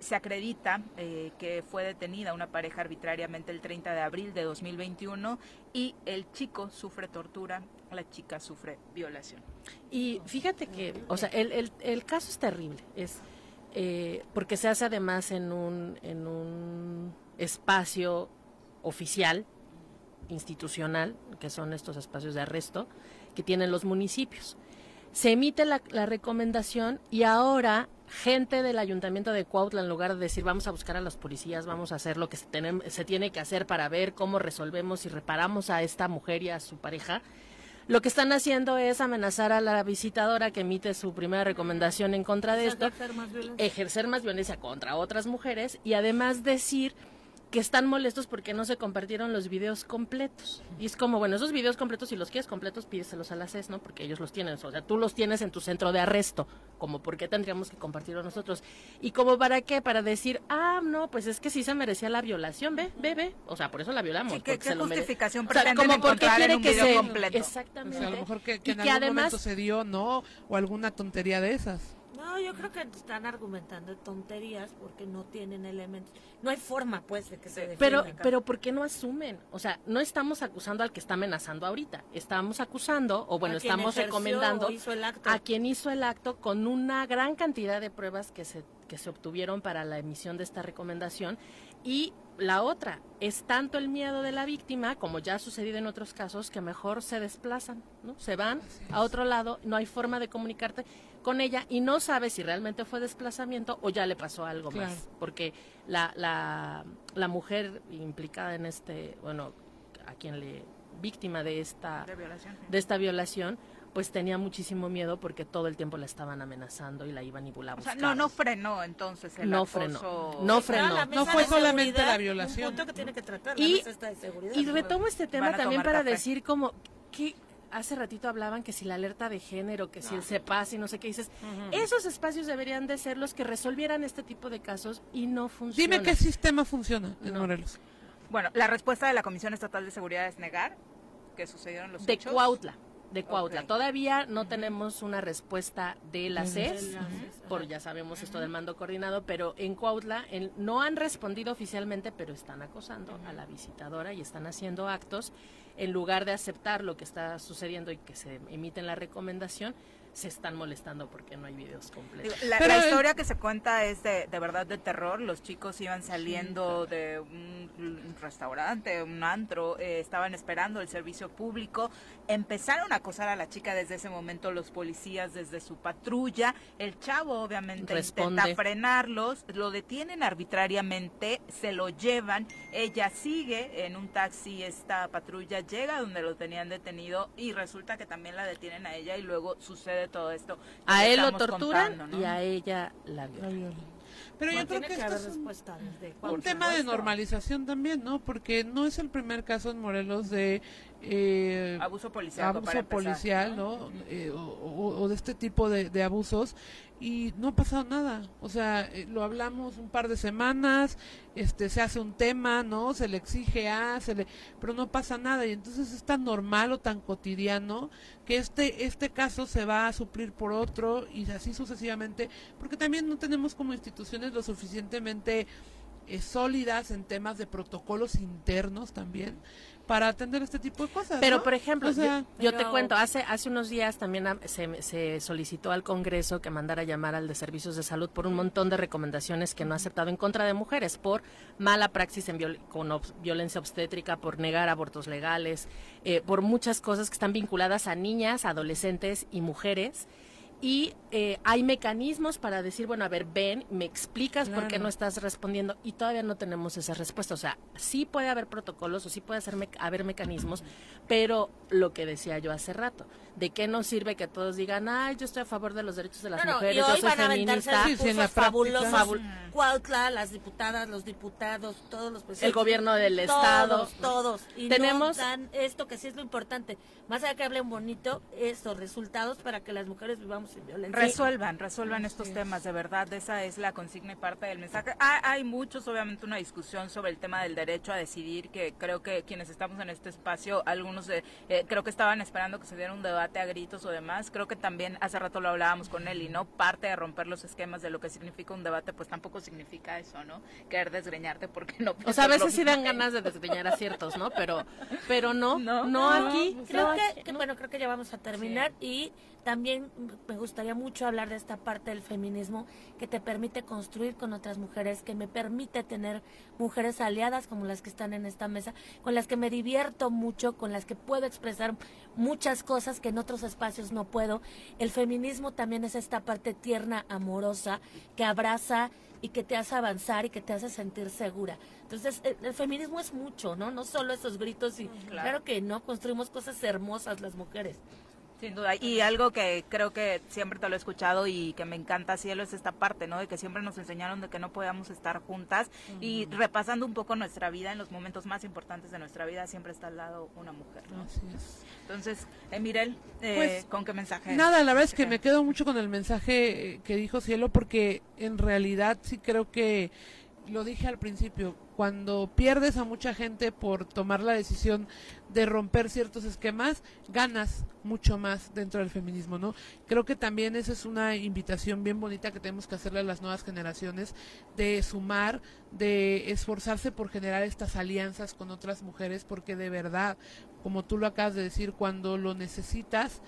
S1: se acredita que fue detenida una pareja arbitrariamente el 30 de abril de 2021 y el chico sufre tortura, la chica sufre violación.
S3: Y fíjate que, o sea, el, el, el caso es terrible, es eh, porque se hace además en un, en un espacio oficial, institucional, que son estos espacios de arresto que tienen los municipios. Se emite la, la recomendación y ahora gente del ayuntamiento de Cuautla, en lugar de decir vamos a buscar a los policías, vamos a hacer lo que se, se tiene que hacer para ver cómo resolvemos y reparamos a esta mujer y a su pareja, lo que están haciendo es amenazar a la visitadora que emite su primera recomendación en contra de esto, ejercer más violencia contra otras mujeres y además decir que están molestos porque no se compartieron los videos completos. Y es como, bueno, esos videos completos, si los quieres completos, pídeselos a la CES, ¿no? Porque ellos los tienen, o sea, tú los tienes en tu centro de arresto, como por qué tendríamos que compartirlo nosotros. Y como para qué, para decir, ah, no, pues es que sí se merecía la violación, ve, ve, ve, o sea, por eso la violamos.
S1: ¿qué,
S3: se
S1: justificación
S3: o sea, como porque quiere que se...
S1: completo?
S3: Exactamente.
S5: O sea, a lo mejor que, que en algún además... momento se dio, ¿no? O alguna tontería de esas.
S4: No, yo creo que están argumentando tonterías porque no tienen elementos. No hay forma, pues, de que se defienda.
S3: Pero, pero ¿por qué no asumen? O sea, no estamos acusando al que está amenazando ahorita. Estamos acusando, o bueno, estamos recomendando a quien hizo el acto con una gran cantidad de pruebas que se, que se obtuvieron para la emisión de esta recomendación. Y la otra, es tanto el miedo de la víctima, como ya ha sucedido en otros casos, que mejor se desplazan, ¿no? Se van a otro lado, no hay forma de comunicarte con ella y no sabe si realmente fue desplazamiento o ya le pasó algo más. Porque la, la, la mujer implicada en este, bueno, a quien le víctima de esta,
S1: De violación.
S3: de esta violación, pues tenía muchísimo miedo porque todo el tiempo la estaban amenazando y la iban y a
S1: O sea, no, no frenó entonces el
S3: No
S1: acoso.
S3: frenó. No frenó.
S4: la
S5: No fue solamente la violación.
S4: Un punto que tiene que tratar
S3: Y-
S4: la mesa esta de seguridad.
S3: Y retomo este tema también para
S1: café.
S3: decir como que hace ratito hablaban que si la alerta de género, que si el CEPAS y no sé qué dices, esos espacios deberían de ser los que resolvieran este tipo de casos y no funcionan.
S5: Dime qué sistema funciona en
S3: No.
S5: Morelos.
S1: Bueno, la respuesta de la Comisión Estatal de Seguridad es negar que sucedieron los
S3: de
S1: hechos.
S3: Cuautla. De Cuautla. Todavía no tenemos una respuesta de la CES, por ya sabemos esto del mando coordinado, pero en Cuautla en- no han respondido oficialmente, pero están acosando a la visitadora y están haciendo actos. En lugar de aceptar lo que está sucediendo y que se emite en la recomendación, se están molestando porque no hay videos
S1: Digo,
S3: completos.
S1: La,
S5: Pero
S1: la
S5: el-
S1: historia que se cuenta es de, de verdad de terror. Los chicos iban saliendo de un, un restaurante, un antro, eh, estaban esperando el servicio público. Empezaron a acosar a la chica desde ese momento los policías desde su patrulla. El chavo obviamente
S3: Responde.
S1: intenta frenarlos, lo detienen arbitrariamente, se lo llevan. Ella sigue en un taxi, esta patrulla llega donde lo tenían detenido y resulta que también la detienen a ella y luego sucede todo esto.
S3: A él lo torturan
S1: contando, ¿no?
S3: y a ella la
S5: La
S3: violan.
S5: Pero
S4: Bueno,
S5: yo creo que,
S4: que
S5: esto es un,
S4: respuesta desde
S5: un tema de normalización también, ¿no? Porque no es el primer caso en Morelos de eh,
S1: Abuso policial.
S5: abuso policial, ¿no? Eh, o, o- o de este tipo de, de abusos y no ha pasado nada. O sea, eh, lo hablamos un par de semanas, este, se hace un tema, ¿no? Se le exige a, se le, pero no pasa nada y entonces es tan normal o tan cotidiano que este este caso se va a suplir por otro y así sucesivamente, porque también no tenemos como instituciones lo suficientemente eh, sólidas en temas de protocolos internos también para atender este tipo de cosas.
S3: Pero,
S5: ¿no?
S3: por ejemplo,
S5: O sea,
S3: yo, yo te cuento, hace, hace unos días también am- se, se solicitó al Congreso que mandara llamar al de Servicios de Salud por un montón de recomendaciones que no ha aceptado en contra de mujeres, por mala praxis en viol- con obs- violencia obstétrica, por negar abortos legales, eh, por muchas cosas que están vinculadas a niñas, adolescentes y mujeres. Y eh, hay mecanismos para decir, bueno, a ver, ven, me explicas por qué
S5: Claro.
S3: no estás respondiendo y todavía no tenemos esa respuesta. O sea, sí puede haber protocolos o sí puede hacer haber mecanismos, pero lo que decía yo hace rato, ¿de qué nos sirve que todos digan, ay, yo estoy a favor de los derechos de las
S4: No, no,
S3: mujeres,
S4: y
S3: yo
S4: hoy
S3: soy
S4: van a
S3: feminista?
S5: Sí, sí, en la
S4: discursos fabulosos.
S5: práctica.
S4: Cuautla, las diputadas, los diputados, todos los presidentes.
S3: El gobierno del
S4: todos,
S3: estado.
S4: Todos. Y
S3: Tenemos-
S4: no dan esto que sí es lo importante. Más allá que hablen bonito, estos resultados para que las mujeres vivamos sin violencia.
S1: Resuelvan, resuelvan estos temas, de verdad, esa es la consigna y parte del mensaje. Ah, hay muchos, obviamente, una discusión sobre el tema del derecho a decidir, que creo que quienes estamos en este espacio, algunos de, eh, creo que estaban esperando que se diera un debate a gritos o demás. Creo que también hace rato lo hablábamos con él y no parte de romper los esquemas de lo que significa un debate, pues tampoco significa eso, ¿no? Querer desgreñarte porque no.
S3: O sea, a veces sí dan ganas de desgreñar a ciertos, ¿no? Pero, pero no,
S1: No,
S3: no,
S1: no,
S3: aquí.
S4: Creo
S3: no
S4: que,
S3: aquí,
S4: que,
S3: no.
S4: bueno, creo que ya vamos a terminar y también me gustaría mucho hablar de esta parte del feminismo que te permite construir con otras mujeres, que me permite tener mujeres aliadas como las que están en esta mesa, con las que me divierto mucho, con las que puedo expresar muchas cosas que en otros espacios no puedo. El feminismo también es esta parte tierna, amorosa, que abraza y que te hace avanzar y que te hace sentir segura. Entonces, el, el feminismo es mucho, ¿no? No solo esos gritos y
S1: Claro.
S4: claro que no, construimos cosas hermosas las mujeres.
S1: Sin duda. Y algo que creo que siempre te lo he escuchado y que me encanta, Cielo, es esta parte, ¿no? De que siempre nos enseñaron de que no podíamos estar juntas. Y repasando un poco nuestra vida, en los momentos más importantes de nuestra vida, siempre está al lado una mujer, ¿no?
S5: Así es.
S1: Entonces, eh, Mirel, eh,
S5: Pues,
S1: ¿con qué mensaje?
S5: Nada, la verdad es que me quedo mucho con el mensaje eh, que dijo Cielo porque en realidad sí creo que lo dije al principio, cuando pierdes a mucha gente por tomar la decisión de romper ciertos esquemas, ganas mucho más dentro del feminismo, ¿no? Creo que también esa es una invitación bien bonita que tenemos que hacerle a las nuevas generaciones de sumar, de esforzarse por generar estas alianzas con otras mujeres, porque de verdad, como tú lo acabas de decir, cuando lo necesitas,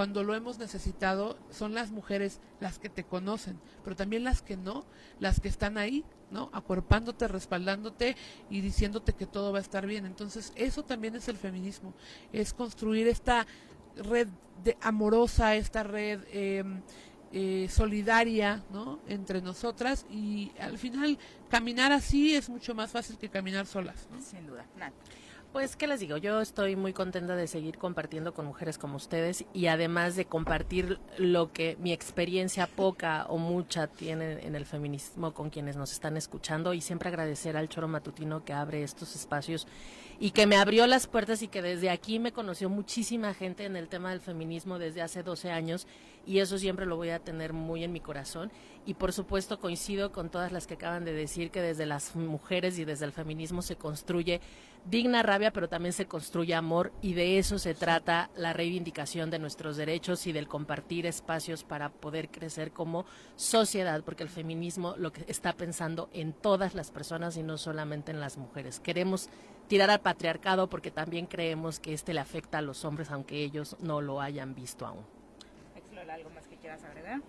S5: cuando lo hemos necesitado, son las mujeres las que te conocen, pero también las que no, las que están ahí, ¿no? Acuerpándote, respaldándote y diciéndote que todo va a estar bien. Entonces, eso también es el feminismo, es construir esta red de, amorosa, esta red eh, eh, solidaria, ¿no? Entre nosotras y al final caminar así es mucho más fácil que caminar solas.
S1: Sin duda.
S3: Pues, ¿qué les digo? Yo estoy muy contenta de seguir compartiendo con mujeres como ustedes y además de compartir lo que mi experiencia poca o mucha tiene en el feminismo con quienes nos están escuchando y siempre agradecer al Choro Matutino que abre estos espacios y que me abrió las puertas y que desde aquí me conoció muchísima gente en el tema del feminismo desde hace 12 años y eso siempre lo voy a tener muy en mi corazón y por supuesto coincido con todas las que acaban de decir que desde las mujeres y desde el feminismo se construye digna rabia, pero también se construye amor y de eso se trata la reivindicación de nuestros derechos y del compartir espacios para poder crecer como sociedad, porque el feminismo lo que está pensando en todas las personas y no solamente en las mujeres. Queremos tirar al patriarcado porque también creemos que este le afecta a los hombres aunque ellos no lo hayan visto aún.
S1: ¿algo más que quieras agregar?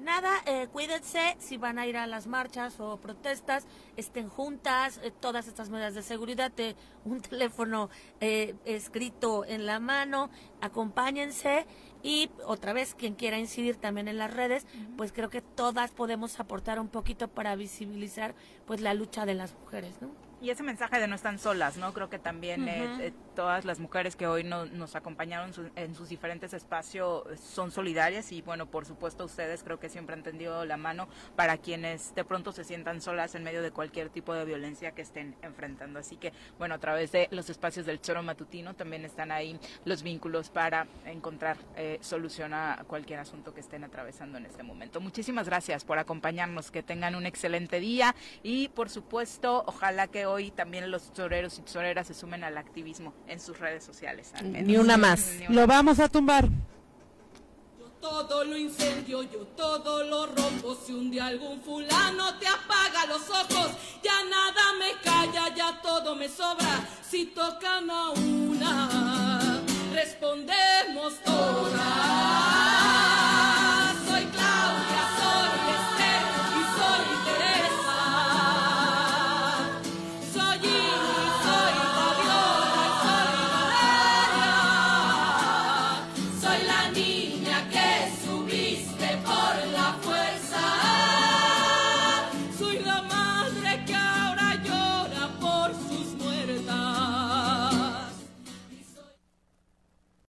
S4: Nada, eh, cuídense si van a ir a las marchas o protestas, estén juntas, eh, todas estas medidas de seguridad, de un teléfono eh, escrito en la mano, acompáñense y otra vez quien quiera incidir también en las redes, pues creo que todas podemos aportar un poquito para visibilizar pues la lucha de las mujeres, ¿no?
S1: Y ese mensaje de no están solas, ¿no? Creo que también eh, eh, todas las mujeres que hoy no, nos acompañaron en sus diferentes espacios son solidarias y bueno, por supuesto ustedes creo que siempre han tendido la mano para quienes de pronto se sientan solas en medio de cualquier tipo de violencia que estén enfrentando. Así que bueno, a través de los espacios del Choro Matutino también están ahí los vínculos para encontrar eh, solución a cualquier asunto que estén atravesando en este momento. Muchísimas gracias por acompañarnos, que tengan un excelente día y por supuesto, ojalá que hoy también los toreros y toreras se sumen al activismo en sus redes sociales.
S3: Ni una más.
S5: Lo vamos a tumbar.
S12: Yo todo lo incendio, yo todo lo rompo. Si un día algún fulano te apaga los ojos, ya nada me calla, ya todo me sobra. Si tocan a una, respondemos todas.